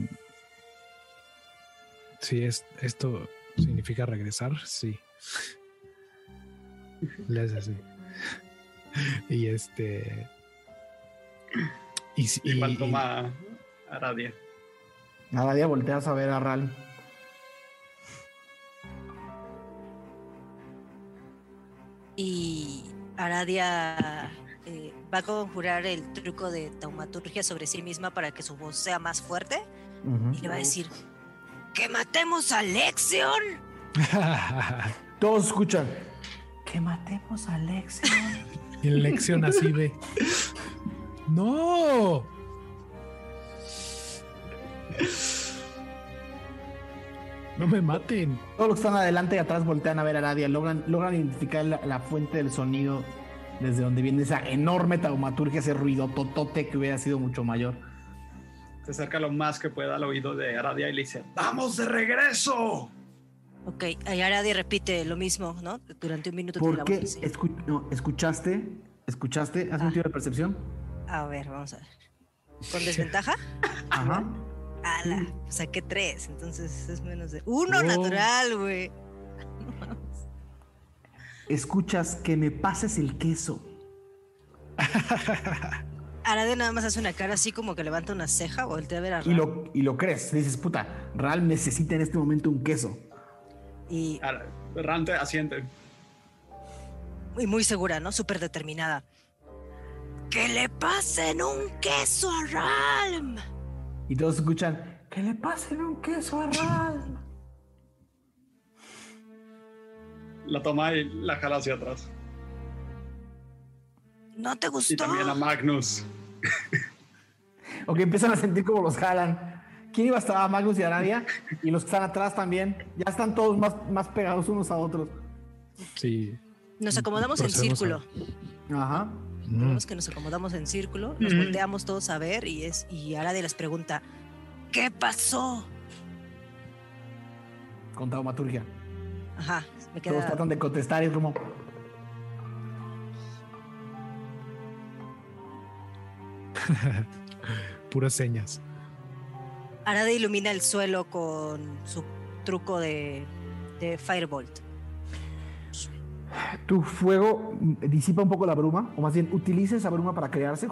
si es, esto significa regresar, sí. Le hace así. Y este. Y, Igual y- toma Aradia. Nada, día volteas a ver a Ral. Y Aradia eh, va a conjurar el truco de taumaturgia sobre sí misma para que su voz sea más fuerte. Y le va a decir: ¡Que matemos a Lexion! [laughs] Todos escuchan. Que matemos a Lexion. Y [laughs] lección así de. ¡No! No me maten. Todos los que están adelante y atrás voltean a ver a Aradia. Logran, logran identificar la, la fuente del sonido desde donde viene esa enorme taumaturgia, ese ruido totote que hubiera sido mucho mayor. Se acerca lo más que pueda al oído de Aradia y le dice, ¡Vamos de regreso! Ok, y Aradia repite lo mismo, ¿no? Durante un minuto. ¿Por la qué? Escu- no, ¿Escuchaste? ¿Escuchaste? ¿Haz un Ah. tiro de percepción? A ver, vamos a ver. ¿Con desventaja? [laughs] Ajá. Ala, saqué tres, entonces es menos de. ¡Uno Oh. natural, güey! Escuchas que me pases el queso. [laughs] Aradia nada más hace una cara así como que levanta una ceja, voltea a ver a Y Ram. lo, y lo crees. Dices, puta, Real necesita en este momento un queso. Y, Ram te asiente. y muy segura, ¿no? Súper determinada. ¡Que le pasen un queso a Ralm! Y todos escuchan, que le pasen un queso a Real. [laughs] La toma y la jala hacia atrás. ¿No te Y gustó? también a Magnus. [laughs] Ok, empiezan a sentir como los jalan. ¿Quién iba a estar? Magnus y Aradia. Y los que están atrás también. Ya están todos más, más pegados unos a otros. Sí. Nos acomodamos en a- círculo. Ajá. Mm. Vemos que nos acomodamos en círculo, nos Ujú. volteamos todos a ver y es y Aradia les pregunta, ¿qué pasó? Con taumaturgia. Ajá, me Todos tratan de contestar y es como. [laughs] Puras señas. Aradia ilumina el suelo con su truco de, de Firebolt. Tu fuego disipa un poco la bruma, o más bien utiliza esa bruma para crearse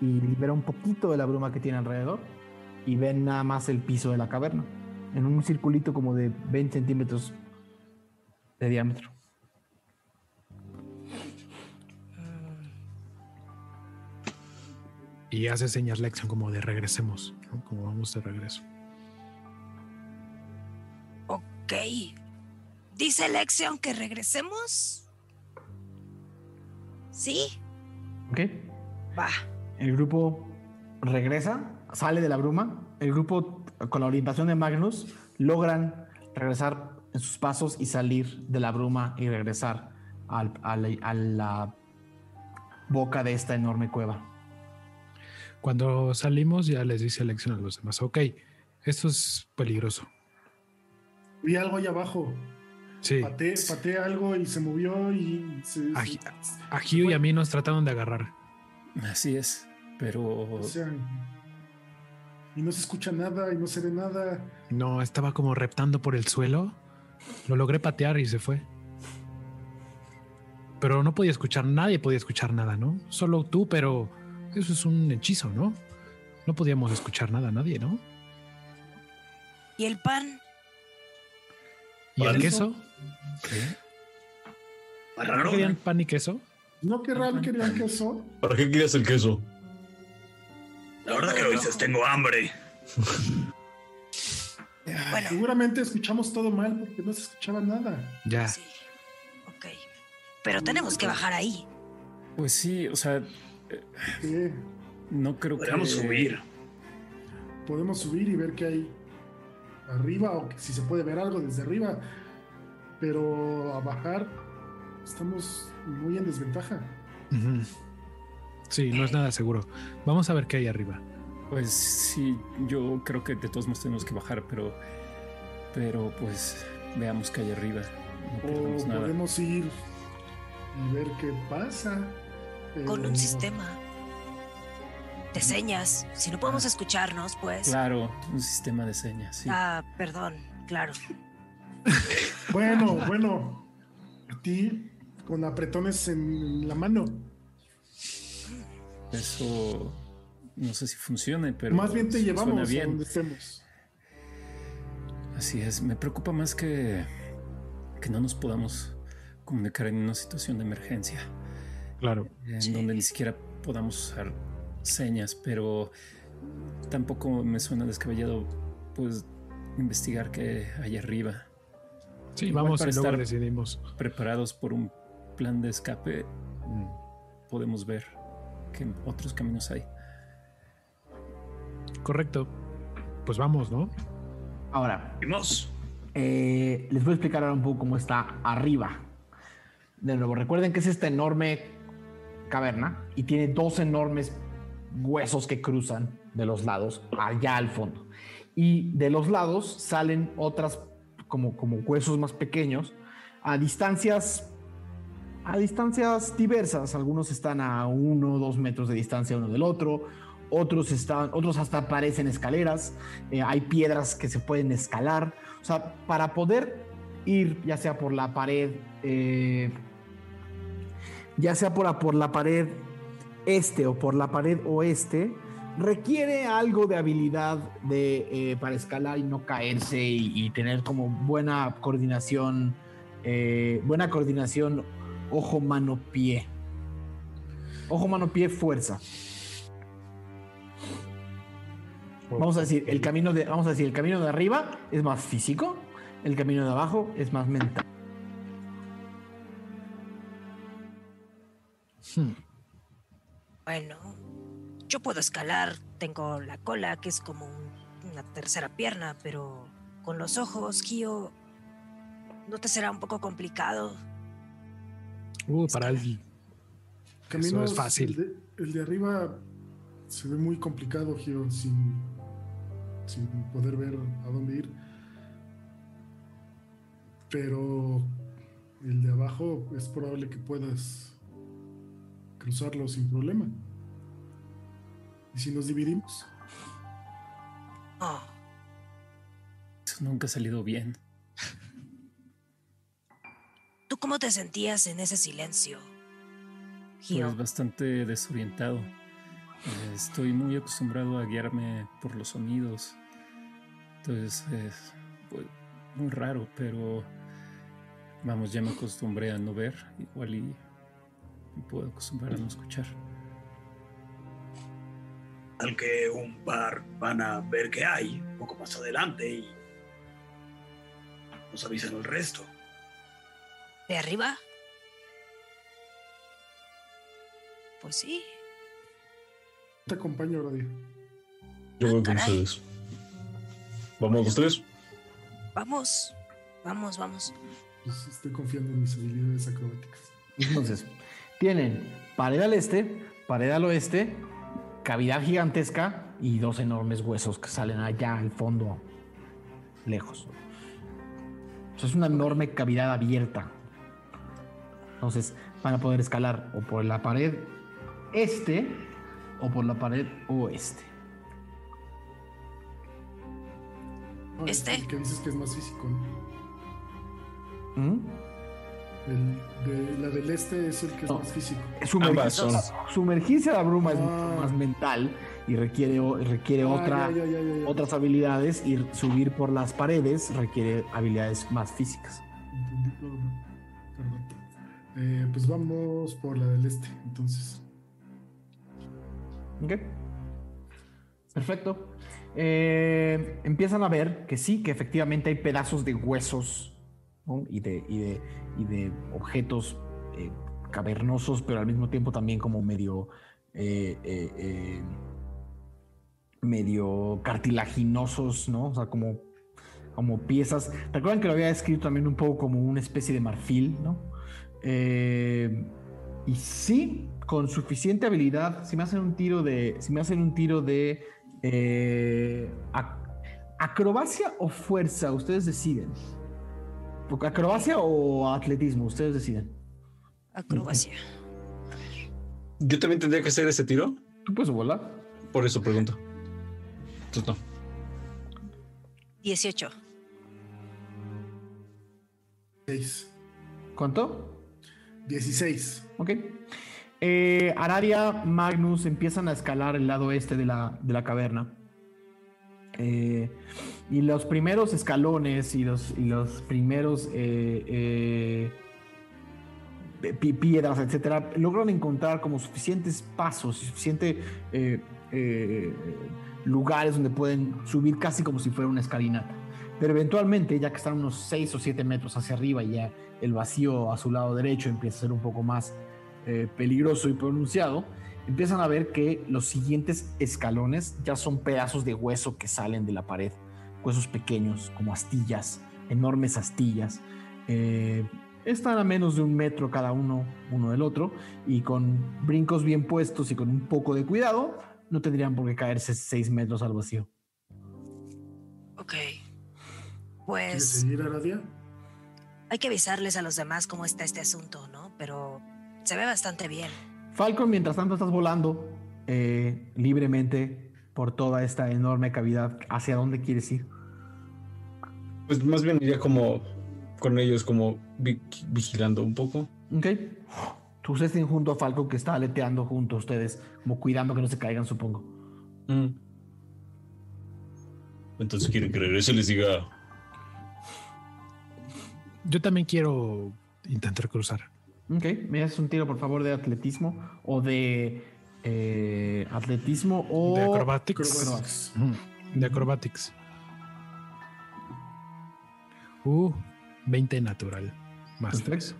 y libera un poquito de la bruma que tiene alrededor y ven nada más el piso de la caverna en un circulito como de 20 centímetros de diámetro. Y hace señas Lexion como de regresemos, ¿no? como vamos de regreso. Ok. ¿Dice Lexion que regresemos? ¿Sí? ¿Ok? Va. El grupo regresa, sale de la bruma. El grupo, con la orientación de Magnus, logran regresar en sus pasos y salir de la bruma y regresar al- a, la, a la boca de esta enorme cueva. Cuando salimos ya les dice Lexion a los demás, ok, esto es peligroso. Vi algo ahí abajo. Sí, Pateé, pateé algo y se movió y se. a, se- a Hugh y a mí nos trataron de agarrar. Así es, pero o sea, y no se escucha nada y no se ve nada. No, estaba como reptando por el suelo. Lo logré patear y se fue. Pero no podía escuchar, nadie podía escuchar nada, ¿no? Solo tú, pero eso es un hechizo, ¿no? No podíamos escuchar nada, nadie, ¿no? ¿Y el pan? ¿Y el queso? ¿No querían pan y queso? ¿No querrán querían queso? ¿Para qué quieres el queso? La verdad que lo dices, tengo hambre. Bueno, Seguramente escuchamos todo mal porque no se escuchaba nada. Ya. sí. Ok. Pero tenemos que bajar ahí. pues sí, o sea, Sí, no creo Podríamos que subir. podemos subir y ver qué hay arriba o si se puede ver algo desde arriba. Pero a bajar estamos muy en desventaja. Sí, no es nada seguro. Vamos a ver qué hay arriba. Pues sí, yo creo que de todos modos tenemos que bajar, pero pero pues veamos qué hay arriba. No O nada. podemos ir y ver qué pasa. Con un sistema de señas. Si no podemos escucharnos, pues. Claro, un sistema de señas, sí. Ah, perdón, claro. [laughs] Bueno, bueno. A ti con apretones en la mano. Eso no sé si funcione, pero Más bien te llevamos a donde estemos. Así es, me preocupa más que que no nos podamos comunicar en una situación de emergencia. Claro. en donde ni siquiera podamos usar señas, pero tampoco me suena descabellado pues investigar qué hay arriba. Sí, Igual vamos para y luego estar- decidimos. Preparados por un plan de escape, Mm. podemos ver que otros caminos hay. Correcto. Pues vamos, ¿no? Ahora, Vimos. eh, les voy a explicar ahora un poco cómo está arriba. De nuevo, recuerden que es esta enorme caverna y tiene dos enormes huesos que cruzan de los lados, allá al fondo. Y de los lados salen otras como, como huesos más pequeños a distancias a distancias diversas. Algunos están a uno o dos metros de distancia uno del otro. Otros, están, otros hasta parecen escaleras. Eh, hay piedras que se pueden escalar. O sea, para poder ir ya sea por la pared, eh, ya sea por, por la pared este o por la pared oeste, requiere algo de habilidad de, eh, para escalar y no caerse y, tener como buena coordinación, buena coordinación ojo, mano, pie. Ojo, mano, pie, fuerza. Vamos a decir, el camino de, vamos a decir, el camino de arriba es más físico, el camino de abajo es más mental. Hmm. Bueno, yo puedo escalar, tengo la cola que es como una tercera pierna, pero con los ojos, Kio, ¿no te será un poco complicado? Uh, para el. Camino es fácil. El de, arriba se ve muy complicado, Gio, sin, sin poder ver a dónde ir. Pero el de abajo es probable que puedas cruzarlo sin problema. ¿Y si nos dividimos? Oh. Eso nunca ha salido bien. ¿Tú cómo te sentías en ese silencio? Gio? Pues bastante desorientado. Eh, estoy muy acostumbrado a guiarme por los sonidos. Entonces es pues, muy raro, pero vamos, ya me acostumbré a no ver. Igual y puedo acostumbrar a no escuchar. Aunque un par van a ver qué hay un poco más adelante y nos avisan el resto. ¿De arriba? Pues sí. Te acompaño, Radio. Yo voy con ustedes. ¿Vamos los tres? Vamos, vamos, vamos. Pues estoy confiando en mis habilidades acrobáticas. Entonces, tienen pared al este, pared al oeste, cavidad gigantesca y dos enormes huesos que salen allá al fondo, lejos. es una enorme cavidad abierta entonces van a poder escalar o por la pared este o por la pared oeste. este. Que dices que es más físico, ¿no? ¿Mm? El la del este es el que es más físico. Sumergirse, sumergirse a la bruma es mucho Ah. más mental y requiere, requiere Ah, otra, ya, ya, ya, ya. otras habilidades y subir por las paredes requiere habilidades más físicas. Entendí ¿no? Perdón. Eh, pues vamos por la del este, entonces. Ok. Perfecto. Eh, empiezan a ver que sí, que efectivamente hay pedazos de huesos y, de, y, de, y de objetos eh, cavernosos, pero al mismo tiempo también como medio. eh, eh, medio cartilaginosos, ¿no? O sea, como, como piezas. Recuerdan que lo había escrito también un poco como una especie de marfil, ¿no? Y sí, con suficiente habilidad, si me hacen un tiro de. Si me hacen un tiro de. ac- acrobacia o fuerza, ustedes deciden. Acrobacia o atletismo, ustedes deciden. Acrobacia. ¿Yo también tendría que hacer ese tiro? ¿Tú puedes volar? Por eso pregunto. Entonces no. 18. 6. ¿Cuánto? 16. Ok. Eh, Aradia, Magnus empiezan a escalar el lado este de la, de la caverna. Eh, y los primeros escalones y los, y los primeros eh, eh, pi- piedras, etcétera, logran encontrar como suficientes pasos, suficientes eh, eh, lugares donde pueden subir casi como si fuera una escalinata. Pero eventualmente, ya que están unos 6 o 7 metros hacia arriba y ya el vacío a su lado derecho empieza a ser un poco más peligroso y pronunciado, empiezan a ver que los siguientes escalones ya son pedazos de hueso que salen de la pared, huesos pequeños, como astillas, enormes astillas. Eh, están a menos de un metro cada uno, uno del otro, y con brincos bien puestos y con un poco de cuidado, no tendrían por qué caerse seis metros al vacío. Ok. ¿Quieres Pues seguir, Aradia? hay que avisarles a los demás cómo está este asunto, ¿no? Pero se ve bastante bien. Falcon, mientras tanto estás volando eh, libremente por toda esta enorme cavidad. ¿Hacia dónde quieres ir? Pues más bien iría como con ellos, como vi- vigilando un poco. Ok. Tú estén junto a Falcon que está aleteando junto a ustedes, como cuidando que no se caigan, supongo. Mm. Entonces quieren que regrese y les diga. Yo también quiero intentar cruzar. Ok, me haces un tiro, por favor, de atletismo o de eh, atletismo o De acrobatics. De acrobatics. Uh, 20 natural. Más tres.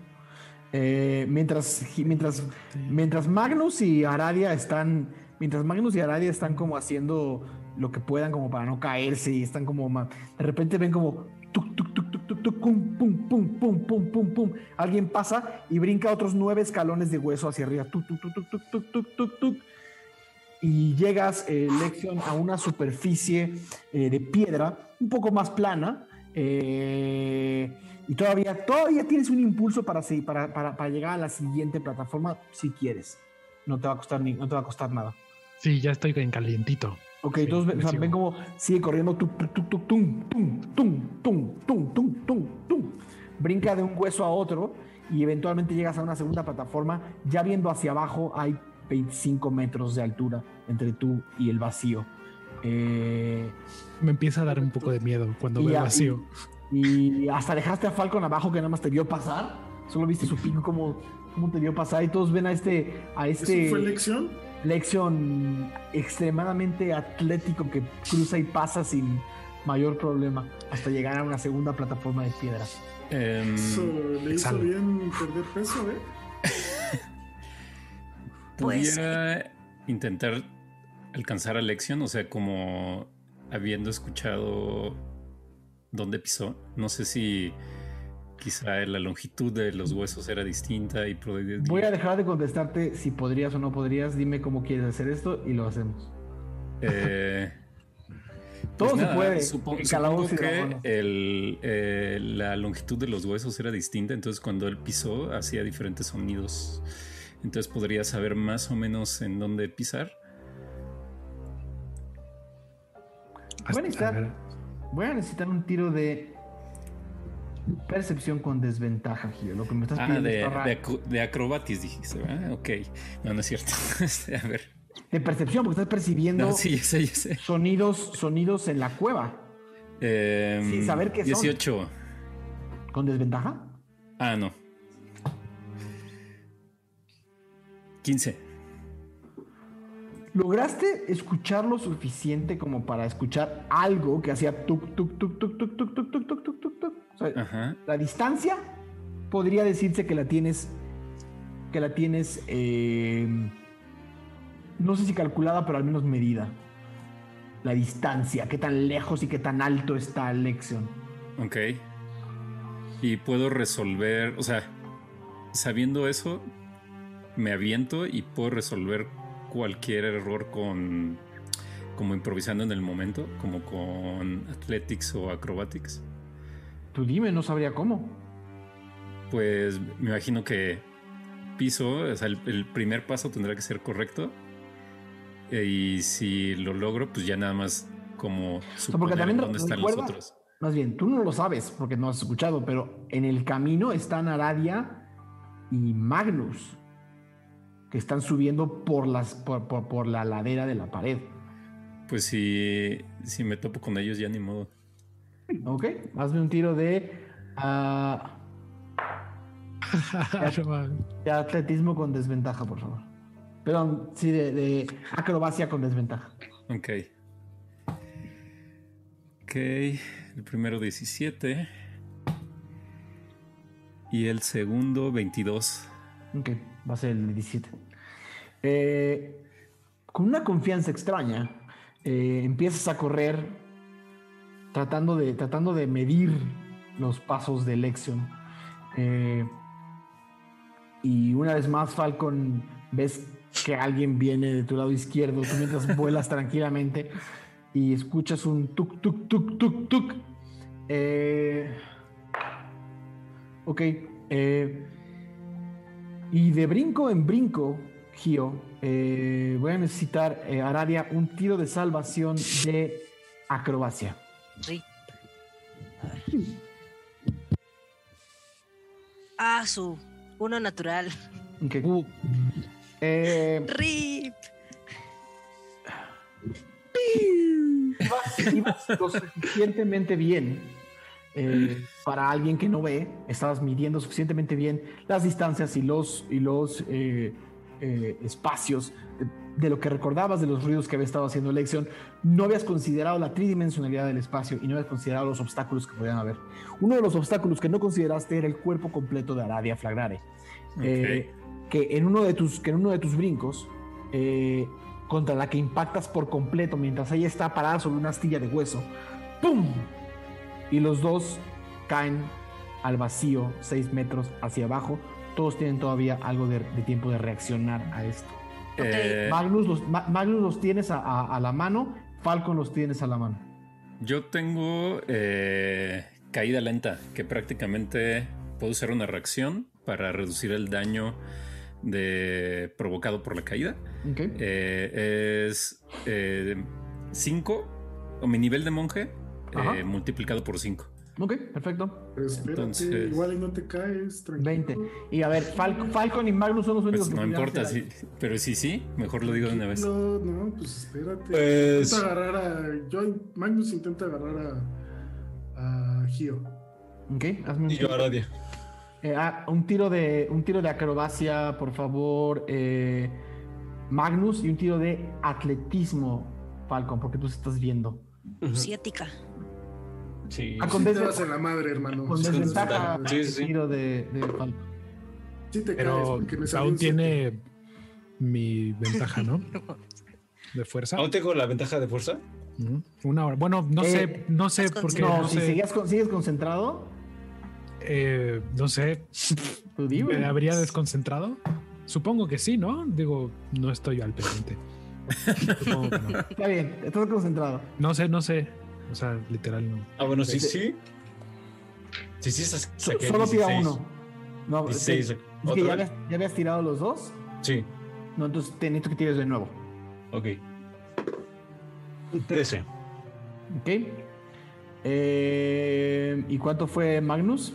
Mientras, mientras, mientras Magnus y Aradia están. Mientras Magnus y Aradia están como haciendo lo que puedan como para no caerse y están como de repente ven como tuc, tuc, tuc, tuc, tuc, pum, pum, pum, pum, pum, pum, pum. Alguien pasa y brinca otros nueve escalones de hueso hacia arriba. Tuc, tuc, tuc, tuc, tuc, tuc, tuc, tuc. Y llegas, eh, a una superficie de piedra un poco más plana eh, y todavía, todavía tienes un impulso para, seguir- para, para, para llegar a la siguiente plataforma si quieres. No te va a costar, ni, no te va a costar nada. Sí, ya estoy en calientito. Ok, Sí, entonces o sea, ven como sigue corriendo. Tum, tum, tum, tum, tum, tum, tum, tum, tum, tum, tum, tum. Brinca de un hueso a otro y eventualmente llegas a una segunda plataforma. Ya viendo hacia abajo hay 25 metros de altura entre tú y el vacío. Eh, Me empieza a dar un poco de miedo cuando veo vacío. y hasta dejaste a Falcon abajo que nada más te vio pasar. Solo viste su pico como, como te vio pasar y todos ven a este a este ¿Eso fue lección? Lexion extremadamente atlético que cruza y pasa sin mayor problema hasta llegar a una segunda plataforma de piedra. Em, Eso le hizo bien perder peso, ¿eh? [laughs] Pues, pudiera intentar alcanzar a Lexion, o sea, como habiendo escuchado dónde pisó. No sé si quizá la longitud de los huesos era distinta y Voy a dejar de contestarte si podrías o no podrías. Dime cómo quieres hacer esto y lo hacemos. Eh, [laughs] Todo pues se puede. supo- supongo que el, eh, la longitud de los huesos era distinta, entonces cuando él pisó hacía diferentes sonidos. Entonces podría saber más o menos en dónde pisar. Voy a necesitar, voy a necesitar un tiro de percepción con desventaja, Gio. Lo que me estás Ah, pidiendo de, está de, acrobatis dijiste, ¿verdad? Ok. No, no es cierto. [laughs] Este, a ver. De percepción, porque estás percibiendo No, sí, ya sé, ya sé. sonidos, sonidos en la cueva. Em, Sin saber qué son. 18. ¿Con desventaja? Ah, no. 15. ¿Lograste escuchar lo suficiente como para escuchar algo que hacía tuk, tuk, tuk, tuk, tuk, tuk, tuk, tuk, tuk, tuk, tuk, tuk? O sea, Ajá. la distancia podría decirse que la tienes, que la tienes, eh, no sé si calculada, pero al menos medida. La distancia, qué tan lejos y qué tan alto está Lexion. Ok. Y puedo resolver, o sea, sabiendo eso, me aviento y puedo resolver cualquier error con, como improvisando en el momento, como con Athletics o Acrobatics. Tú dime, no sabría cómo. Pues me imagino que piso, o sea, el, el primer paso tendrá que ser correcto. Eh, Y si lo logro, pues ya nada más como sea, suponer también dónde están los otros. Más bien, tú no lo sabes porque no has escuchado, pero en el camino están Aradia y Magnus, que están subiendo por, las, por, por- por la ladera de la pared. Pues si, si me topo con ellos, ya ni modo. Ok, hazme un tiro de, [laughs] ah, de atletismo con desventaja, por favor. Perdón, sí, de, de acrobacia con desventaja. Ok. Ok, el primero 17. Y el segundo 22. Ok, va a ser el 17. Eh, con una confianza extraña, eh, empiezas a correr tratando de, tratando de medir los pasos de Lexion. Eh, y una vez más, Falcon, ves que alguien viene de tu lado izquierdo, tú mientras [laughs] vuelas tranquilamente y escuchas un tuk, tuk, tuk, tuk, tuk. Eh, ok. eh, y de brinco en brinco, Gio, eh, voy a necesitar, eh, Aradia, un tiro de salvación de acrobacia. Rip. Ah, su. Uno natural. Ok. Eh, Rip. ibas, ibas lo suficientemente bien eh, para alguien que no ve. Estabas midiendo suficientemente bien las distancias y los, y los eh, eh, espacios de, de lo que recordabas de los ruidos que había estado haciendo Lexion. No habías considerado la tridimensionalidad del espacio y no habías considerado los obstáculos que podían haber. Uno de los obstáculos que no consideraste era el cuerpo completo de Aradia Flagrare. Eh, que en uno de tus, que en uno de tus brincos, eh, contra la que impactas por completo mientras ella está parada sobre una astilla de hueso, ¡pum! Y los dos caen al vacío, seis metros hacia abajo. Todos tienen todavía algo de, de tiempo de reaccionar a esto. Eh, Magnus, los, Ma- Magnus los tienes a, a- a la mano, Falcon los tienes a la mano. Yo tengo eh, caída lenta, que prácticamente puedo usar una reacción para reducir el daño de, provocado por la caída. Ok. Eh, es 5, o mi nivel de monje. Eh, multiplicado por 5. Ok, perfecto. Espérate, Entonces- igual y no te caes, tranquilo. 20. Y a ver, Fal- Falcon y Magnus son los únicos Pues que no importa, sí, pero sí, sí, mejor lo digo de una vez. No, no, pues espérate. Pues- Intenta agarrar a. Yo, Magnus intenta agarrar a. a Gio. Ok, hazme un Y yo, Aradia. Eh, ah, un tiro de un tiro de acrobacia, por favor, eh, Magnus, y un tiro de atletismo, Falcon, porque tú estás viendo. Ciática. Sí. Ah, con Sí te vas en la madre, hermano. Con Sí, desventaja, Sí, sí, tiro de, de Falcon. Sí te caes, Pero porque me siete. tiene mi ventaja, ¿no? [laughs] De fuerza. ¿Aún tengo la ventaja de fuerza? Una hora. Bueno, no Eh, sé, no sé estás porque No, no si sé. sigues, con- sigues concentrado, eh, no sé. ¿Me habría desconcentrado? Supongo que sí, ¿no? Digo, no estoy al pendiente. [laughs] Supongo que no. Está bien, estás concentrado. No sé, no sé. O sea, literal no. Ah, bueno, sí, Sí. sí. Sí, sí, solo tira 16. uno. No, es que- 16. es que ¿Otra ya habías, ya habías tirado los dos. Sí, No, entonces te necesito que tires de nuevo. ok. 13. ¿Ok? Eh, ¿Y cuánto fue Magnus?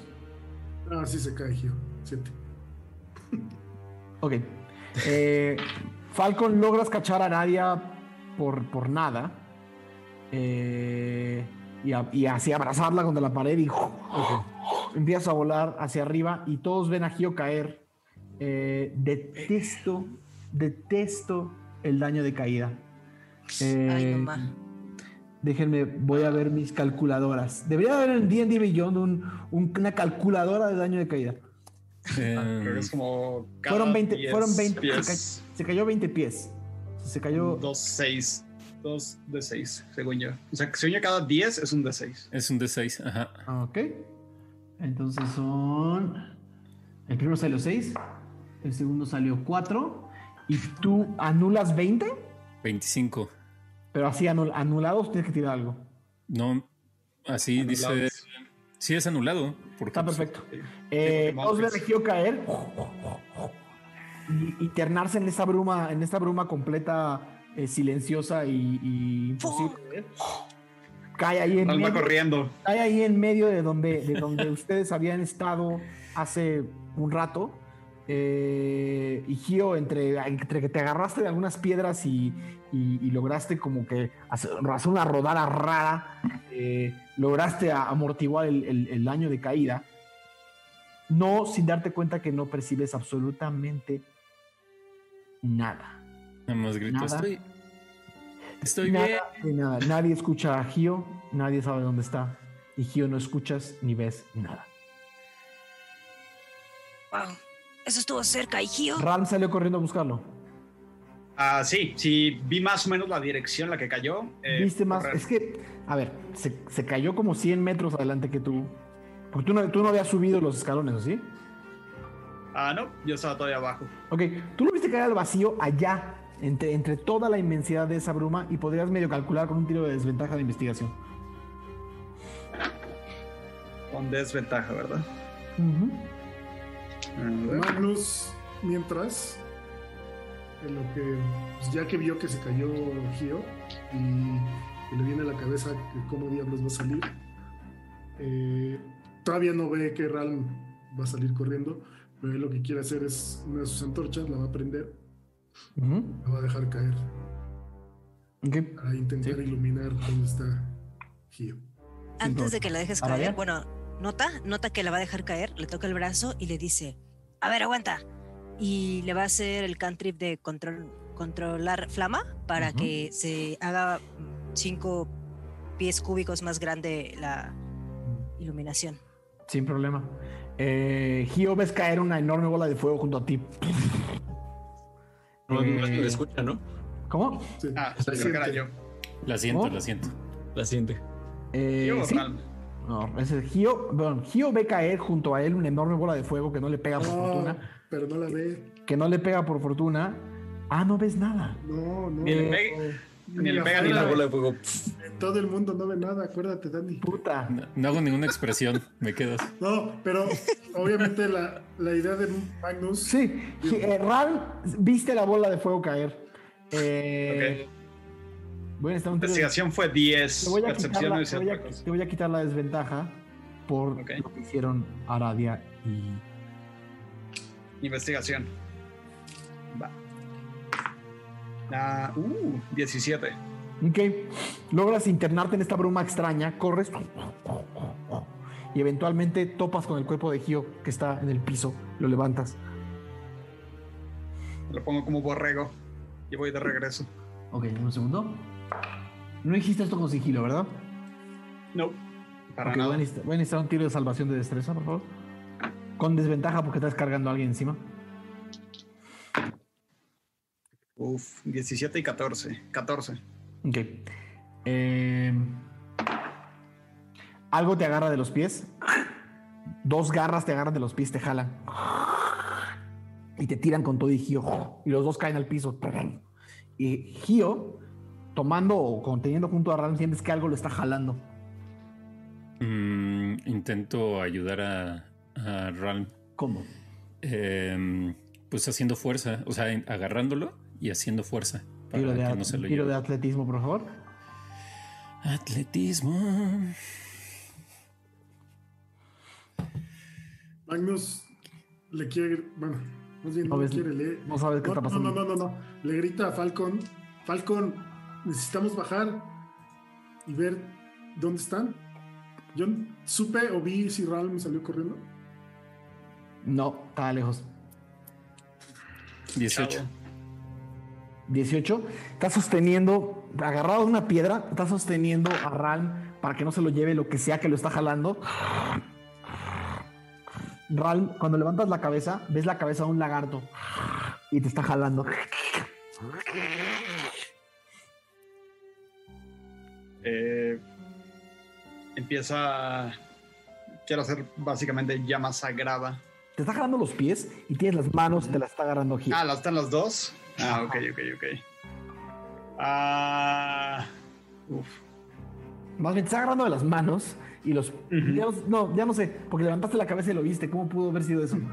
Ah, sí se cae, Gio. Siete. Ok. Eh, Falcon logras cachar a Nadia por, por nada. Eh, y, a- y así abrazarla contra la pared y [laughs] empiezas a volar hacia arriba y todos ven a Gio caer. Eh, detesto, detesto el daño de caída. Eh, Ay, mamá. Déjenme, voy a ver mis calculadoras. Debería haber en D&D Beyond un- un- una calculadora de daño de caída. Creo que es como. cada Fueron 20, 10 fueron 20, se, pies. ca- se cayó 20 pies. Se cayó. Dos, seis. Dos de seis, según yo. O sea, que según yo, cada 10 es un de 6. es un D6, ajá. Ah, Ok. Entonces son. El primero salió 6. El segundo salió 4. Y tú anulas 20. 25. Pero así anul- anulados tienes que tirar algo. No, así dice. Sí, es anulado. Porque, Está perfecto. Eh, ven pues. a Gio caer. Y internarse en esta bruma, en esta bruma completa, eh, silenciosa y, y imposible. Cae ahí en medio. corriendo. Hay ahí en medio de donde, de donde [laughs] ustedes habían estado hace un rato. Eh, y Gio, entre, entre que te agarraste de algunas piedras y, y- y lograste como que hacer, hacer una rodada rara, eh, lograste amortiguar el, el- el daño de caída. No sin darte cuenta que no percibes absolutamente nada. Nada más grito. Nada. Estoy. Estoy nada bien. de nada. Nadie escucha a Gio, nadie sabe dónde está. Y Gio no escuchas ni ves nada. Wow. Eso estuvo cerca, ¿y Gio? Ram salió corriendo a buscarlo. Ah, sí, sí, vi más o menos la dirección en la que cayó. eh, Viste más. correr. Es que, a ver, se, se cayó como 100 metros adelante que tú. Porque tú no, tú no habías subido los escalones, ¿o ¿sí? Ah, no, yo estaba todavía abajo. Ok, tú lo viste caer al vacío allá, entre, entre toda la inmensidad de esa bruma, y podrías medio calcular con un tiro de desventaja de investigación. Con desventaja, ¿verdad? Ver. Magnus, mientras, en lo que, pues, ya que vio que se cayó Gio y, le viene a la cabeza que cómo diablos va a salir, eh, todavía no ve que Ralm va a salir corriendo, pero él lo que quiere hacer es una de sus antorchas, la va a prender, la va a dejar caer para intentar iluminar dónde está Gio. Antes de que la dejes ¿Ahora caer, bueno, nota, nota que la va a dejar caer, le toca el brazo y le dice, a ver, aguanta. Y le va a hacer el cantrip de control, controlar flama para que se haga cinco pies cúbicos más grande la iluminación. Sin problema. Eh, Gio, ves caer una enorme bola de fuego junto a ti. No, no se Eh, le escucha, ¿no? ¿Cómo? Ah, que era yo. La siento, ¿Cómo? la siento. La siente. Eh, Yo, sí. No, ese es Gio. Bueno, Gio ve caer junto a él una enorme bola de fuego que no le pega por No, fortuna. pero no la ve. Que no le pega por fortuna. Ah, no ves nada. No, no. Ni le Eh, pega, ni le pega ni la bola. de fuego. Todo el mundo no ve nada, acuérdate, Dani. Puta. No, no hago ninguna expresión, me quedas. No, pero obviamente la, la idea de Magnus. Sí, Gi- eh, Ram, viste la bola de fuego caer. Eh, a necesitar un de- Investigación fue 10. Te voy, a quitar la, te, voy a, otra cosa. te voy a quitar la desventaja por lo que hicieron Aradia y. Investigación. Va. Ah, uh, 17. Ok. Logras internarte en esta bruma extraña, corres y eventualmente topas con el cuerpo de Gio que está en el piso. Lo levantas. Lo pongo como borrego. Y voy de regreso. Ok, un segundo. No hiciste esto con sigilo, ¿verdad? No, para Ok, nada. Voy a, necesitar, voy a necesitar un tiro de salvación de destreza, por favor. Con desventaja porque estás cargando a alguien encima. Uf, 17 y 14. 14. Ok. Eh, algo te agarra de los pies. Dos garras te agarran de los pies, te jalan. Y te tiran con todo y Gio. Y los dos caen al piso. Y Gio, tomando o conteniendo junto a Ram, sientes que algo lo está jalando. Mm, intento ayudar a, a Ralm. ¿Cómo? Em, pues haciendo fuerza, o sea, agarrándolo y haciendo fuerza para Tiro, de, que no se lo tiro de atletismo, por favor. Atletismo. Magnus le quiere. Bueno, más bien No no, ves- quiere leer. no sabes qué está pasando. No, no, no, no. Le grita a Falcon: Falcon, necesitamos bajar y ver dónde están. Yo supe o vi si Ralm salió corriendo. No, estaba lejos. 18. 18. Está sosteniendo, agarrado a una piedra, está sosteniendo a Ralm para que no se lo lleve lo que sea que lo está jalando. Ralm, cuando levantas la cabeza, ves la cabeza de un lagarto y te está jalando. Eh, empieza. Quiero hacer básicamente llama sagrada. Te está jalando los pies y tienes las manos, te las está agarrando Gio. Ah, ¿las están los dos? Ah, ok, ok, ok. Ah. Uf. Más bien te está agarrando de las manos y los. ya no, no, ya no sé, porque levantaste la cabeza y lo viste. ¿Cómo pudo haber sido eso? [laughs]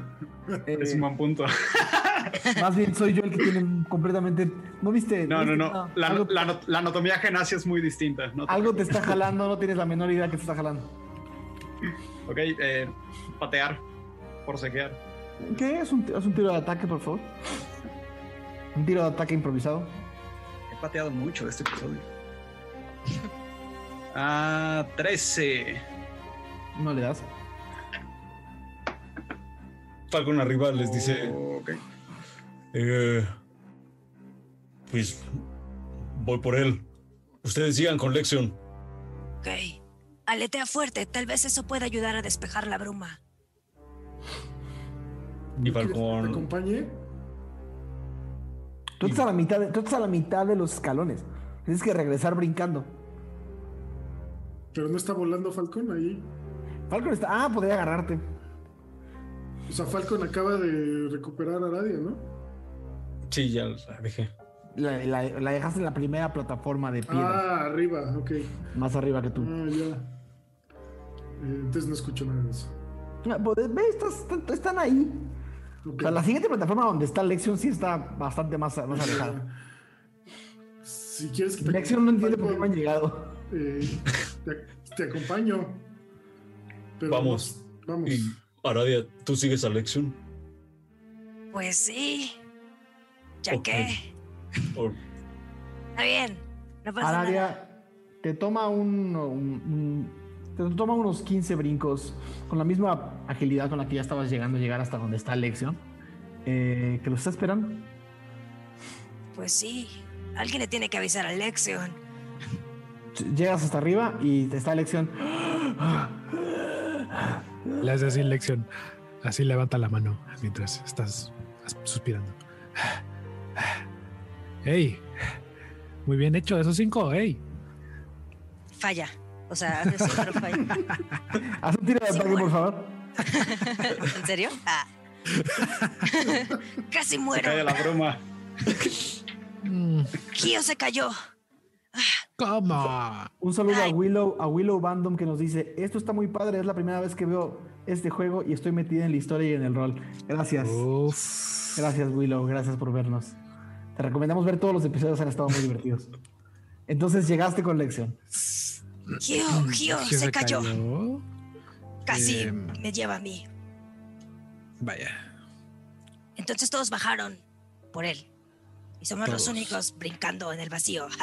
Eh, Es un buen punto. [laughs] Más bien soy yo el que tiene completamente. ¿No viste? No, no, viste no. La, algo, la anat- la anatomía genasia es muy distinta. No te algo te está jalando, [laughs] no tienes la menor idea que te está jalando. Ok, eh, patear. Forcejear. ¿Qué? Haz un, haz un tiro de ataque, por favor. Un tiro de ataque improvisado. He pateado mucho este episodio. [laughs] Ah, 13. No le das. Falcon arriba les dice. Ok. eh, pues voy por él. Ustedes sigan con Lexion. Ok. Aletea fuerte, tal vez eso pueda ayudar a despejar la bruma. Y ¿Te Falcon. acompañe? Tú estás a la mitad de, tú estás a la mitad de los escalones. Tienes que regresar brincando. Pero no está volando Falcon ahí. Falcon está. Ah, podría agarrarte. O sea, Falcon acaba de recuperar a Aradia, ¿no? Sí, ya la dejé. La, la- la dejaste en la primera plataforma de piedra, Ah, arriba, ok. más arriba que tú. Ah, ya. Eh, entonces no escucho nada de eso. Ah, pues, ve, estás- están, están ahí. O sea, la siguiente plataforma donde está Lexion sí está bastante más, más alejada. Si quieres que te Lexion no entiende por qué no Falcon, han llegado. eh, te, te acompaño. Pero Vamos. Vamos. Y Aradia, ¿tú sigues a Lexion? Pues sí. Ya Ok. que. ¿O Está bien. No pasa nada. Aradia te toma un, un- un- te toma unos 15 brincos con la misma agilidad con la que ya estabas llegando a llegar hasta donde está Lexion. Eh, que lo está esperando. Pues sí. Alguien le tiene que avisar a Lexion. [laughs] Llegas hasta arriba y te está Lexion. Le hace así lección. Así levanta la mano mientras estás suspirando. ¡Ey! Muy bien hecho, esos cinco, ¡ey! Falla. O sea, falla. [laughs] Haz un tiro de ataque, por favor. [laughs] ¿En serio? Ah. [laughs] Casi Se muero. cae la broma. Kio se cayó. ¿Cómo? Un saludo a. Willow, a Willow Bandom que nos dice, esto está muy padre, es la primera vez que veo este juego y estoy metida en la historia y en el rol. Gracias. Uf. Gracias Willow, gracias por vernos. Te recomendamos ver todos los episodios, han estado muy divertidos. Entonces llegaste con Lexion. Kio ¿Quién se cayó. cayó? Casi Em. me lleva a mí. Vaya. Entonces todos bajaron por él. Y somos los únicos brincando en el vacío. [laughs]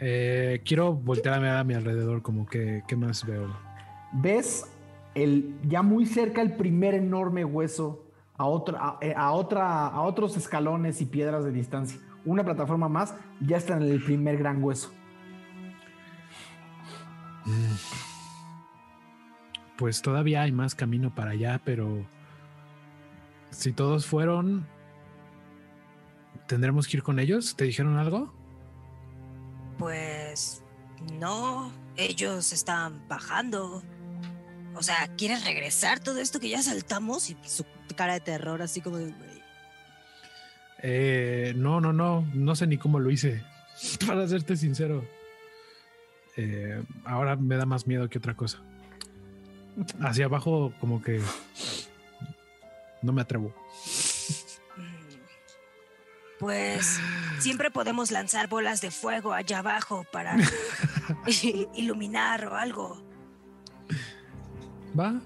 Eh, quiero voltear a mirar a mi alrededor, como que, ¿qué más veo? Ves el, ya muy cerca el primer enorme hueso a, otra, a, eh, a otra, a otros escalones y piedras de distancia. Una plataforma más, ya está en el primer gran hueso. Pues todavía hay más camino para allá, pero si todos fueron, ¿tendremos que ir con ellos? ¿Te dijeron algo? Pues no, ellos están bajando. O sea, ¿quieren regresar todo esto que ya saltamos? Y Su cara de terror, así como de. Eh, no, no, no, no sé ni cómo lo hice, [laughs] para serte sincero. Eh, ahora me da más miedo que otra cosa. Hacia abajo como que no me atrevo. Pues siempre podemos lanzar bolas de fuego allá abajo para [laughs] iluminar o algo. ¿Va?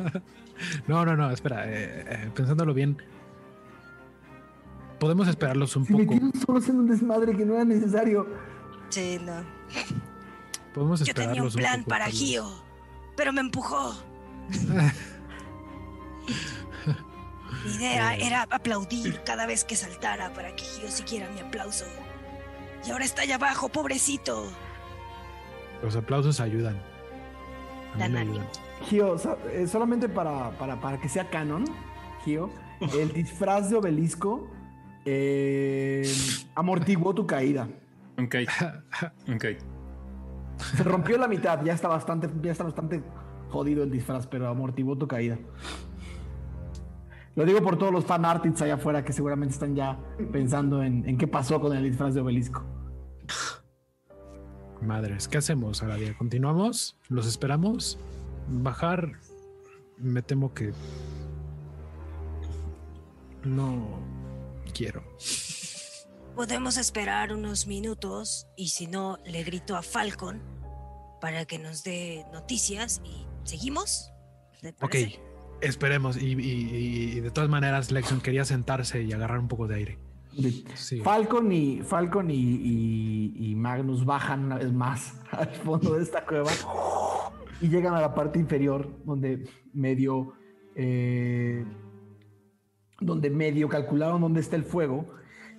[laughs] no, no, no, espera, eh, eh, pensándolo bien. Podemos esperarlos un Se poco. solos en un desmadre que no era necesario. Sí, no. Podemos Yo tenía un plan poco, para. Gio, pero me empujó. [laughs] Mi idea Eh. era aplaudir cada vez que saltara para que Gio siguiera mi aplauso. Y ahora está allá abajo, pobrecito. Los aplausos ayudan. A mí Dan me ayudan. Gio, so- eh, solamente para, para, para que sea canon, Gio, el disfraz de obelisco eh, amortiguó tu caída. Ok. Ok. Se rompió la mitad, ya está bastante, ya está bastante jodido el disfraz, pero amortiguó tu caída. Lo digo por todos los fan artists allá afuera que seguramente están ya pensando en, en qué pasó con el disfraz de obelisco. Madres, ¿qué hacemos, Aradia? ¿Continuamos? ¿Los esperamos? Bajar, me temo que no quiero. Podemos esperar unos minutos y si no, le grito a Falcon para que nos dé noticias y seguimos. ¿Te Ok, esperemos. Y, y- y de todas maneras, Lexion quería sentarse y agarrar un poco de aire. Sí. Falcon y Falcon y, y- y Magnus bajan una vez más [laughs] al fondo de esta cueva y llegan a la parte inferior donde medio eh, donde medio calcularon dónde está el fuego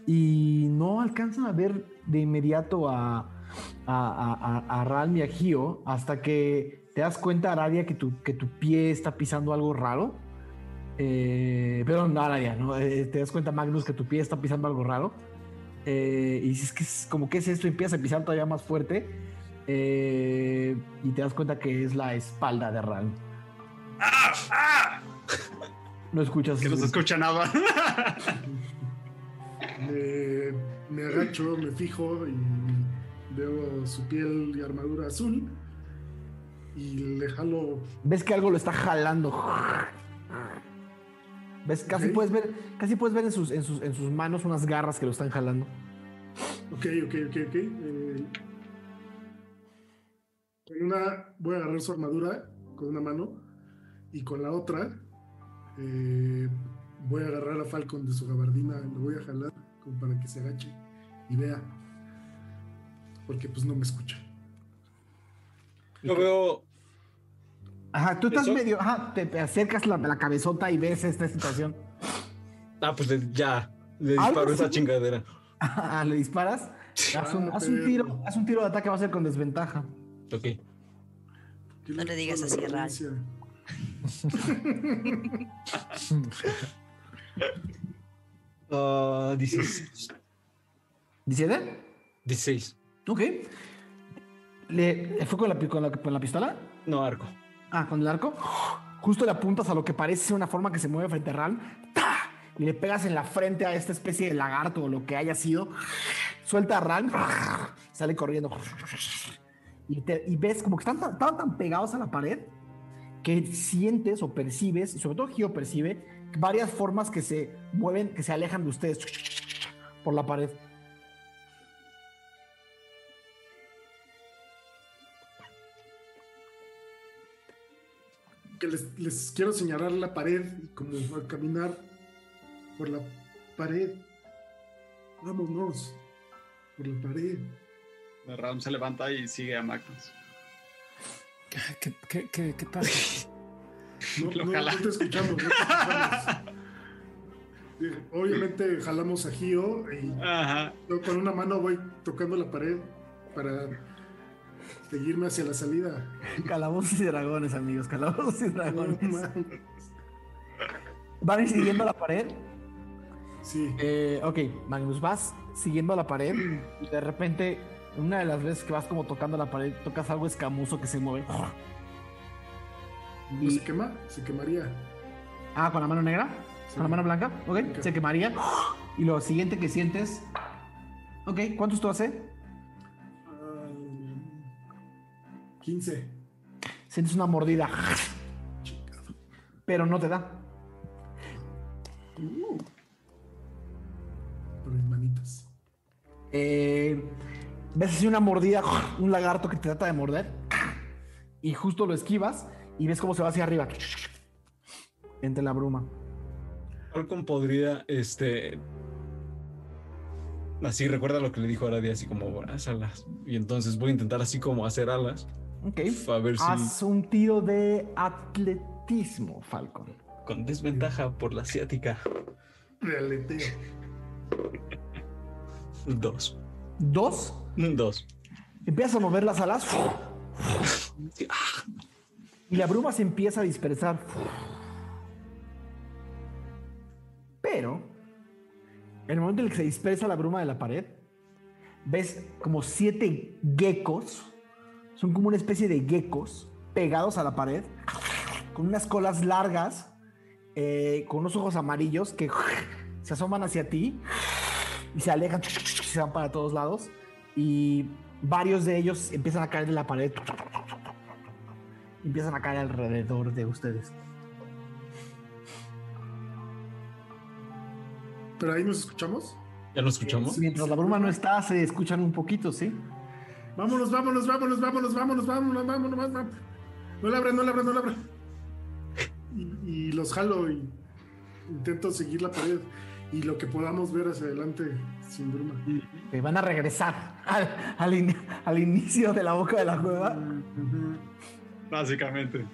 y no alcanzan a ver de inmediato a, a, a, a, y a Gio hasta que te das cuenta, Aradia, que tu, que tu pie está pisando algo raro. Eh, perdón, no, Aradia, ¿no? Eh, te das cuenta, Magnus, que tu pie está pisando algo raro. Eh, y dices que es como que es esto y empiezas a pisar todavía más fuerte. Eh, y te das cuenta que es la espalda de Ralm. ¡Ah! ¡Ah! No escuchas. Que no se escucha nada. [laughs] Me, me agacho, me fijo y veo su piel y armadura azul. Y le jalo. Ves que algo lo está jalando. ¿Ves? Casi puedes ver, casi puedes ver en sus, en, sus, en sus manos unas garras que lo están jalando. Ok, ok, ok, ok. Eh, con una voy a agarrar su armadura con una mano y con la otra eh, voy a agarrar a Falcon de su gabardina, lo voy a jalar como para que se agache y vea. Porque pues no me escucha. Yo veo. Ajá, tú estás ¿Eso? medio, ajá, te, te acercas la, la cabezota y ves esta situación. Ah, pues le- ya. Le disparo esa chingadera. Ajá, [laughs] le disparas. Haz un, Ah, haz un tiro, haz un tiro de ataque, va a ser con desventaja. Ok. ¿Qué No le digas así, Ral. [laughs] [laughs] Ah, 16. ¿17? 16. Ok. ¿Le, ¿Fue con la, con, la, con la pistola? No, arco. Ah, con el arco. Justo le apuntas a lo que parece una forma que se mueve frente a Ral. ¡Ta! Y le pegas en la frente a esta especie de lagarto o lo que haya sido. Suelta a Ral. Sale corriendo. Y, te- y ves como que están tan, tan pegados a la pared que sientes o percibes, y sobre todo Gio percibe, varias formas que se mueven, que se alejan de ustedes por la pared. Que les, les quiero señalar la pared y como al caminar por la pared. Vámonos. Por la pared. Ram se levanta y sigue a Magnus. ¿Qué, qué, qué, qué pasa? [laughs] No, [laughs] Lo no, jala. no te escuchamos. no te escuchamos. Obviamente jalamos a Gio y Ajá. yo con una mano voy tocando la pared para seguirme hacia la salida. Calabozos y dragones, amigos, calabozos y No, dragones. mames. ¿Van siguiendo la pared? Sí. Eh, ok, Magnus, vas siguiendo la pared y de repente, una de las veces que vas como tocando la pared, tocas algo escamoso que se mueve. ¿No se quema? Se quemaría. Ah, con la mano negra, Sí. con la mano blanca, ok, Blanca. se quemaría. Y lo siguiente que sientes, ok, ¿cuánto esto hace? Ah, 15. Sientes una mordida, pero no te da. Uh. Por mis manitas. Eh, ves así una mordida, un lagarto que te trata de morder, y justo lo esquivas y ves cómo se va hacia arriba, entre la bruma. Falcon podría, este. Así recuerda lo que le dijo Aradia, así como haz alas. Y entonces voy a intentar así como hacer alas. Ok. A ver si Haz un tiro de atletismo, Falcon. con desventaja por la asiática. De aleteo. Dos. Dos. Dos. Empiezas a mover las alas. Y la bruma se empieza a dispersar. Pero, en el momento en el que se dispersa la bruma de la pared, ves como siete geckos. Son como una especie de geckos pegados a la pared, con unas colas largas, eh, con unos ojos amarillos que se asoman hacia ti y se alejan, se van para todos lados. Y varios de ellos empiezan a caer de la pared. Empiezan a caer alrededor de ustedes. ¿Pero ahí nos escuchamos? ¿Ya lo escuchamos? Mientras la bruma no está, se escuchan un poquito, ¿sí? Vámonos, vámonos, vámonos, vámonos, vámonos, vámonos, vámonos, vámonos. No la abran, no la abran, no la abran. Y, y los jalo y intento seguir la pared y lo que podamos ver hacia adelante sin bruma. Que van a regresar al, al in- al inicio de la boca de la cueva. Básicamente.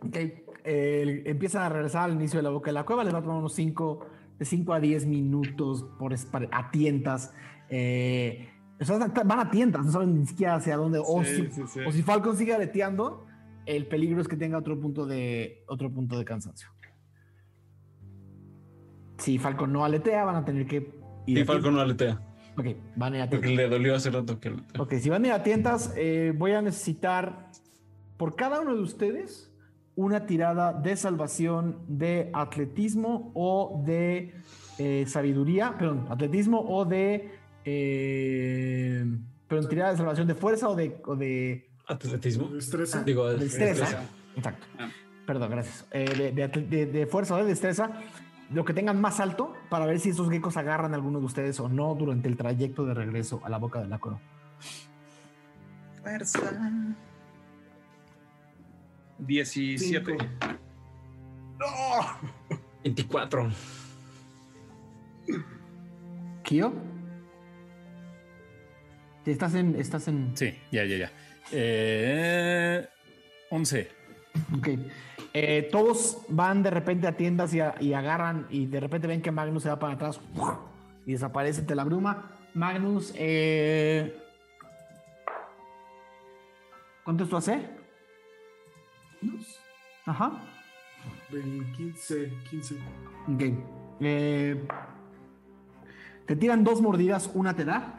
Ok, eh, empiezan a regresar al inicio de la boca de la cueva. Les va a tomar unos 5, de 5 a 10 minutos por a tientas. Eh, o sea, van a tientas, no saben ni siquiera hacia dónde. o, Sí, si, sí, sí. o si Falcon sigue aleteando, el peligro es que tenga otro punto de, otro punto de cansancio. Si Falcon no aletea, van a tener que ir Y a Falcon no aletea. Ok, van a ir a Porque le dolió hace rato que Ok, si van a ir a tientas, eh, voy a necesitar por cada uno de ustedes una tirada de salvación de atletismo o de eh, sabiduría, perdón, atletismo o de, eh, perdón, tirada de salvación de fuerza o de, o de Atletismo. Destreza. Digo, de destreza. Exacto. Ah. Perdón, gracias. Eh, de, de atle- de- de fuerza o de destreza, lo que tengan más alto para ver si esos geckos agarran a alguno de ustedes o no durante el trayecto de regreso a la boca de la cueva. Fuerza. 17. ¡No! 24. ¿Kio? Estás en, estás en. Sí, ya, ya, ya. Eh, 11. Ok. Eh, todos van de repente a tiendas y, a- y agarran y de repente ven que Magnus se va para atrás y desaparece entre la bruma. Magnus, eh... ¿cuánto es tu AC? Ajá. 20, 15, 15. Ok. Eh, te tiran dos mordidas, una te da.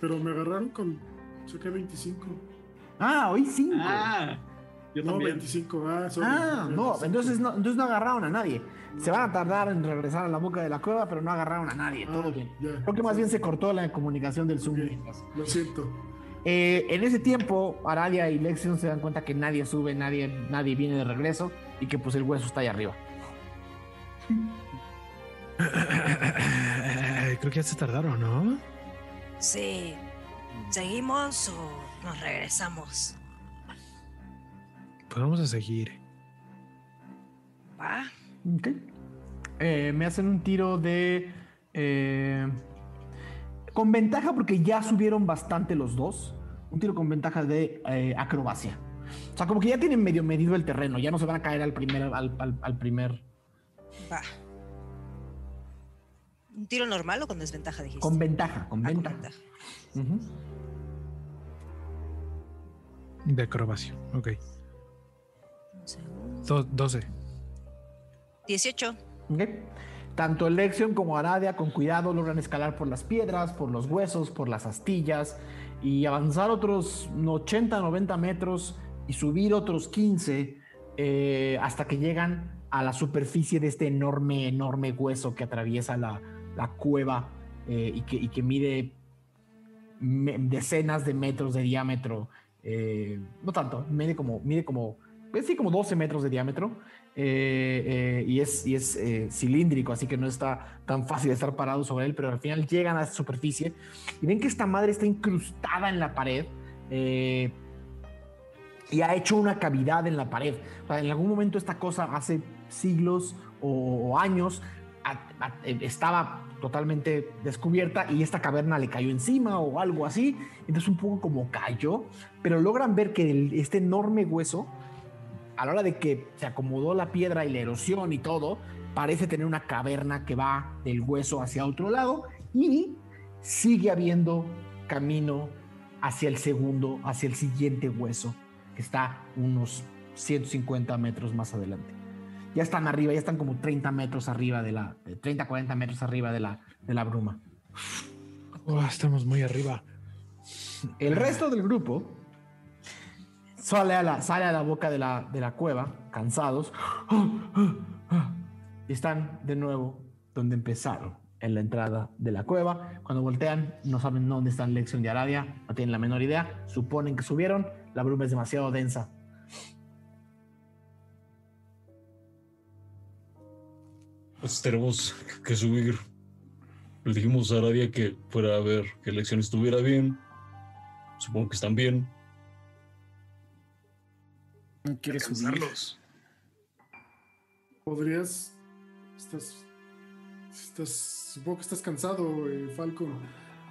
Pero me agarraron con. Saqué 25. Ah, hoy cinco. Ah, yo No, también. 25. Ah, sorry. Ah, no, 25. entonces no, entonces no agarraron a nadie. Se van a tardar en regresar a la boca de la cueva, pero no agarraron a nadie. Todo bien. Ya. Creo que más bien se cortó la comunicación del Zoom. Lo siento. Eh, en ese tiempo, Aradia y Lexion se dan cuenta que nadie sube, nadie, nadie viene de regreso y que pues el hueso está ahí arriba. [coughs] Creo que ya se tardaron, ¿no? Sí. ¿Seguimos o nos regresamos? Pues vamos a seguir. ¿Va? Ok. Eh, me hacen un tiro de... eh, con ventaja porque ya subieron bastante los dos. Un tiro con ventaja de eh, acrobacia. O sea, como que ya tienen medio medido el terreno. Ya no se van a caer al primer... Al, al- al primer Va. ¿Un tiro normal o con desventaja dijiste? con ventaja, con Ah, con ventaja. ventaja. De acrobacia. Ok. Un segundo. Do- 12. 18. Ok. Tanto Lexion como Aradia, con cuidado, logran escalar por las piedras, por los huesos, por las astillas y avanzar otros 80, 90 metros y subir otros 15 eh, hasta que llegan a la superficie de este enorme, enorme hueso que atraviesa la, la cueva eh, y, que, mide me- decenas de metros de diámetro. eh, no tanto, mide como, mide como, pues sí, como 12 metros de diámetro. Eh, eh, y es, y es eh, cilíndrico, así que no está tan fácil de estar parado sobre él, pero al final llegan a esa superficie y ven que esta madre está incrustada en la pared y ha hecho una cavidad en la pared. En algún momento esta cosa hace siglos o, años estaba totalmente descubierta y esta caverna le cayó encima o algo así. Entonces un poco como cayó, pero logran ver que este enorme hueso, a la hora de que se acomodó la piedra y la erosión y todo, parece tener una caverna que va del hueso hacia otro lado y sigue habiendo camino hacia el segundo, hacia el siguiente hueso, que está unos 150 metros más adelante. Ya están arriba, ya están como 30 metros arriba de la, de 30, 40 metros arriba de la, de la bruma. Oh, estamos muy arriba. El resto del grupo sale a la, sale a la boca de la, de la cueva, cansados, [gasps] y están de nuevo donde empezaron, en la entrada de la cueva. Cuando voltean, no saben dónde están Lexion y Aradia, no tienen la menor idea, suponen que subieron, la bruma es demasiado densa. Pues tenemos que subir. Le dijimos a Aradia que fuera a ver que elección estuviera bien. Supongo que están bien. No quiero subir. Alcanzarlos. Podrías. Estás. Estás. Supongo que estás cansado, eh, Falcon,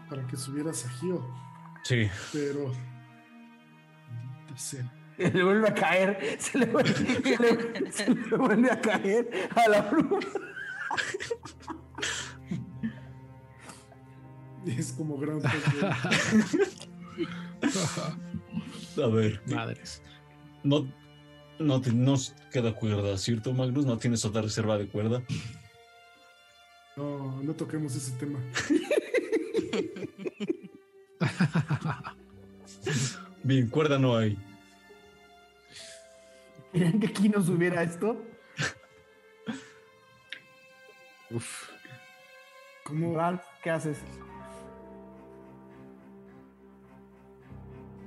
para que subieras a Gio. Sí. Pero. sea. Se le vuelve a caer, se le vuelve, se le- se le vuelve a caer a la bruma. [laughs] Es como gran. [laughs] A ver, Madres. no, no te- nos queda cuerda, ¿cierto, Magnus? No tienes otra reserva de cuerda. No, no toquemos ese tema. [laughs] Bien, cuerda no hay. ¿Querían que Kino subiera esto? Uf. ¿Cómo? Ralph, ¿qué haces?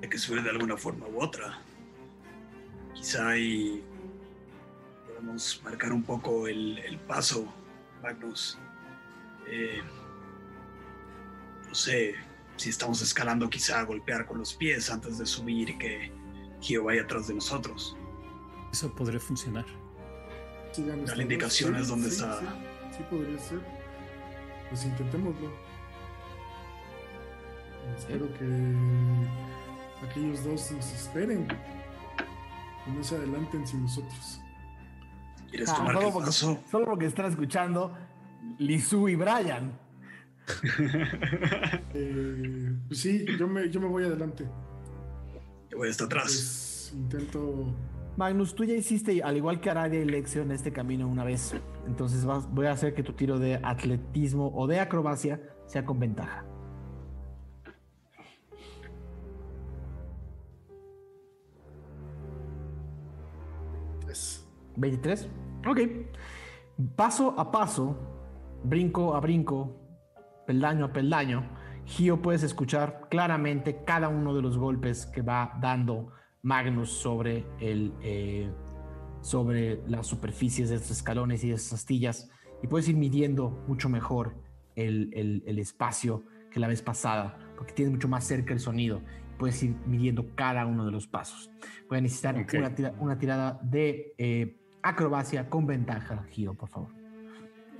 Hay que subir de alguna forma u otra. Quizá ahí podemos marcar un poco el, el paso, Magnus. Eh, no sé si estamos escalando, quizá golpear con los pies antes de subir y que Gio vaya atrás de nosotros. Eso podría funcionar. Sigan Dale esta indicaciones voz. dónde Sí, está. Sí, sí podría ser. Pues intentémoslo. Espero que aquellos dos nos esperen. Y no se adelanten sin nosotros. ¿Quieres Ah, tomar solo, el porque, paso? solo porque están escuchando Lizu y Brian. [laughs] Eh, pues sí, yo me, yo me voy adelante. Yo voy hasta atrás. Pues intento. Magnus, tú ya hiciste, al igual que Aradia y Lexion, este camino una vez. Entonces vas- voy a hacer que tu tiro de atletismo o de acrobacia sea con ventaja. 23. Ok. Paso a paso, brinco a brinco, peldaño a peldaño, Gio puedes escuchar claramente cada uno de los golpes que va dando Magnus sobre, el, eh, sobre las superficies de estos escalones y de estas astillas y puedes ir midiendo mucho mejor el, el- el espacio que la vez pasada porque tienes mucho más cerca el sonido. Puedes ir midiendo cada uno de los pasos. Voy a necesitar Ok. una, tira- una tirada de eh, acrobacia con ventaja, Gio, por favor.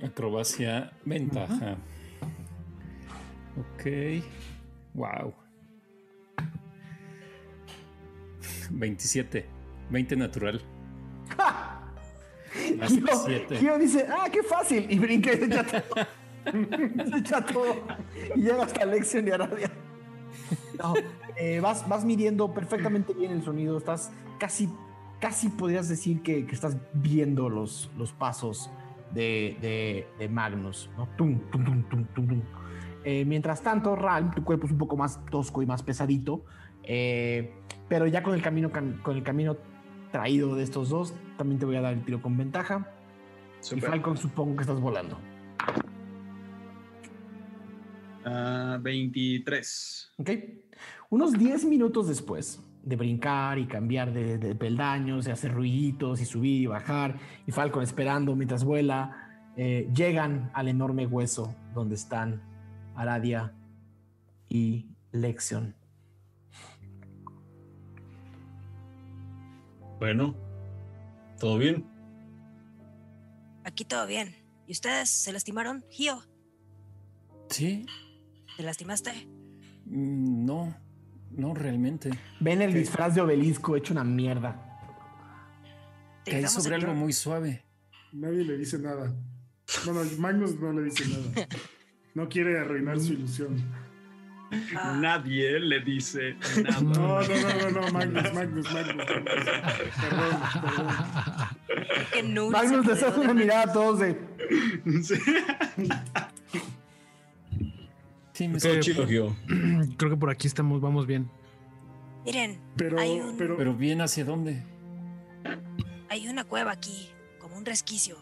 Acrobacia, ventaja. Ok. Wow. 27. 20 natural. Más Gio, 7. Gio dice, ah, qué fácil. Y brinca y se echa todo. [laughs] se echa todo. Y llega hasta Lexion y Aradia. No, eh, vas, vas midiendo perfectamente bien el sonido. Estás casi, casi podrías decir que, que estás viendo los, los pasos de, de- de Magnus. ¿no? Tum, tum, tum, tum, tum, tum. Eh, mientras tanto, Ralm, tu cuerpo es un poco más tosco y más pesadito. eh, pero ya con el camino, cam- con el camino traído de estos dos, también te voy a dar el tiro con ventaja. Y. Falcon, supongo que estás volando. Ah, 23. ¿Ok? Unos 10 minutos después de brincar y cambiar de, de peldaños y hacer ruiditos y subir y bajar, y Falcon esperando mientras vuela, eh, llegan al enorme hueso donde están Aradia y Lexion. Bueno, ¿todo bien? Aquí todo bien. ¿Y ustedes se lastimaron? Gio, Sí. ¿te lastimaste? Mm, No. No realmente. Ven el disfraz de obelisco hecho una mierda. ¿Te Caí sobre algo muy suave. Nadie le dice nada. No, no, Magnus no le dice nada. No quiere arruinar su ilusión. Ah, Nadie le dice nada. No, no, no, no, no, Magnus, Magnus, Magnus. Perdón, perdón. que no se Magnus les hace una mirada a todos de... Sí. Sí, me chido, Gio. [clears throat] Creo que por aquí estamos, vamos bien. Miren, Pero, hay, un- pero, Pero bien hacia dónde. hay una cueva aquí, como un resquicio.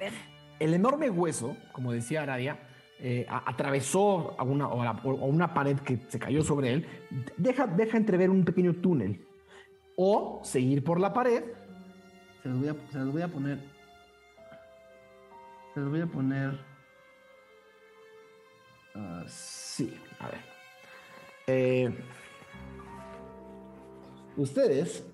Ven, El enorme hueso, como decía Aradia, eh, atravesó a una, o a la- o a una pared que se cayó sobre él, deja, deja entrever un pequeño túnel. O seguir por la pared. Se los voy a, se los voy a poner. Se los voy a poner. Ah, sí, a ver. Eh, ustedes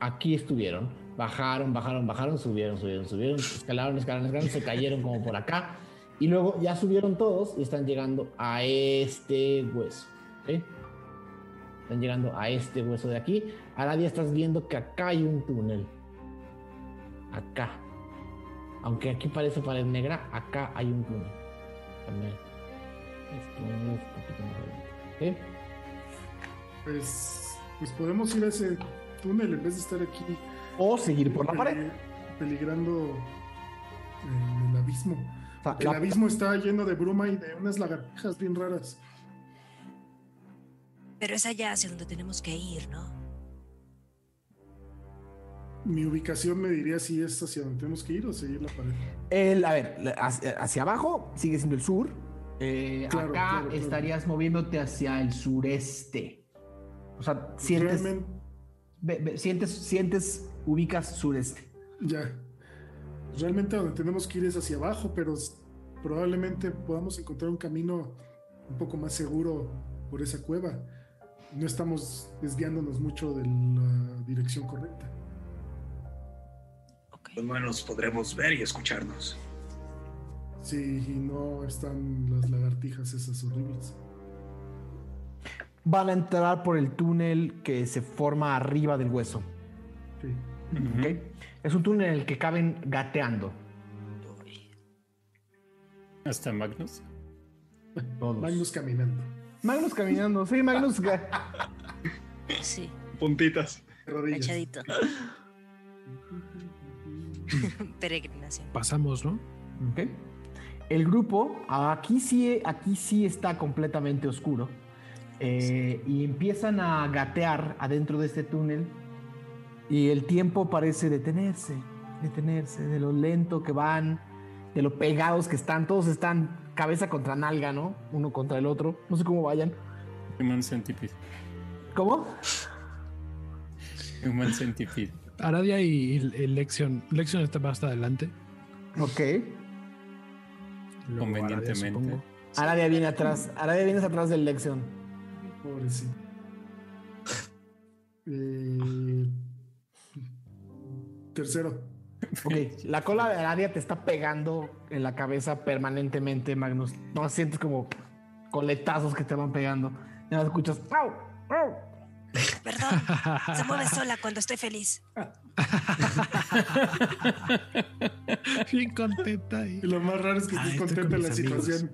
aquí estuvieron, bajaron, bajaron, bajaron, subieron, subieron, subieron, escalaron, escalaron, escalaron, se cayeron como por acá. Y luego ya subieron todos y están llegando a este hueso. Están llegando a este hueso de aquí. Aradia estás viendo que acá hay un túnel. Acá. Aunque aquí parece pared negra, acá hay un túnel. También. Esto es un poquito más adelante, ¿ok? pues, pues podemos ir a ese túnel en vez de estar aquí O seguir por la peli- pared. peligrando en el abismo. O sea, El abismo está lleno de bruma y de unas lagartijas bien raras. pero es allá hacia donde tenemos que ir, ¿no? mi ubicación me diría si es hacia donde tenemos que ir o seguir la pared. El, a ver, hacia abajo sigue siendo el sur. Eh, Claro, acá claro, claro. estarías moviéndote hacia el sureste. O sea, sientes, ve- ve- sientes, sientes, ubicas sureste. ya. Realmente donde tenemos que ir es hacia abajo, pero probablemente podamos encontrar un camino un poco más seguro por esa cueva. No estamos desviándonos mucho de la dirección correcta. Menos podremos ver y escucharnos. Sí, y no están las lagartijas esas horribles. Van a entrar por el túnel que se forma arriba del hueso. Sí. ¿ok? Es un túnel en el que caben gateando. Hasta Magnus. Todos. Magnus caminando. Magnus caminando. Sí, Magnus. Sí, Puntitas. Rodillas. echadito. [laughs] Peregrinación. Pasamos, ¿no? Ok. El grupo, aquí sí, aquí sí está completamente oscuro. Eh, y empiezan a gatear adentro de este túnel. Y el tiempo parece detenerse, detenerse, de lo lento que van, de lo pegados que están. Todos están cabeza contra nalga, ¿no? Uno contra el otro. No sé cómo vayan. Human Centipede. ¿Cómo? Human Centipede. Aradia y, y Lexion. Lexion está más adelante. Ok. Luego Convenientemente. Aradia viene atrás. Aradia viene atrás del Lexion. Pobrecito. [laughs] Eh, tercero. [laughs] Ok, la cola de Aradia te está pegando en la cabeza permanentemente, Magnus. No sientes como coletazos que te van pegando. Ya escuchas. ¡Au! ¡Au! Perdón, se mueve sola cuando estoy feliz. [laughs] [laughs] Bien contenta. Y lo más raro es que Ay, estés estoy contento con en la amigos. situación.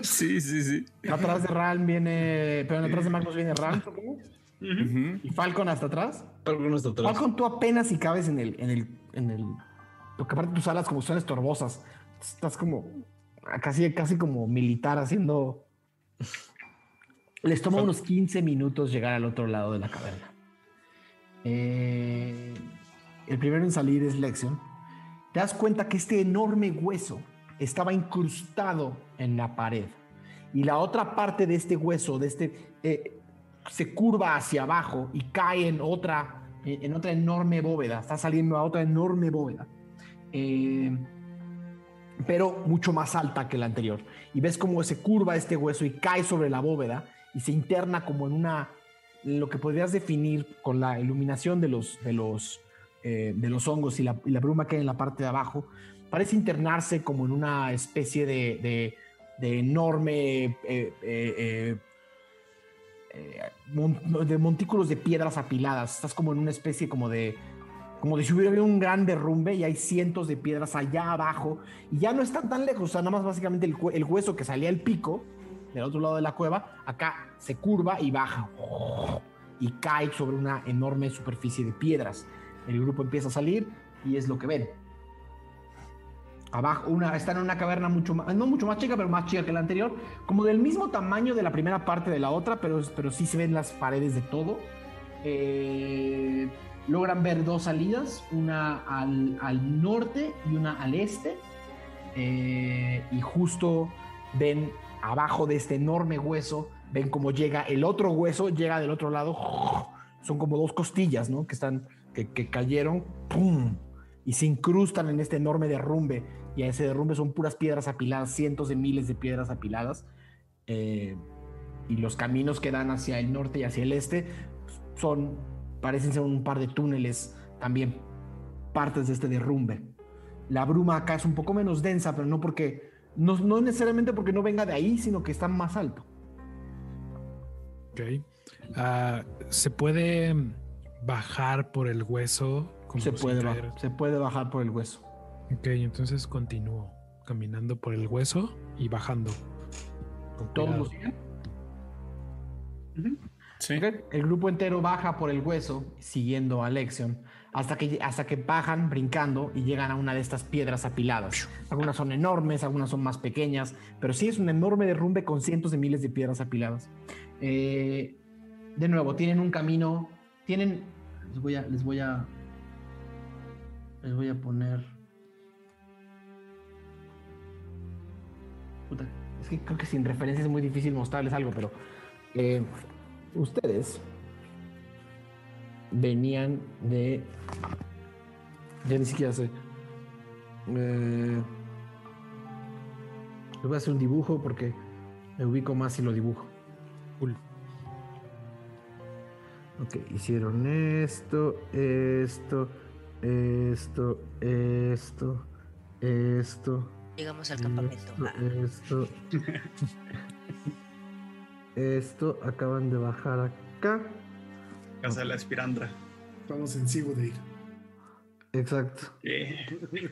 [laughs] Sí, sí, sí. Atrás de Ran viene. Pero atrás de Magnus viene supongo. Ujú. Y Falcon hasta atrás. Algo no está atrás. Falcon, tú apenas si cabes en el. En el, en el porque aparte tus alas como son estorbosas. Estás como. Casi, casi como militar haciendo. Les toma unos 15 minutos llegar al otro lado de la caverna. Eh, el primero en salir es Lexion. Te das cuenta que este enorme hueso estaba incrustado en la pared. Y la otra parte de este hueso, de este, eh, se curva hacia abajo y cae en otra, en en otra enorme bóveda. Está saliendo a otra enorme bóveda. Eh, pero mucho más alta que la anterior. Y ves cómo se curva este hueso y cae sobre la bóveda y se interna como en una, lo que podrías definir con la iluminación de los, de los, eh, de los hongos y la, bruma que hay en la parte de abajo, parece internarse como en una especie de, de- enorme eh, eh, de montículos de piedras apiladas. Estás como en una especie como de como de si hubiera habido un gran derrumbe y hay cientos de piedras allá abajo y ya no están tan lejos, o sea, nada más básicamente el, el hueso que salía al pico del otro lado de la cueva, acá se curva y baja y cae sobre una enorme superficie de piedras. El grupo empieza a salir y es lo que ven. Abajo, una, están en una caverna mucho más, no mucho más chica, pero más chica que la anterior, como del mismo tamaño de la primera parte de la otra, pero, pero sí se ven las paredes de todo. Eh, logran ver dos salidas, una al, norte y una al este. Eh, y justo ven abajo de este enorme hueso, ven cómo llega el otro hueso, llega del otro lado. Son como dos costillas, ¿no? Que están, que, cayeron. Y se incrustan en este enorme derrumbe. Y a ese derrumbe son puras piedras apiladas, cientos de miles de piedras apiladas. Eh, y los caminos que dan hacia el norte y hacia el este son, parecen ser un par de túneles también, partes de este derrumbe. La bruma acá es un poco menos densa, pero no porque, no, no necesariamente porque no venga de ahí, sino que está más alto. Ok. Ah, ¿Se puede bajar por el hueso? como Se puede, caer? se puede bajar por el hueso. Ok, entonces continúo caminando por el hueso y bajando. Con ¿Todos lo siguen? Sí. El grupo entero baja por el hueso, siguiendo a Lexion, hasta que, hasta que bajan brincando y llegan a una de estas piedras apiladas. Algunas son enormes, algunas son más pequeñas, pero sí es un enorme derrumbe con cientos de miles de piedras apiladas. Eh, de nuevo, tienen un camino, tienen, les voy a, les voy a Les voy a poner. Puta, es que creo que sin referencia es muy difícil mostrarles algo, pero eh, ustedes venían de. Ya ni siquiera sé. Eh, les voy a hacer un dibujo porque me ubico más si lo dibujo. Cool. Ok, hicieron esto, esto, esto, esto, esto. Llegamos al campamento. Esto, esto. [laughs] esto, acaban de bajar acá. Casa de la Espirandra. Estamos en de ir. Exacto. Eh, [laughs]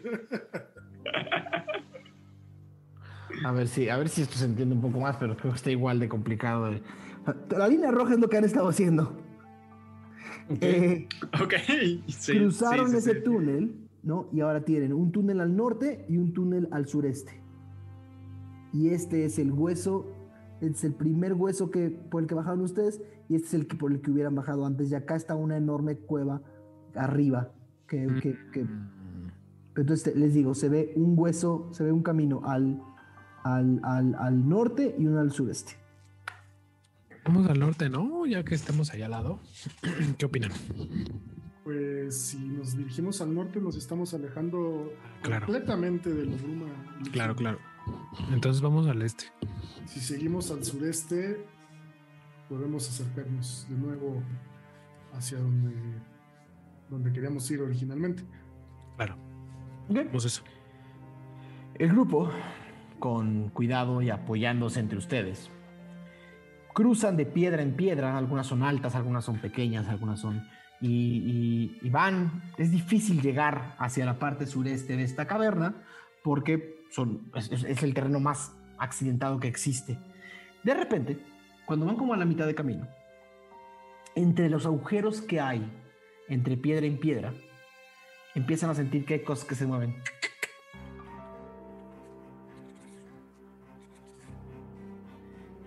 A ver si, a ver si esto se entiende un poco más, pero creo que está igual de complicado. La línea roja es lo que han estado haciendo. Eh, [laughs] ok. sí, cruzaron sí, sí, ese sí. túnel, ¿no? Y ahora tienen un túnel al norte y un túnel al sureste. Y este es el hueso, es el primer hueso que, por el que bajaron ustedes, y este es el que por el que hubieran bajado antes. Y acá está una enorme cueva arriba. Que, que- que- entonces les digo, se ve un hueso, se ve un camino al, al, al, al norte y uno al sureste. Vamos al norte, ¿no? Ya que estamos allá al lado. [clears throat] ¿Qué opinan? Pues si nos dirigimos al norte nos estamos alejando Claro. completamente de la bruma. Claro, claro. Entonces vamos al este. Si seguimos al sureste, podemos acercarnos de nuevo hacia donde, donde queríamos ir originalmente. Claro. Ok. Vamos eso. El grupo, con cuidado y apoyándose entre ustedes, cruzan de piedra en piedra, algunas son altas, algunas son pequeñas, algunas son... Y, y- y van, es difícil llegar hacia la parte sureste de esta caverna porque son, es, el terreno más accidentado que existe. De repente, cuando van como a la mitad de camino, entre los agujeros que hay entre piedra y piedra, empiezan a sentir que hay cosas que se mueven.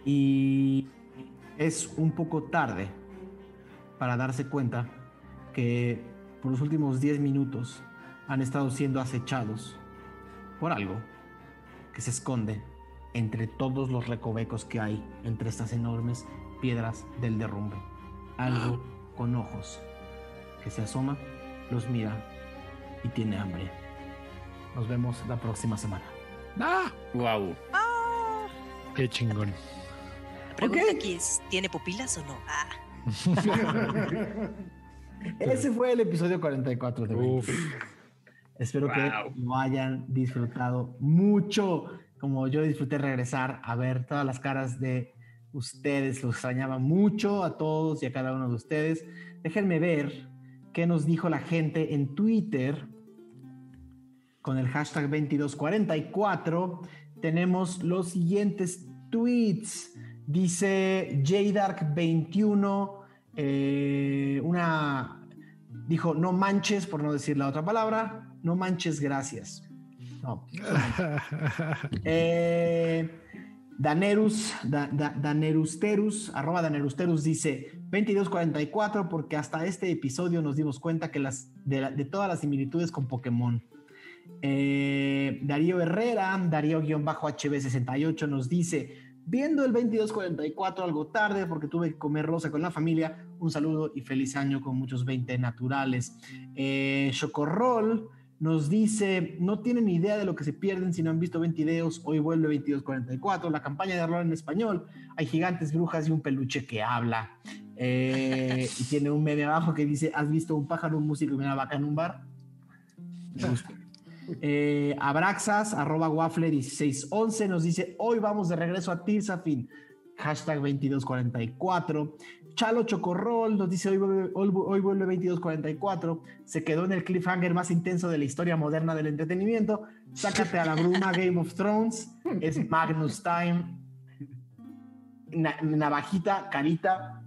Y es un poco tarde para darse cuenta que por los últimos 10 minutos han estado siendo acechados por algo que se esconde entre todos los recovecos que hay entre estas enormes piedras del derrumbe. Algo con ojos que se asoma, los mira y tiene hambre. Nos vemos la próxima semana. ¡Ah! Wow. Qué chingón. La pregunta aquí es, ¿tiene pupilas o no? Ah, [laughs] Ese fue el episodio 44 de Uf. Espero Wow. que lo hayan disfrutado mucho, como yo disfruté regresar a ver todas las caras de ustedes. Los extrañaba mucho a todos y a cada uno de ustedes. Déjenme ver qué nos dijo la gente en Twitter con el hashtag 2244. Tenemos los siguientes tweets. Dice JDark21, eh, una dijo no manches, por no decir la otra palabra, no manches, gracias. No. [laughs] Eh, Danerus, Da- Da- Danerusterus, arroba Danerusterus dice 2244 porque hasta este episodio nos dimos cuenta que las, de, la- de todas las similitudes con Pokémon. Eh, Darío Herrera, Darío-HB68 nos dice, viendo el 2244 algo tarde porque tuve que comer rosa con la familia, un saludo y feliz año con muchos 20 naturales. Eh, Chocorrol nos dice, no tienen idea de lo que se pierden si no han visto 20 videos, hoy vuelve 2244, la campaña de Arlor en español, hay gigantes, brujas y un peluche que habla. Eh, y tiene un meme abajo que dice, ¿has visto un pájaro, un músico y una vaca en un bar? Me gusta. Eh, Abraxas, arroba waffle 1611 nos dice, hoy vamos de regreso a Tirsafin, hashtag 2244. Chalo Chocorrol nos dice, hoy vuelve, hoy, vuelve 2244, se quedó en el cliffhanger más intenso de la historia moderna del entretenimiento, sácate a la bruma [laughs] Game of Thrones, es Magnus Time, Na- navajita, carita,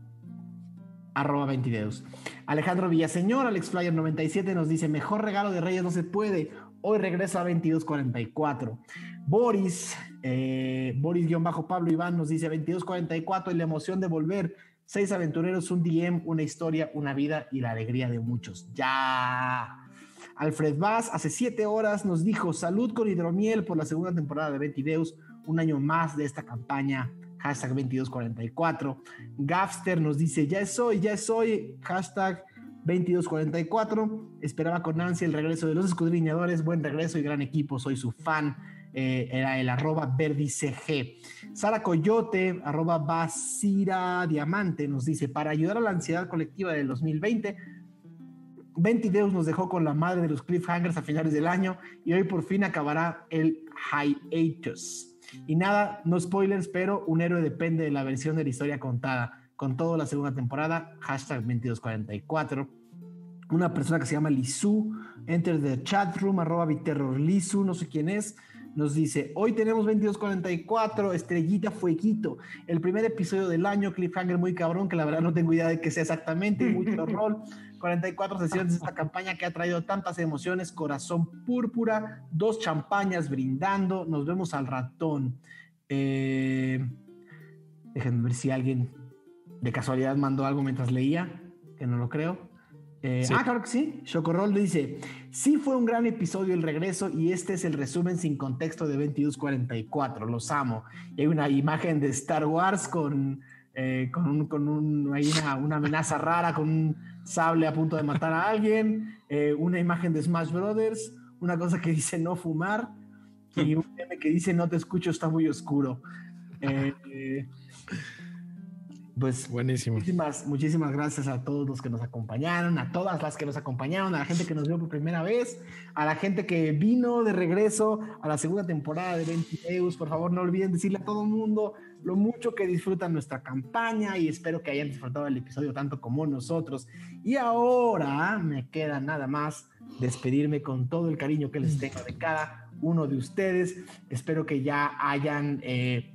arroba 22. Alejandro Villaseñor, Alex Flyer 97 nos dice, mejor regalo de Reyes no se puede, hoy regresa a 2244. Boris, eh, Boris-Pablo Iván nos dice 2244 y la emoción de volver. Seis aventureros, un DM, una historia, una vida y la alegría de muchos. Ya. Alfred Vaz hace siete horas nos dijo salud con hidromiel por la segunda temporada de Betty Deus, un año más de esta campaña, hashtag 2244. Gafster nos dice ya soy, ya soy, hashtag 2244. Esperaba con ansia el regreso de los escudriñadores, buen regreso y gran equipo, soy su fan. Eh, era el arroba verdicg. Sara Coyote, arroba Basira Diamante, nos dice, para ayudar a la ansiedad colectiva del 2020, Ventideus nos dejó con la madre de los cliffhangers a finales del año y hoy por fin acabará el hiatus. Y nada, no spoilers, pero un héroe depende de la versión de la historia contada. Con todo la segunda temporada, hashtag 2244. Una persona que se llama Lisu, enter the chat room, arroba Lisu, no sé quién es, nos dice, hoy tenemos 2244, estrellita fueguito, el primer episodio del año, cliffhanger muy cabrón, que la verdad no tengo idea de qué sea exactamente, mucho rol, 44 sesiones de esta [laughs] campaña que ha traído tantas emociones, corazón púrpura, dos champañas brindando, nos vemos al ratón. Eh, déjenme ver si alguien de casualidad mandó algo mientras leía, que no lo creo. Eh, ah, claro que sí. Chocorrol dice: Sí, fue un gran episodio el regreso y este es el resumen sin contexto de 2244. Los amo. Y hay una imagen de Star Wars con, eh, con, un, con un, hay una, una, amenaza rara, con un sable a punto de matar a alguien, eh, una imagen de Smash Brothers, una cosa que dice no fumar y un meme que dice no te escucho, está muy oscuro. [laughs] Pues buenísimo. Muchísimas, muchísimas gracias a todos los que nos acompañaron, a todas las que nos acompañaron, a la gente que nos vio por primera vez, a la gente que vino de regreso a la segunda temporada de Ventideus. Por favor, no olviden decirle a todo el mundo lo mucho que disfrutan nuestra campaña y espero que hayan disfrutado el episodio tanto como nosotros. Y ahora me queda nada más despedirme con todo el cariño que les tengo de cada uno de ustedes. Espero que ya hayan... Eh,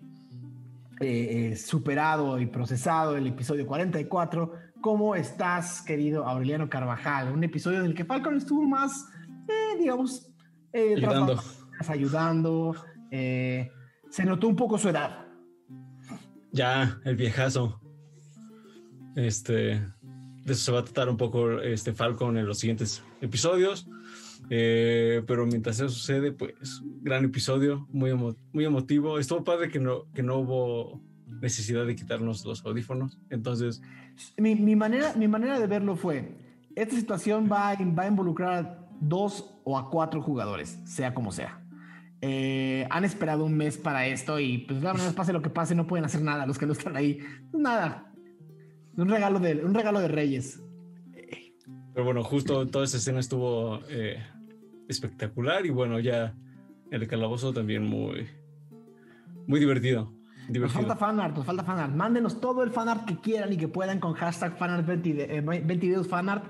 eh, superado y procesado el episodio 44. ¿Cómo estás, querido Aureliano Carvajal? Un episodio en el que Falcon estuvo más, eh, digamos, eh, ayudando. ayudando se notó un poco su edad. Ya, el viejazo. Este, de eso se va a tratar un poco este Falcon en los siguientes episodios. Pero mientras eso sucede, pues, gran episodio, muy, muy emotivo. Estuvo padre que no, que no hubo necesidad de quitarnos los audífonos. Entonces. Mi, mi, manera, mi manera de verlo fue: esta situación va, va a involucrar a dos o a cuatro jugadores, sea como sea. Eh, han esperado un mes para esto y, pues, la verdad, pase lo que pase, no pueden hacer nada los que no están ahí. Nada. Un regalo de, un regalo de Reyes. Pero bueno, justo toda esa escena estuvo eh, espectacular y bueno, ya el calabozo también muy, muy divertido. Nos falta fanart, nos falta fanart. Mándenos todo el fanart que quieran y que puedan con hashtag fanart22 eh, fanart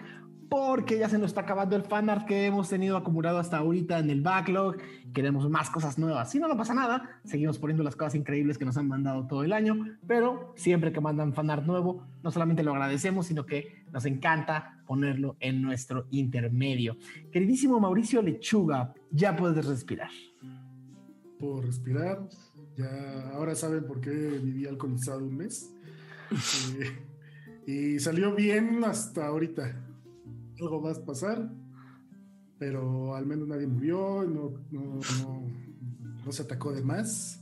porque ya se nos está acabando el fanart que hemos tenido acumulado hasta ahorita en el backlog. Queremos más cosas nuevas. Si no, no pasa nada. Seguimos poniendo las cosas increíbles que nos han mandado todo el año. Pero siempre que mandan fanart nuevo, no solamente lo agradecemos, sino que nos encanta ponerlo en nuestro intermedio. Queridísimo Mauricio Lechuga, ya puedes respirar. Por respirar, ya ahora saben por qué viví alcoholizado un mes. [laughs] Eh, y salió bien hasta ahorita algo va a pasar, pero al menos nadie murió, no, no, no, se atacó de más.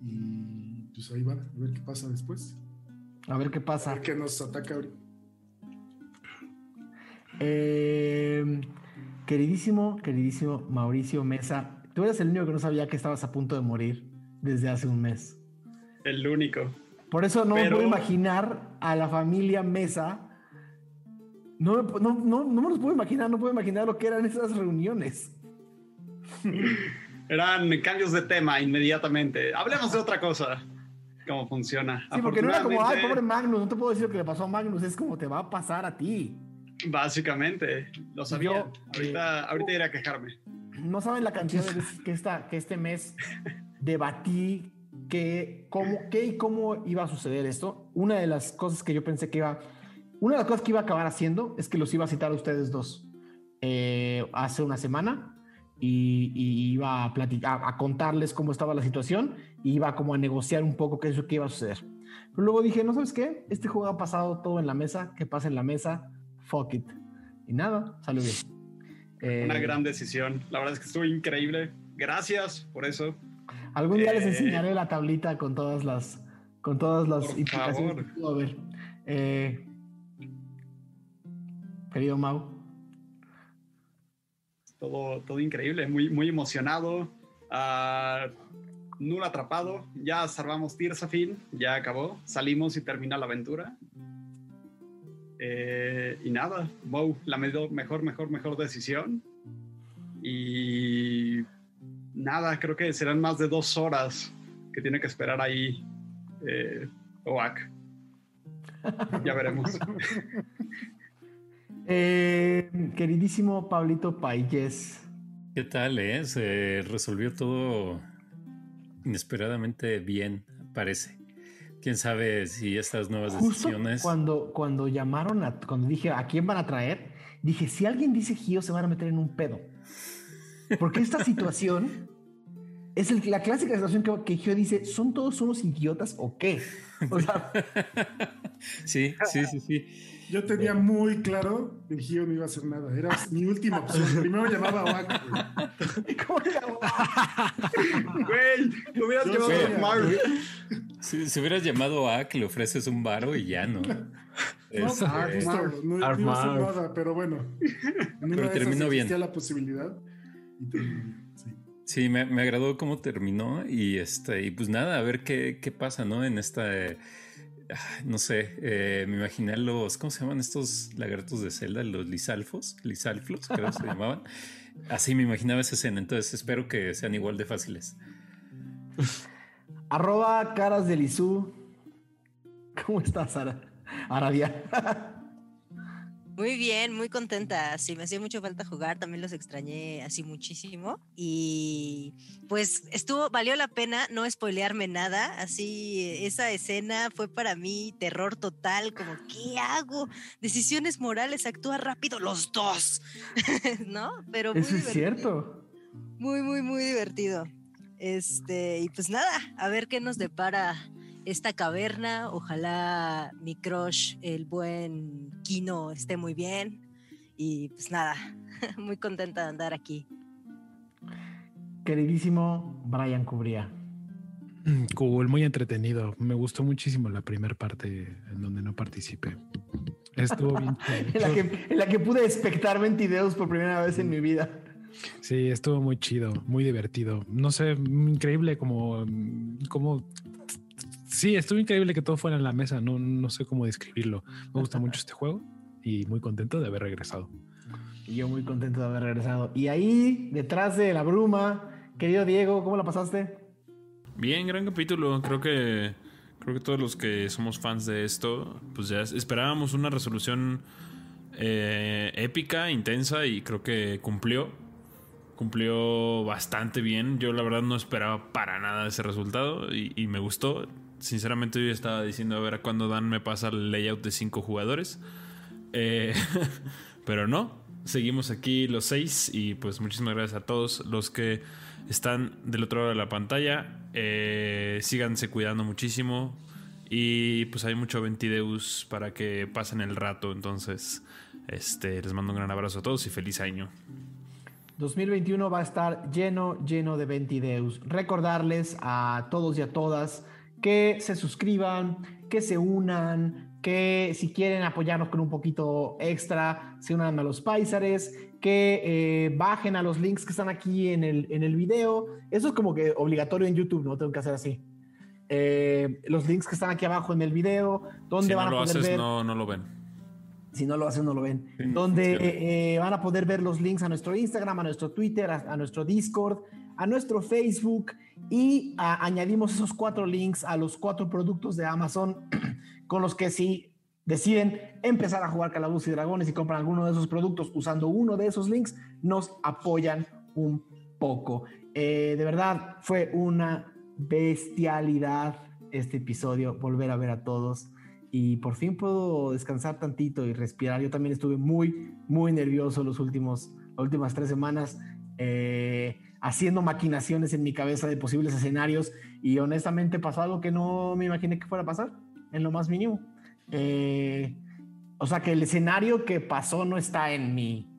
Y pues ahí va, a ver qué pasa después. A ver qué pasa. A ver qué nos ataca ahorita. Eh, queridísimo, queridísimo Mauricio Mesa, tú eres el único que no sabía que estabas a punto de morir desde hace un mes. El único. Por eso no me puedo imaginar a la familia Mesa no, no, no, no me los puedo imaginar, no puedo imaginar lo que eran esas reuniones. [laughs] Eran cambios de tema inmediatamente. Hablemos de otra cosa. ¿Cómo funciona? Sí, porque no era como, ay, pobre Magnus, no te puedo decir lo que le pasó a Magnus, es como te va a pasar a ti. Básicamente, lo sabía. ahorita, eh, ahorita iré a quejarme. No saben la cantidad de [laughs] veces que, esta, que este mes debatí que, cómo, qué y cómo iba a suceder esto. Una de las cosas que yo pensé que iba una de las cosas que iba a acabar haciendo es que los iba a citar a ustedes dos eh, hace una semana y, iba a, platicar, a, contarles cómo estaba la situación y iba como a negociar un poco qué es lo que iba a suceder. Pero luego dije, no sabes qué, este juego ha pasado todo en la mesa, que pasa en la mesa, fuck it. Y nada, salió bien. Una Eh, gran decisión. La verdad es que estuvo increíble. Gracias por eso. Algún día les Eh, enseñaré la tablita con todas las con todas las Por implicaciones favor. que haber. Eh, querido Mau, Todo, todo increíble, muy, muy emocionado. Ah, nulo atrapado. Ya salvamos Tirsafin, ya acabó. Salimos y termina la aventura. Eh, y nada, wow, la mejor, mejor, mejor decisión. Y nada, creo que serán más de dos horas que tiene que esperar ahí eh, Oak. Ya veremos. [laughs] Eh, queridísimo Pablito Payes, ¿Qué tal, eh? Se resolvió todo inesperadamente bien, parece. Quién sabe si estas nuevas justo decisiones. cuando, cuando llamaron a, cuando dije a quién van a traer, dije si alguien dice Gio se van a meter en un pedo. Porque esta situación [laughs] es el- la clásica situación que, que Gio dice, ¿son todos unos idiotas o qué? O sea, [laughs] Sí, sí, sí, sí. Yo tenía muy claro que Gio no iba a hacer nada. Era mi última opción. Primero llamaba a Oak. güey. [laughs] ¿cómo hago? Güey, lo hubieras Yo sabía, a Mark. güey. Si, si hubieras llamado a que le ofreces un varo y ya no. [laughs] No, Este, ah, justo, no, no iba a hacer Armar. nada, pero bueno. Pero terminó bien. la posibilidad. Y terminó sí. Sí, me, me agradó cómo terminó y este y pues nada, a ver qué, qué pasa, ¿no? En esta, eh, no sé, eh, me imaginé los, ¿cómo se llaman estos lagartos de Zelda? Los lisalfos, lisalflos, creo que se [laughs] llamaban. Así me imaginaba esa escena, entonces espero que sean igual de fáciles. Arroba caras del Isú. ¿Cómo estás, Ara? Aradia. Muy bien, muy contenta. Sí, me hacía mucho falta jugar, también los extrañé así muchísimo. Y pues estuvo, valió la pena no spoilearme nada. Así, esa escena fue para mí terror total, como, ¿qué hago? Decisiones morales, actúa rápido los dos, [laughs] ¿no? Pero muy Eso es divertido. cierto. Muy, muy, muy divertido. Este, y pues nada, a ver qué nos depara esta caverna. Ojalá mi crush, el buen Kino, esté muy bien. Y pues nada, [laughs] muy contenta de andar aquí. Queridísimo Brian Cubría. Mm, Cool, muy entretenido. Me gustó muchísimo la primera parte en donde no participé. Estuvo bien. [laughs] En la, que, en la que pude espectar Ventideus por primera vez en mi vida. Sí, estuvo muy chido, muy divertido. No sé, increíble como, como sí, estuvo increíble que todo fuera en la mesa. No, no sé cómo describirlo. Me gusta mucho este juego y muy contento de haber regresado. Y yo muy contento de haber regresado. Y ahí, detrás de la bruma, querido Diego, ¿cómo la pasaste? Bien, gran capítulo. Creo que creo que todos los que somos fans de esto, pues ya esperábamos una resolución eh, épica, intensa y creo que cumplió. Cumplió bastante bien. Yo la verdad no esperaba para nada ese resultado y, y me gustó. Sinceramente yo estaba diciendo a ver cuándo Dan me pasa el layout de cinco jugadores. Eh, [laughs] pero no, seguimos aquí los seis y pues muchísimas gracias a todos los que están del otro lado de la pantalla. Eh, síganse cuidando muchísimo y pues hay mucho Ventideus para que pasen el rato. Entonces, este, les mando un gran abrazo a todos y feliz año. 2021 va a estar lleno, lleno de Ventideus. Recordarles a todos y a todas que se suscriban, que se unan, que si quieren apoyarnos con un poquito extra, se unan a los paisares, que eh, bajen a los links que están aquí en el, en el video. Eso es como que obligatorio en YouTube, no tengo que hacer así. Eh, los links que están aquí abajo en el video, donde Si van no a lo poder haces, ver no, no lo ven. si no lo hacen, no lo ven. Sí, donde eh, van a poder ver los links a nuestro Instagram, a nuestro Twitter, a, a nuestro Discord, a nuestro Facebook y a- añadimos esos cuatro links a los cuatro productos de Amazon [clears throat] con los que si deciden empezar a jugar Calabozos y Dragones y compran alguno de esos productos usando uno de esos links, nos apoyan un poco. Eh, de verdad, fue una bestialidad este episodio, volver a ver a todos y por fin puedo descansar tantito y respirar. Yo también estuve muy, muy nervioso los últimos, las últimas tres semanas, eh, haciendo maquinaciones en mi cabeza de posibles escenarios y honestamente pasó algo que no me imaginé que fuera a pasar, en lo más mínimo. Eh, o sea que el escenario que pasó no está en mi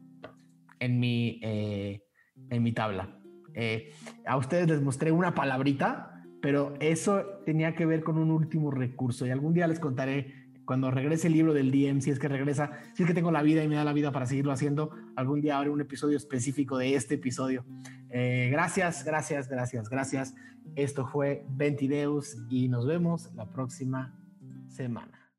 en mi, eh, en mi tabla. Eh, a ustedes les mostré una palabrita, pero eso tenía que ver con un último recurso y algún día les contaré cuando regrese el libro del DM, si es que regresa, si es que tengo la vida y me da la vida para seguirlo haciendo, algún día haré un episodio específico de este episodio. Eh, gracias, gracias, gracias, gracias. Esto fue Ventideus y nos vemos la próxima semana.